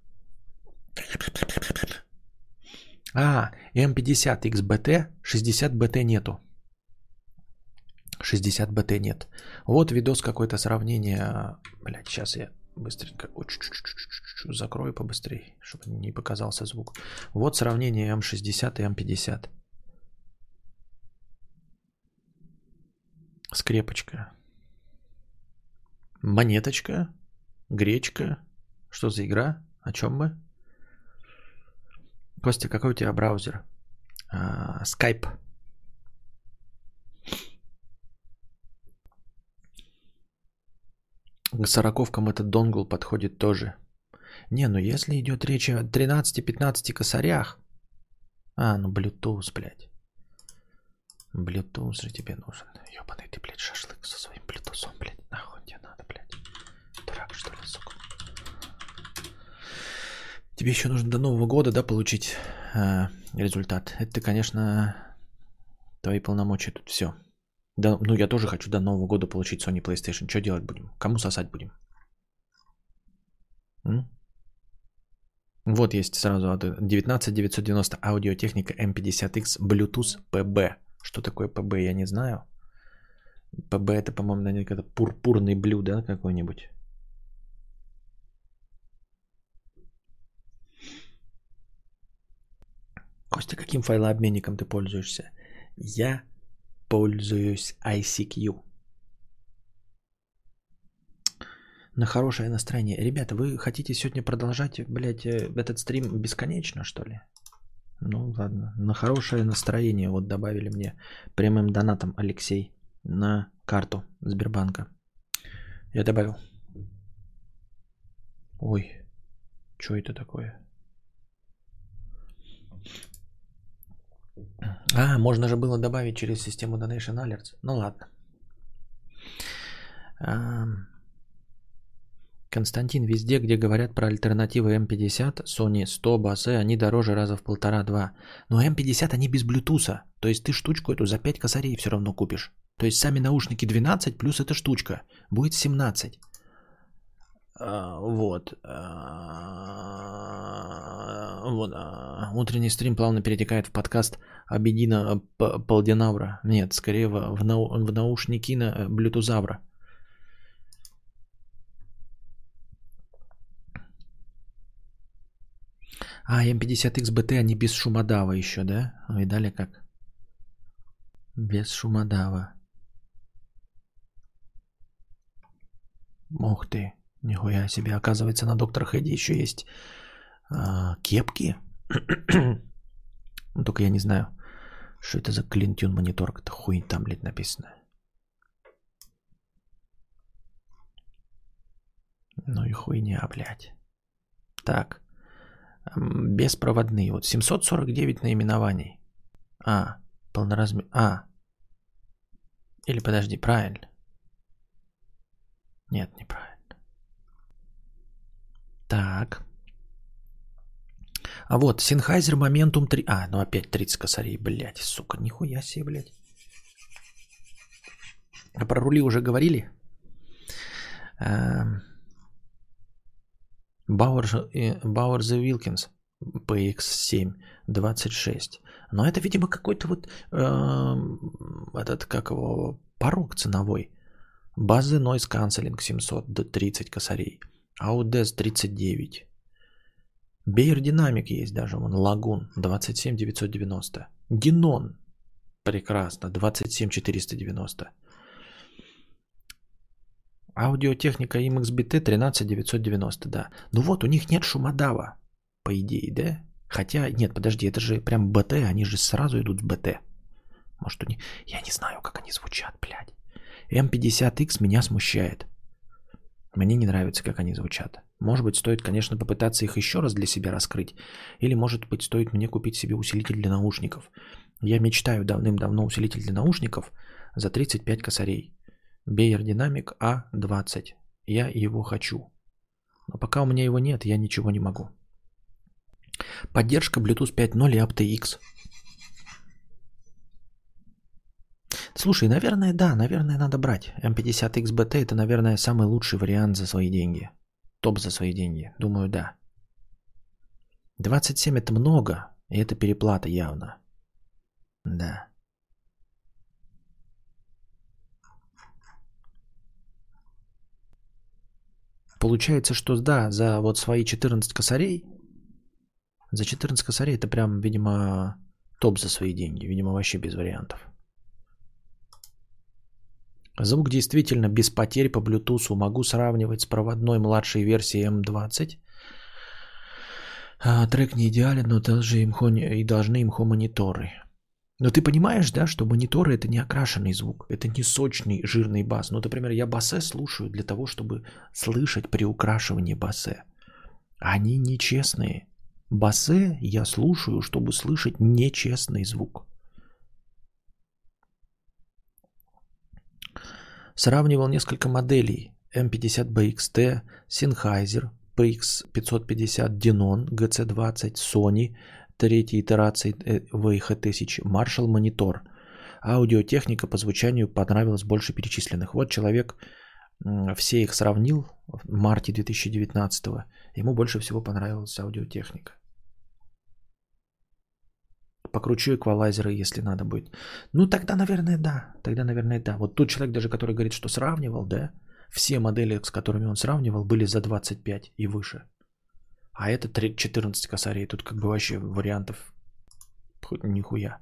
А, M50XBT, 60BT нету. 60 BT нет. Вот видос какое-то сравнение. Блять, сейчас я быстренько закрою побыстрее, чтобы не показался звук. Вот сравнение М60 и М50. Скрепочка. Монеточка. Гречка. Что за игра? О чем мы? Костя, какой у тебя браузер? Скайп. Uh, К сороковкам этот донгл подходит тоже. Не, ну если идет речь о 13-15 косарях. А, ну Bluetooth, блядь. Bluetooth же тебе нужен. Ёбаный ты, блядь, шашлык со своим Bluetooth, блядь. Нахуй тебе надо, блядь. Дурак, что ли, сука. Тебе еще нужно до Нового года, да, получить э, результат. Это, конечно, твои полномочия тут все. Да, ну я тоже хочу до Нового года получить Sony PlayStation. Что делать будем? Кому сосать будем? М? Вот есть сразу 19990 аудиотехника M50X Bluetooth PB. Что такое PB, я не знаю. PB это, по-моему, наверное, какой-то пурпурный блю, да, какой-нибудь. Костя, каким файлообменником ты пользуешься? Я пользуюсь ICQ. На хорошее настроение. Ребята, вы хотите сегодня продолжать, блядь, э, этот стрим бесконечно, что ли? Ну ладно. На хорошее настроение вот добавили мне прямым донатом Алексей на карту Сбербанка. Я добавил. Ой, что это такое? А, можно же было добавить через систему Donation Alerts. Ну ладно. Константин, везде, где говорят про альтернативы М50, Sony 100, басы, они дороже раза в полтора-два. Но М50 они без Bluetooth. То есть ты штучку эту за 5 косарей все равно купишь. То есть сами наушники 12 плюс эта штучка. Будет 17. А, вот. А, вот. А, утренний стрим плавно перетекает в подкаст Абедина Полдинавра. Нет, скорее в, в, в наушники на блютузавра. А, М50XBT, они без шумодава еще, да? Видали как? Без шумодава. Ух ты, нихуя себе. Оказывается, на доктор Хэдди еще есть а, кепки. ну, только я не знаю, что это за клинтюн монитор. Это хуй там, блядь, написано. Ну и хуйня, блядь. Так. Беспроводные. Вот 749 наименований. А, полноразмер. А. Или подожди, правильно. Нет, неправильно. Так. А вот, Sennheiser Momentum 3... А, ну опять 30 косарей, блядь, сука, нихуя себе, блядь. А про рули уже говорили? Эм... Bauer, Bauer the Wilkins PX7 26. Но это, видимо, какой-то вот э, этот, как его, порог ценовой. Базы Noise Cancelling 700 до 30 косарей. Audez 39. Бейер Динамик есть даже, вон, Лагун 27 990. Динон, прекрасно, 27 490. Аудиотехника MXBT 13990, да. Ну вот, у них нет шумодава, по идее, да? Хотя, нет, подожди, это же прям БТ, они же сразу идут в БТ. Может, у них... Я не знаю, как они звучат, блядь. М50X меня смущает. Мне не нравится, как они звучат. Может быть, стоит, конечно, попытаться их еще раз для себя раскрыть. Или, может быть, стоит мне купить себе усилитель для наушников. Я мечтаю давным-давно усилитель для наушников за 35 косарей. Бейер Динамик А20. Я его хочу. Но пока у меня его нет, я ничего не могу. Поддержка Bluetooth 5.0 и aptX. Слушай, наверное, да, наверное, надо брать. M50XBT это, наверное, самый лучший вариант за свои деньги. Топ за свои деньги. Думаю, да. 27 это много, и это переплата явно. Да. Получается, что да, за вот свои 14 косарей, за 14 косарей это прям, видимо, топ за свои деньги. Видимо, вообще без вариантов. Звук действительно без потерь по Bluetooth. Могу сравнивать с проводной младшей версией M20. А, трек не идеален, но даже имхо, и должны имхо мониторы. Но ты понимаешь, да, что мониторы это не окрашенный звук, это не сочный жирный бас. Ну, например, я басе слушаю для того, чтобы слышать при украшивании басе. Они нечестные. Басе я слушаю, чтобы слышать нечестный звук. Сравнивал несколько моделей M50BXT, Sennheiser, PX550 Denon, GC20, Sony, третьей итерации VH1000, Marshall Monitor. Аудиотехника по звучанию понравилась больше перечисленных. Вот человек все их сравнил в марте 2019. Ему больше всего понравилась аудиотехника. Покручу эквалайзеры, если надо будет. Ну, тогда, наверное, да. Тогда, наверное, да. Вот тот человек даже, который говорит, что сравнивал, да, все модели, с которыми он сравнивал, были за 25 и выше. А это 14 косарей. Тут как бы вообще вариантов нихуя.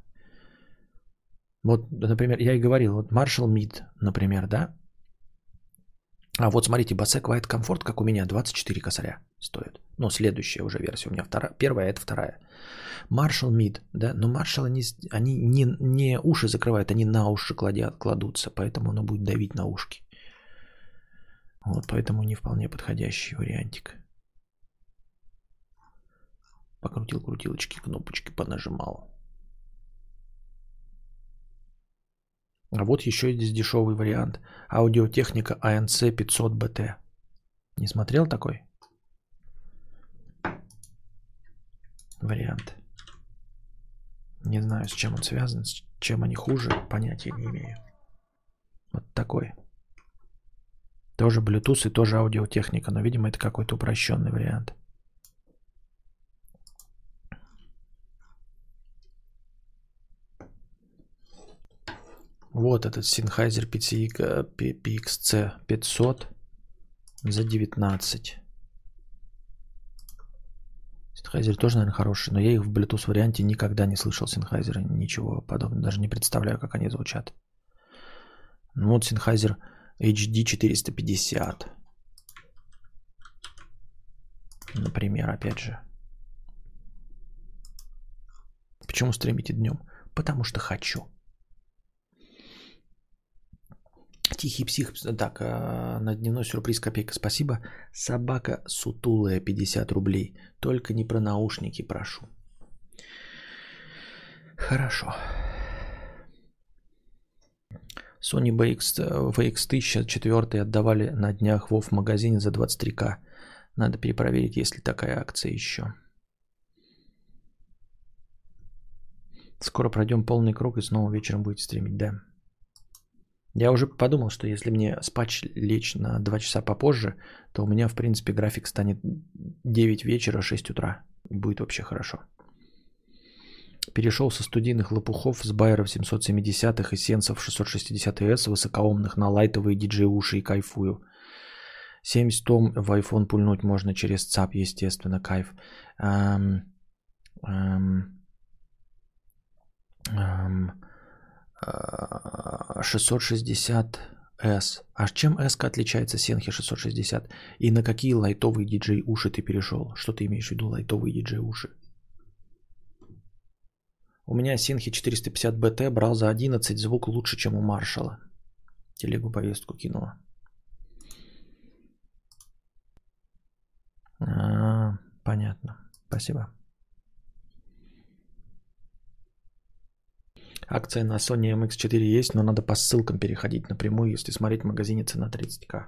Вот, например, я и говорил, вот Marshall Mid, например, да? А вот смотрите, Bose Quiet Comfort, как у меня, 24 косаря стоит. Ну, следующая уже версия. У меня вторая, первая, это вторая. Marshall Mid, да, но Marshall они, они не, не уши закрывают, они на уши кладят, кладутся, поэтому оно будет давить на ушки. Вот, поэтому не вполне подходящий вариантик. Покрутил крутилочки, кнопочки понажимал. А вот еще есть дешевый вариант. Аудиотехника ANC 500 BT. Не смотрел такой? Вариант. Не знаю, с чем он связан, с чем они хуже, понятия не имею. Вот такой. Тоже Bluetooth и тоже аудиотехника, но, видимо, это какой-то упрощенный вариант. Вот этот Sennheiser PXC 500 за 19. Sennheiser тоже, наверное, хороший, но я их в Bluetooth варианте никогда не слышал Sennheiser, ничего подобного, даже не представляю, как они звучат. Ну вот Sennheiser HD 450. Например, опять же. Почему стримите днем? Потому что хочу. Тихий псих. Так, а, на дневной сюрприз копейка. Спасибо. Собака сутулая 50 рублей. Только не про наушники прошу. Хорошо. Sony VX, VX 1004 отдавали на днях в магазине за 23к. Надо перепроверить, есть ли такая акция еще. Скоро пройдем полный круг и снова вечером будет стримить, да. Я уже подумал, что если мне спать лечь на 2 часа попозже, то у меня, в принципе, график станет 9 вечера, 6 утра. Будет вообще хорошо. Перешел со студийных лопухов с байеров 770-х и сенсов 660S высокоомных на лайтовые диджей-уши и кайфую. 70 том в iPhone пульнуть можно через ЦАП, естественно, кайф. Эм, эм, эм, 660S. А чем S отличается Сенхи 660? И на какие лайтовые диджей уши ты перешел? Что ты имеешь в виду лайтовые диджей уши? У меня Синхи 450 BT брал за 11, звук лучше, чем у Маршала. Телегу повестку кинула. А, понятно. Спасибо. Акция на Sony MX4 есть, но надо по ссылкам переходить напрямую, если смотреть в магазине цена 30к.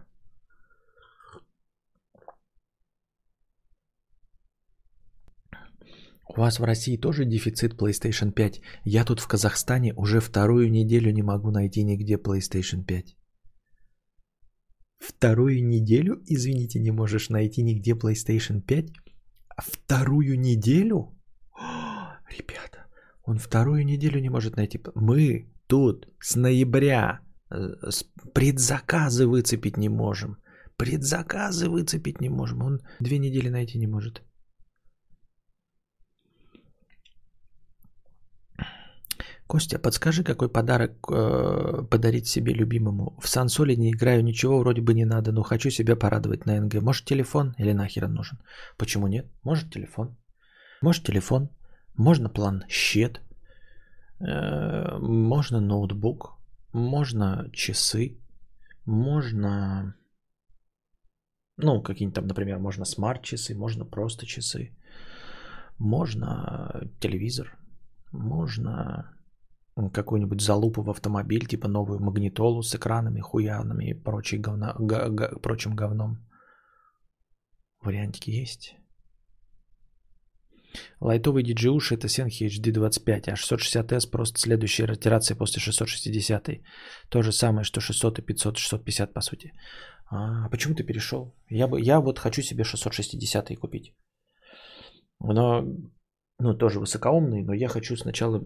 У вас в России тоже дефицит PlayStation 5? Я тут в Казахстане уже вторую неделю не могу найти нигде PlayStation 5. Вторую неделю, извините, не можешь найти нигде PlayStation 5? А вторую неделю? О, ребята, он вторую неделю не может найти. Мы тут с ноября э, предзаказы выцепить не можем. Предзаказы выцепить не можем. Он две недели найти не может. Костя, подскажи, какой подарок э, подарить себе любимому? В сансоле не играю, ничего вроде бы не надо, но хочу себя порадовать на НГ. Может телефон или нахер он нужен? Почему нет? Может телефон. Может телефон. Можно планшет. Э, можно ноутбук. Можно часы. Можно... Ну, какие-нибудь там, например, можно смарт-часы, можно просто часы. Можно телевизор. Можно какую-нибудь залупу в автомобиль, типа новую магнитолу с экранами, хуянами и прочим говном. Вариантики есть. Лайтовый DJUsh это Senhi HD25, а 660S просто следующая ротирация после 660. То же самое, что 600 и 500, 650 по сути. А почему ты перешел? Я, бы, я вот хочу себе 660 купить. Но ну, тоже высокоумный, но я хочу сначала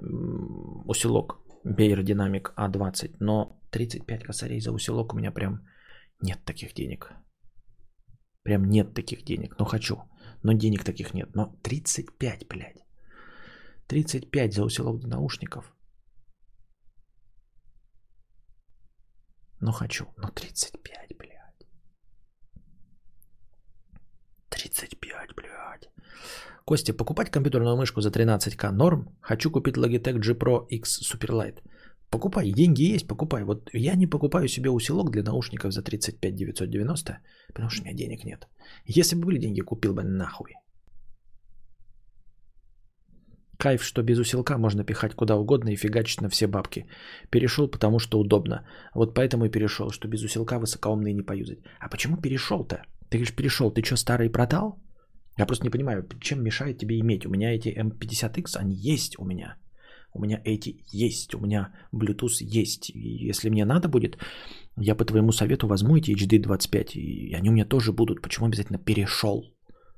усилок Bayer Dynamic A20, но 35 косарей за усилок у меня прям нет таких денег. Прям нет таких денег, но хочу. Но денег таких нет. Но 35, блядь. 35 за усилок до наушников. Но хочу. Но 35, блядь. 35, блядь. Костя, покупать компьютерную мышку за 13к норм? Хочу купить Logitech G Pro X Superlight. Покупай, деньги есть, покупай. Вот я не покупаю себе усилок для наушников за 35 990, потому что у меня денег нет. Если бы были деньги, купил бы нахуй. Кайф, что без усилка можно пихать куда угодно и фигачить на все бабки. Перешел, потому что удобно. Вот поэтому и перешел, что без усилка высокоумные не поюзать. А почему перешел-то? Ты говоришь, перешел, ты что, старый продал? Я просто не понимаю, чем мешает тебе иметь. У меня эти M50X, они есть у меня. У меня эти есть, у меня Bluetooth есть. И если мне надо будет, я по твоему совету возьму эти HD25, и они у меня тоже будут. Почему обязательно перешел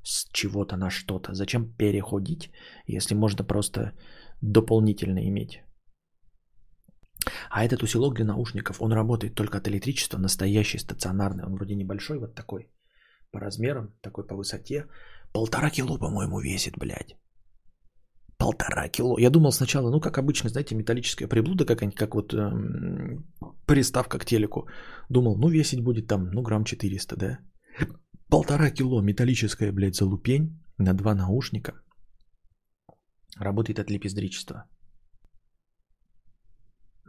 с чего-то на что-то? Зачем переходить, если можно просто дополнительно иметь? А этот усилок для наушников, он работает только от электричества, настоящий, стационарный. Он вроде небольшой, вот такой по размерам, такой по высоте. Полтора кило, по-моему, весит, блядь. Полтора кило. Я думал сначала, ну, как обычно, знаете, металлическая приблуда какая-нибудь, как вот эм, приставка к телеку. Думал, ну, весить будет там, ну, грамм 400, да? Полтора кило металлическая, блядь, залупень на два наушника. Работает от лепездричества.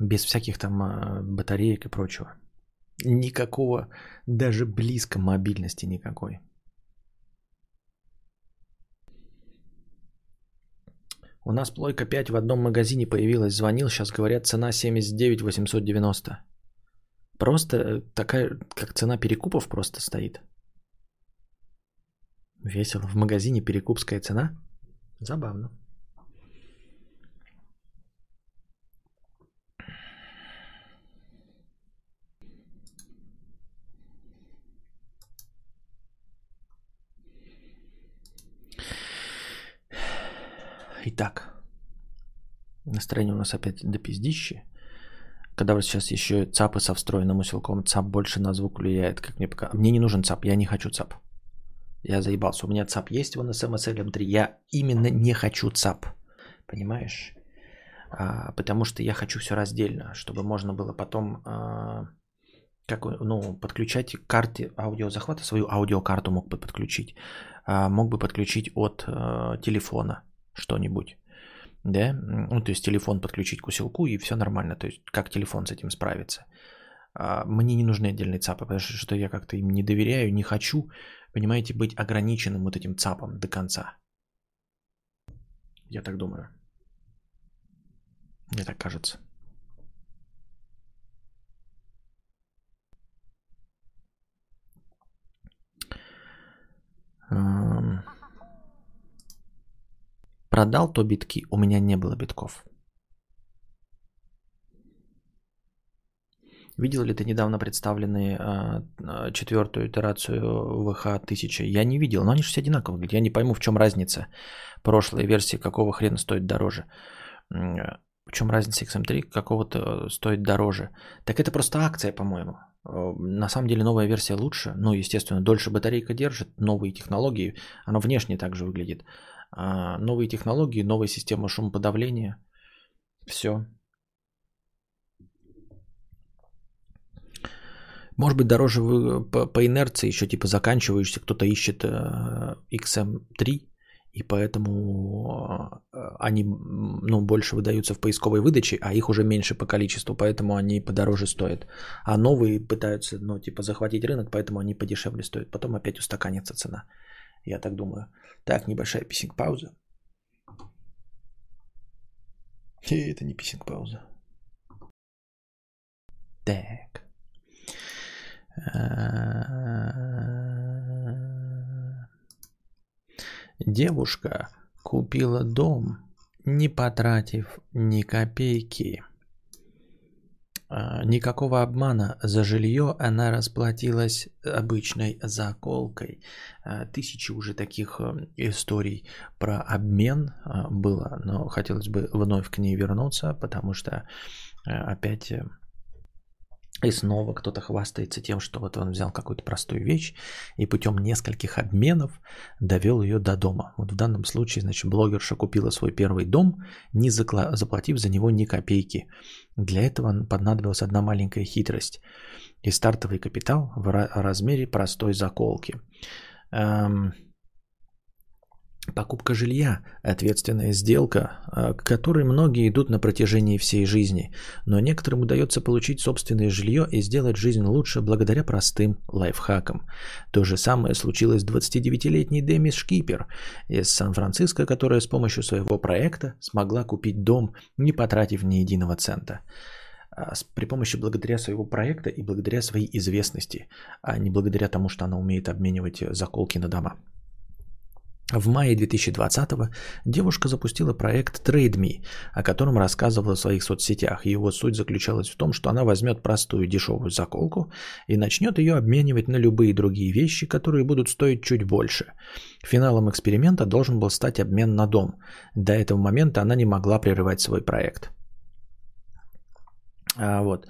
Без всяких там а, батареек и прочего. Никакого, даже близко мобильности никакой. У нас плойка 5 в одном магазине появилась. Звонил, сейчас говорят, цена 79 890. Просто э, такая, как цена перекупов просто стоит. Весело. В магазине перекупская цена? Забавно. Итак, настроение у нас опять до пиздищи. Вот сейчас еще ЦАПы со встроенным усилком, ЦАП больше на звук влияет, как мне пока. Мне не нужен ЦАП, я не хочу ЦАП. Я заебался. У меня ЦАП есть в NSM SLM3. Я именно не хочу ЦАП. Понимаешь? А, потому что я хочу все раздельно, чтобы можно было потом а, как, ну, подключать карты аудиозахвата, свою аудиокарту мог бы подключить. А, мог бы подключить от а, телефона что-нибудь. Да, ну, то есть телефон подключить к усилку и все нормально. То есть как телефон с этим справится. А, мне не нужны отдельные ЦАПы, потому что я как-то им не доверяю, не хочу, понимаете, быть ограниченным вот этим ЦАПом до конца. Я так думаю. Мне так кажется. Um... Продал то битки, у меня не было битков. Видел ли ты недавно представленные а, а, четвертую итерацию ВХ-1000? Я не видел, но они же все одинаковые. Я не пойму, в чем разница прошлой версии, какого хрена стоит дороже. В чем разница XM3 какого-то стоит дороже? Так это просто акция, по-моему. На самом деле новая версия лучше. Ну, естественно, дольше батарейка держит, новые технологии. Оно внешне также выглядит. А, новые технологии, новая система шумоподавления. Все. Может быть, дороже вы по, по инерции еще типа заканчиваешься, кто-то ищет э, XM3, и поэтому э, они ну, больше выдаются в поисковой выдаче, а их уже меньше по количеству, поэтому они подороже стоят. А новые пытаются, ну, типа, захватить рынок, поэтому они подешевле стоят. Потом опять устаканится цена. Я так думаю. Так, небольшая писинг-пауза. И это не писинг-пауза. Так. Девушка купила дом, не потратив ни копейки. А, никакого обмана за жилье она расплатилась обычной заколкой. А, тысячи уже таких э, историй про обмен а, было, но хотелось бы вновь к ней вернуться, потому что э, опять э, и снова кто-то хвастается тем, что вот он взял какую-то простую вещь и путем нескольких обменов довел ее до дома. Вот в данном случае, значит, блогерша купила свой первый дом, не заплатив за него ни копейки. Для этого понадобилась одна маленькая хитрость и стартовый капитал в размере простой заколки. Эм, Покупка жилья – ответственная сделка, а, к которой многие идут на протяжении всей жизни, но некоторым удается получить собственное жилье и сделать жизнь лучше благодаря простым лайфхакам. То же самое случилось с 29-летней Демис Шкипер из Сан-Франциско, которая с помощью своего проекта смогла купить дом, не потратив ни единого цента. а, при помощи благодаря своего проекта и благодаря своей известности, а не благодаря тому, что она умеет обменивать заколки на дома. В мае 2020 девушка запустила проект TradeMe, о котором рассказывала в своих соцсетях. Его суть заключалась в том, что она возьмет простую дешевую заколку и начнет ее обменивать на любые другие вещи, которые будут стоить чуть больше. Финалом эксперимента должен был стать обмен на дом. До этого момента она не могла прерывать свой проект. А, вот.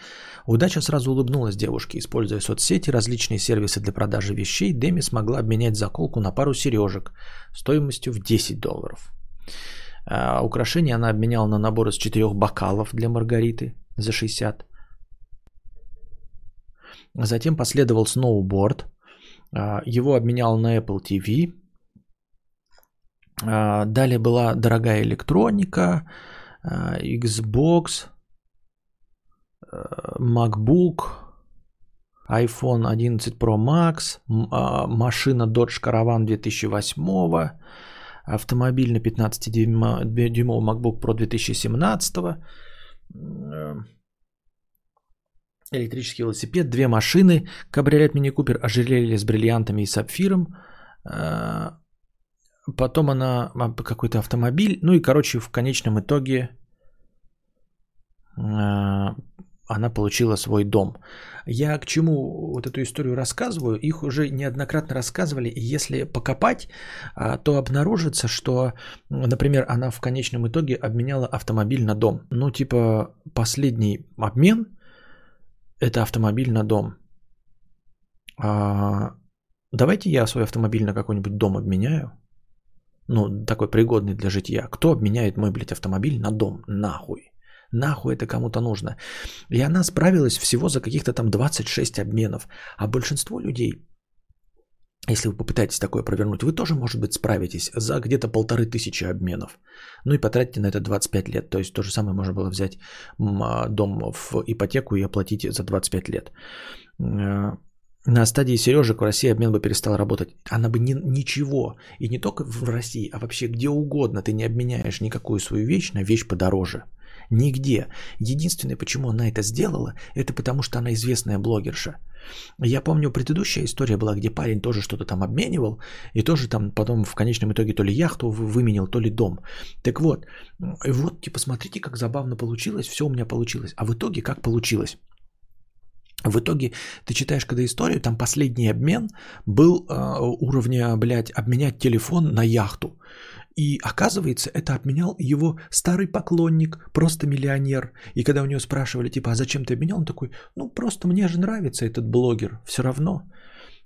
Удача сразу улыбнулась девушке. Используя соцсети, различные сервисы для продажи вещей, Деми смогла обменять заколку на пару сережек стоимостью в 10 долларов. А, украшение она обменяла на набор из четырех бокалов для Маргариты за 60. Затем последовал сноуборд. А, его обменял на Apple TV. А, далее была дорогая электроника, а, Xbox, MacBook, iPhone 11 Pro Max, а, машина Dodge Caravan 2008, автомобиль на 15-дюймовый MacBook Pro 2017, электрический велосипед, две машины, кабриолет Мини Купер, ожерелье с бриллиантами и сапфиром, а, потом она а, какой-то автомобиль, ну и, короче, в конечном итоге она получила свой дом. Я к чему вот эту историю рассказываю? Их уже неоднократно рассказывали. Если покопать, а, то обнаружится, что, например, она в конечном итоге обменяла автомобиль на дом. Ну, типа, последний обмен – это автомобиль на дом. А, давайте я свой автомобиль на какой-нибудь дом обменяю. Ну, такой пригодный для житья. Кто обменяет мой, блядь, автомобиль на дом? Нахуй. Нахуй это кому-то нужно. И она справилась всего за каких-то там 26 обменов. А большинство людей, если вы попытаетесь такое провернуть, вы тоже, может быть, справитесь за где-то полторы тысячи обменов. Ну и потратите на это 25 лет. То есть то же самое можно было взять а, дом в ипотеку и оплатить за 25 лет. Э, на стадии Сережек в России обмен бы перестал работать. Она бы ни, ничего, и не только в России, а вообще где угодно ты не обменяешь никакую свою вещь на вещь подороже – Нигде. Единственное, почему она это сделала, это потому что она известная блогерша. Я помню, предыдущая история была, где парень тоже что-то там обменивал, и тоже там потом в конечном итоге то ли яхту выменил, то ли дом. Так вот, вот, типа, смотрите, как забавно получилось, все у меня получилось. А в итоге как получилось? В итоге ты читаешь, когда историю, там последний обмен был э, уровня, блядь, обменять телефон на яхту. И оказывается, это обменял его старый поклонник, просто миллионер. И когда у него спрашивали, типа, а зачем ты обменял? Он такой, ну просто мне же нравится этот блогер, все равно.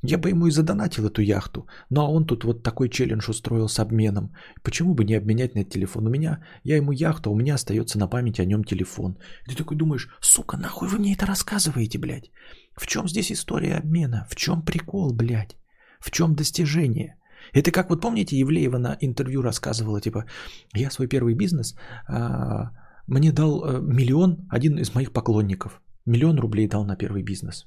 Я бы ему и задонатил эту яхту. Ну а он тут вот такой челлендж устроил с обменом. Почему бы не обменять на телефон? У меня, я ему яхта, у меня остается на память о нем телефон. И ты такой думаешь, сука, нахуй вы мне это рассказываете, блядь? В чем здесь история обмена? В чем прикол, блядь? В чем достижение? Это как вот помните, Евлеева на интервью рассказывала, типа, я свой первый бизнес, а, мне дал а, миллион один из моих поклонников. Миллион рублей дал на первый бизнес.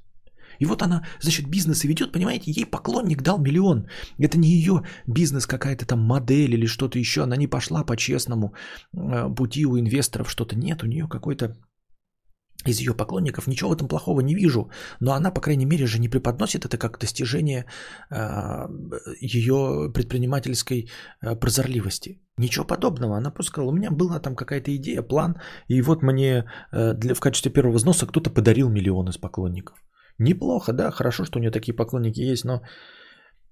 И вот она, значит, бизнес и ведет, понимаете, ей поклонник дал миллион. Это не ее бизнес, какая-то там модель или что-то еще. Она не пошла по честному а, пути у инвесторов что-то. Нет, у нее какой-то из ее поклонников. Ничего в этом плохого не вижу, но она, по крайней мере, же не преподносит это как достижение э, ее предпринимательской э, прозорливости. Ничего подобного. Она просто сказала, у меня была там какая-то идея, план, и вот мне э, для, в качестве первого взноса кто-то подарил миллион из поклонников. Неплохо, да, хорошо, что у нее такие поклонники есть, но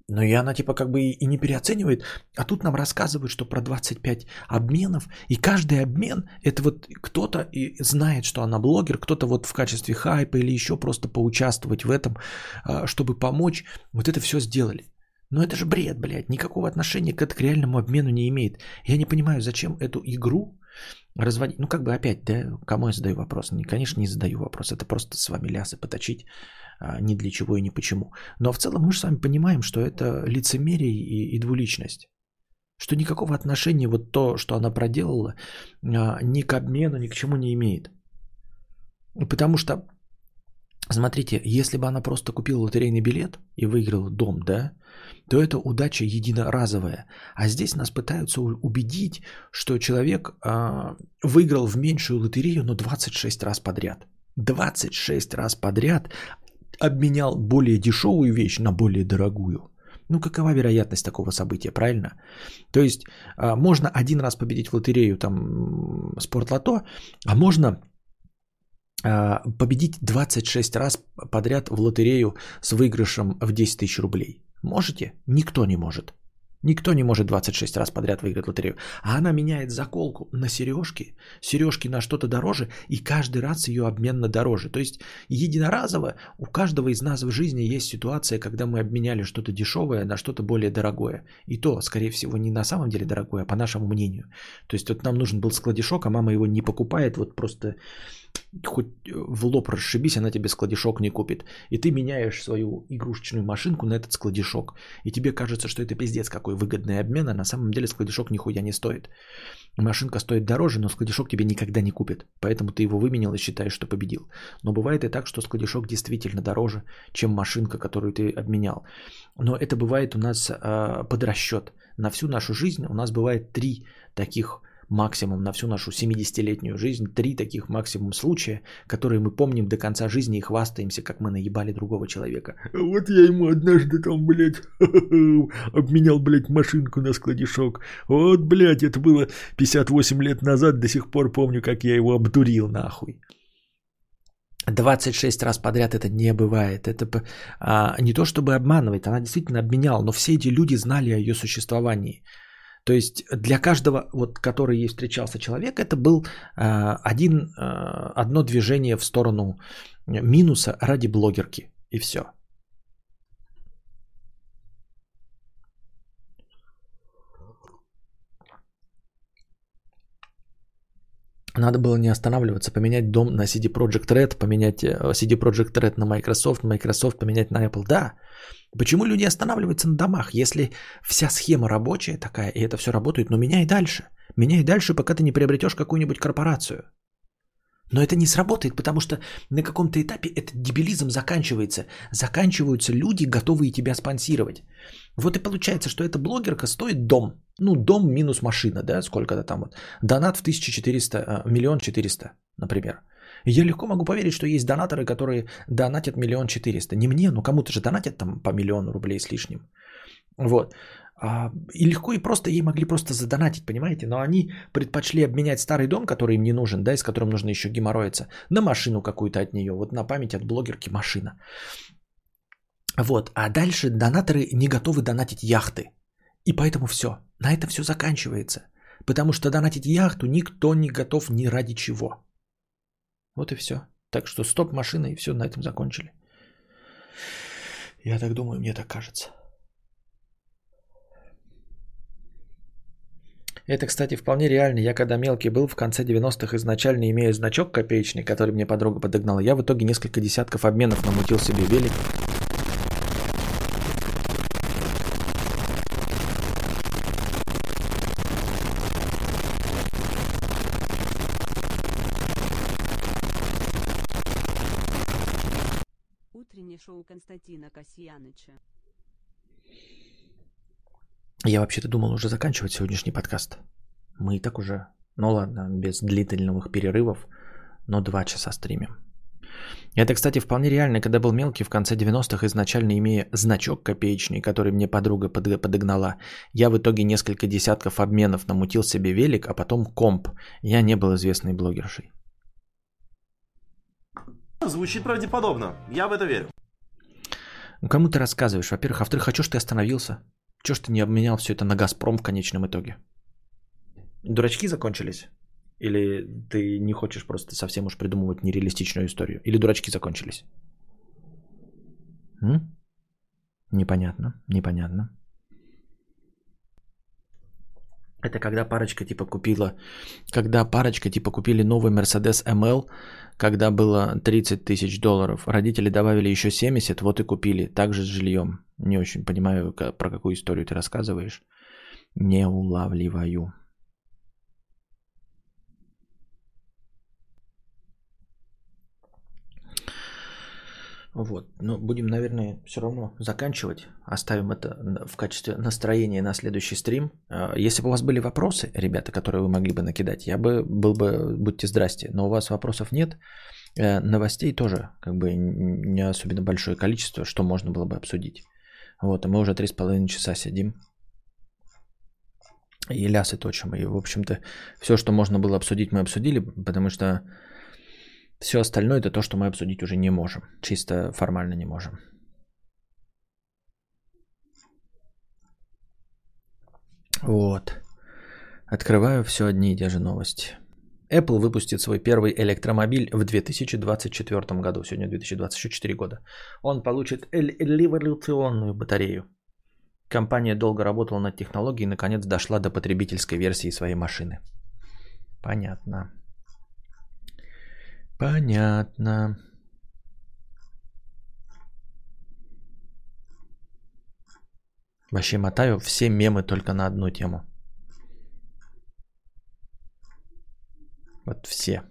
но и она типа как бы и не переоценивает. А тут нам рассказывают, что про 25 обменов. И каждый обмен, это вот кто-то и знает, что она блогер, кто-то вот в качестве хайпа или еще просто поучаствовать в этом, а, чтобы помочь. Вот это все сделали. Но это же бред, блядь. Никакого отношения к, это, к реальному обмену не имеет. Я не понимаю, зачем эту игру разводить. Ну как бы опять, да, кому я задаю вопрос? Конечно, не задаю вопрос. Это просто с вами лясы поточить ни для чего и ни почему. Но в целом мы же с вами понимаем, что это лицемерие и, и двуличность. Что никакого отношения вот то, что она проделала, а, ни к обмену, ни к чему не имеет. Потому что, смотрите, если бы она просто купила лотерейный билет и выиграла дом, да, то это удача единоразовая. А здесь нас пытаются убедить, что человек а, выиграл в меньшую лотерею, но 26 раз подряд. 26 раз подряд обменял более дешевую вещь на более дорогую. Ну, какова вероятность такого события, правильно? То есть, а, можно один раз победить в лотерею, там, спортлото, а можно а, победить 26 раз подряд в лотерею с выигрышем в 10 тысяч рублей. Можете? Никто не может. Никто не может 26 раз подряд выиграть лотерею. А она меняет заколку на сережки, сережки на что-то дороже, и каждый раз ее обменно дороже. То есть единоразово у каждого из нас в жизни есть ситуация, когда мы обменяли что-то дешевое на что-то более дорогое. И то, скорее всего, не на самом деле дорогое, а по нашему мнению. То есть вот нам нужен был складишок, а мама его не покупает, вот просто хоть в лоб расшибись, она тебе складишок не купит. И ты меняешь свою игрушечную машинку на этот складишок. И тебе кажется, что это пиздец какой выгодный обмен, а на самом деле складишок нихуя не стоит. Машинка стоит дороже, но складишок тебе никогда не купит. Поэтому ты его выменял и считаешь, что победил. Но бывает и так, что складишок действительно дороже, чем машинка, которую ты обменял. Но это бывает у нас э, под расчет. На всю нашу жизнь у нас бывает три таких максимум на всю нашу 70-летнюю жизнь, три таких максимум случая, которые мы помним до конца жизни и хвастаемся, как мы наебали другого человека. Вот я ему однажды там, блядь, обменял, блядь, машинку на складишок. Вот, блядь, это было 58 лет назад, до сих пор помню, как я его обдурил, нахуй. 26 раз подряд это не бывает. Это а, не то чтобы обманывать, она действительно обменяла, но все эти люди знали о ее существовании. То есть для каждого, вот, который ей встречался человек, это был э, один, э, одно движение в сторону минуса ради блогерки. И все. Надо было не останавливаться, поменять дом на CD Project Red, поменять э, CD Project Red на Microsoft, Microsoft поменять на Apple. Да, Почему люди останавливаются на домах, если вся схема рабочая такая, и это все работает, но меняй дальше. Меняй дальше, пока ты не приобретешь какую-нибудь корпорацию. Но это не сработает, потому что на каком-то этапе этот дебилизм заканчивается. Заканчиваются люди, готовые тебя спонсировать. Вот и получается, что эта блогерка стоит дом. Ну, дом минус машина, да, сколько-то там вот. Донат в 1400, а, миллион четыреста, например. Я легко могу поверить, что есть донаторы, которые донатят миллион четыреста. Не мне, но кому-то же донатят там по миллиону рублей с лишним. Вот. А, и легко и просто ей могли просто задонатить, понимаете? Но они предпочли обменять старый дом, который им не нужен, да, и с которым нужно еще геморроиться, на машину какую-то от нее. Вот на память от блогерки машина. Вот. А дальше донаторы не готовы донатить яхты. И поэтому все. На это все заканчивается. Потому что донатить яхту никто не готов ни ради чего. Вот и все. Так что стоп машина и все, на этом закончили. Я так думаю, мне так кажется. Это, кстати, вполне реально. Я когда мелкий был, в конце 90-х изначально имея значок копеечный, который мне подруга подогнала, я в итоге несколько десятков обменов намутил себе велик шоу Константина Касьяныча. Я вообще-то думал уже заканчивать сегодняшний подкаст. Мы и так уже, ну ладно, без длительных перерывов, но два часа стримим. Это, кстати, вполне реально, когда был мелкий в конце 90-х, изначально имея значок копеечный, который мне подруга подогнала. Я в итоге несколько десятков обменов намутил себе велик, а потом комп. Я не был известной блогершей. Звучит правдеподобно. Я в это верю. Ну, кому ты рассказываешь? Во-первых, а во-вторых, а что ж ты остановился? Чего ж ты не обменял все это на Газпром в конечном итоге? Дурачки закончились? Или ты не хочешь просто совсем уж придумывать нереалистичную историю? Или дурачки закончились? М? Непонятно, непонятно. Это когда парочка типа купила, когда парочка типа купили новый Mercedes ML, когда было 30 тысяч долларов. Родители добавили еще 70, вот и купили. Также с жильем. Не очень понимаю, про какую историю ты рассказываешь. Не улавливаю. Вот. Но будем, наверное, все равно заканчивать. Оставим это в качестве настроения на следующий стрим. А, если бы у вас были вопросы, ребята, которые вы могли бы накидать, я бы был бы, будьте здрасте. Но у вас вопросов нет. Э, новостей тоже как бы не особенно большое количество, что можно было бы обсудить. Вот, и мы уже три с половиной часа сидим. И лясы точим. И, в общем-то, все, что можно было обсудить, мы обсудили, потому что все остальное это то, что мы обсудить уже не можем. Чисто формально не можем. Вот. Открываю все одни и те же новости. Apple выпустит свой первый электромобиль в 2024 году. Сегодня 2024 года. Он получит революционную батарею. Компания долго работала над технологией и наконец дошла до потребительской версии своей машины. Понятно. Понятно. Вообще мотаю все мемы только на одну тему. Вот все.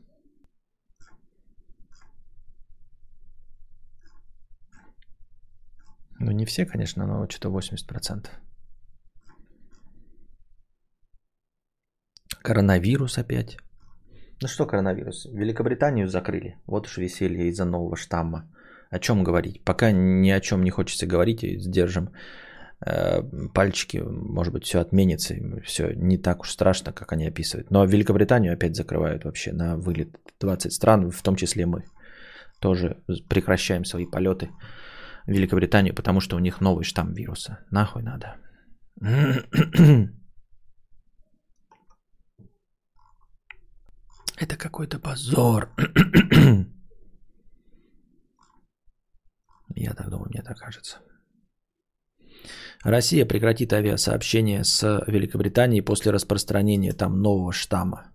Ну не все, конечно, но что-то 80%. Коронавирус опять. Ну что коронавирус? Великобританию закрыли. Вот уж веселье из-за нового штамма. О чем говорить? Пока ни о чем не хочется говорить и сдержим э, пальчики. Может быть, все отменится. Все не так уж страшно, как они описывают. Но Великобританию опять закрывают вообще на вылет. 20 стран, в том числе мы. Тоже прекращаем свои полеты в Великобританию, потому что у них новый штамм вируса. Нахуй надо. Это какой-то позор. Я так думаю, мне так кажется. Россия прекратит авиасообщение с Великобританией после распространения там нового штамма.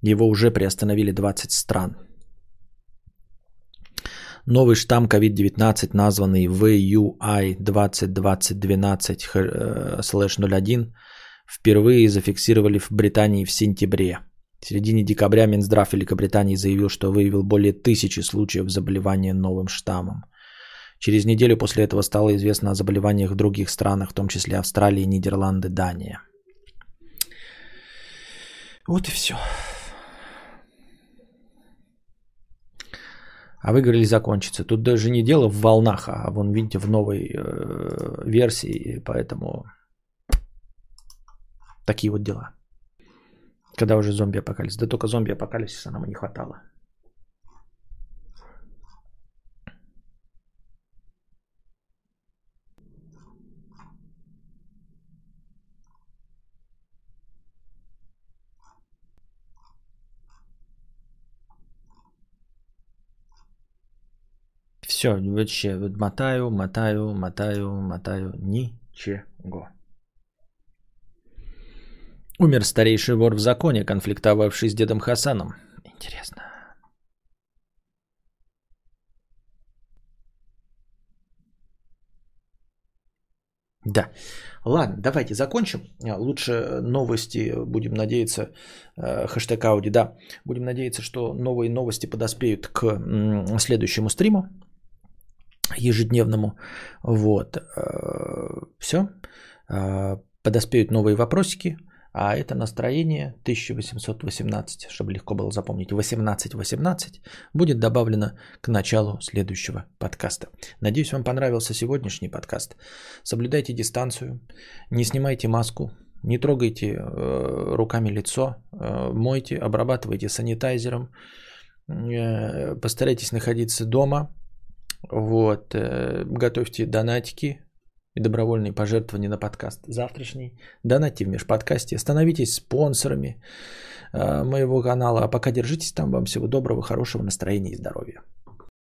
Его уже приостановили 20 стран. Новый штамм COVID-19, названный VUI 2020-12-01, впервые зафиксировали в Британии в сентябре. В середине декабря Минздрав Великобритании заявил, что выявил более тысячи случаев заболевания новым штаммом. Через неделю после этого стало известно о заболеваниях в других странах, в том числе Австралии, Нидерланды, Дания. Вот и все. А вы говорили закончится. Тут даже не дело в волнах, а вон видите в новой э, версии, поэтому такие вот дела. Когда уже зомби-апокалипсис. Да только зомби-апокалипсиса нам не хватало. Все, вообще вот мотаю, мотаю, мотаю, мотаю. Ничего. Умер старейший вор в законе, конфликтовавший с дедом Хасаном. Интересно. Да. Ладно, давайте закончим. Лучше новости, будем надеяться, э, хэштег Ауди, да. Будем надеяться, что новые новости подоспеют к следующему стриму ежедневному. Вот. Все. Подоспеют новые вопросики. А это настроение 1818, чтобы легко было запомнить, 1818 будет добавлено к началу следующего подкаста. Надеюсь, вам понравился сегодняшний подкаст. Соблюдайте дистанцию, не снимайте маску, не трогайте э, руками лицо, э, мойте, обрабатывайте санитайзером, э, постарайтесь находиться дома, вот, э, готовьте донатики и добровольные пожертвования на подкаст завтрашний. Донатьте в межподкасте, становитесь спонсорами э, моего канала. А пока держитесь там. Вам всего доброго, хорошего настроения и здоровья.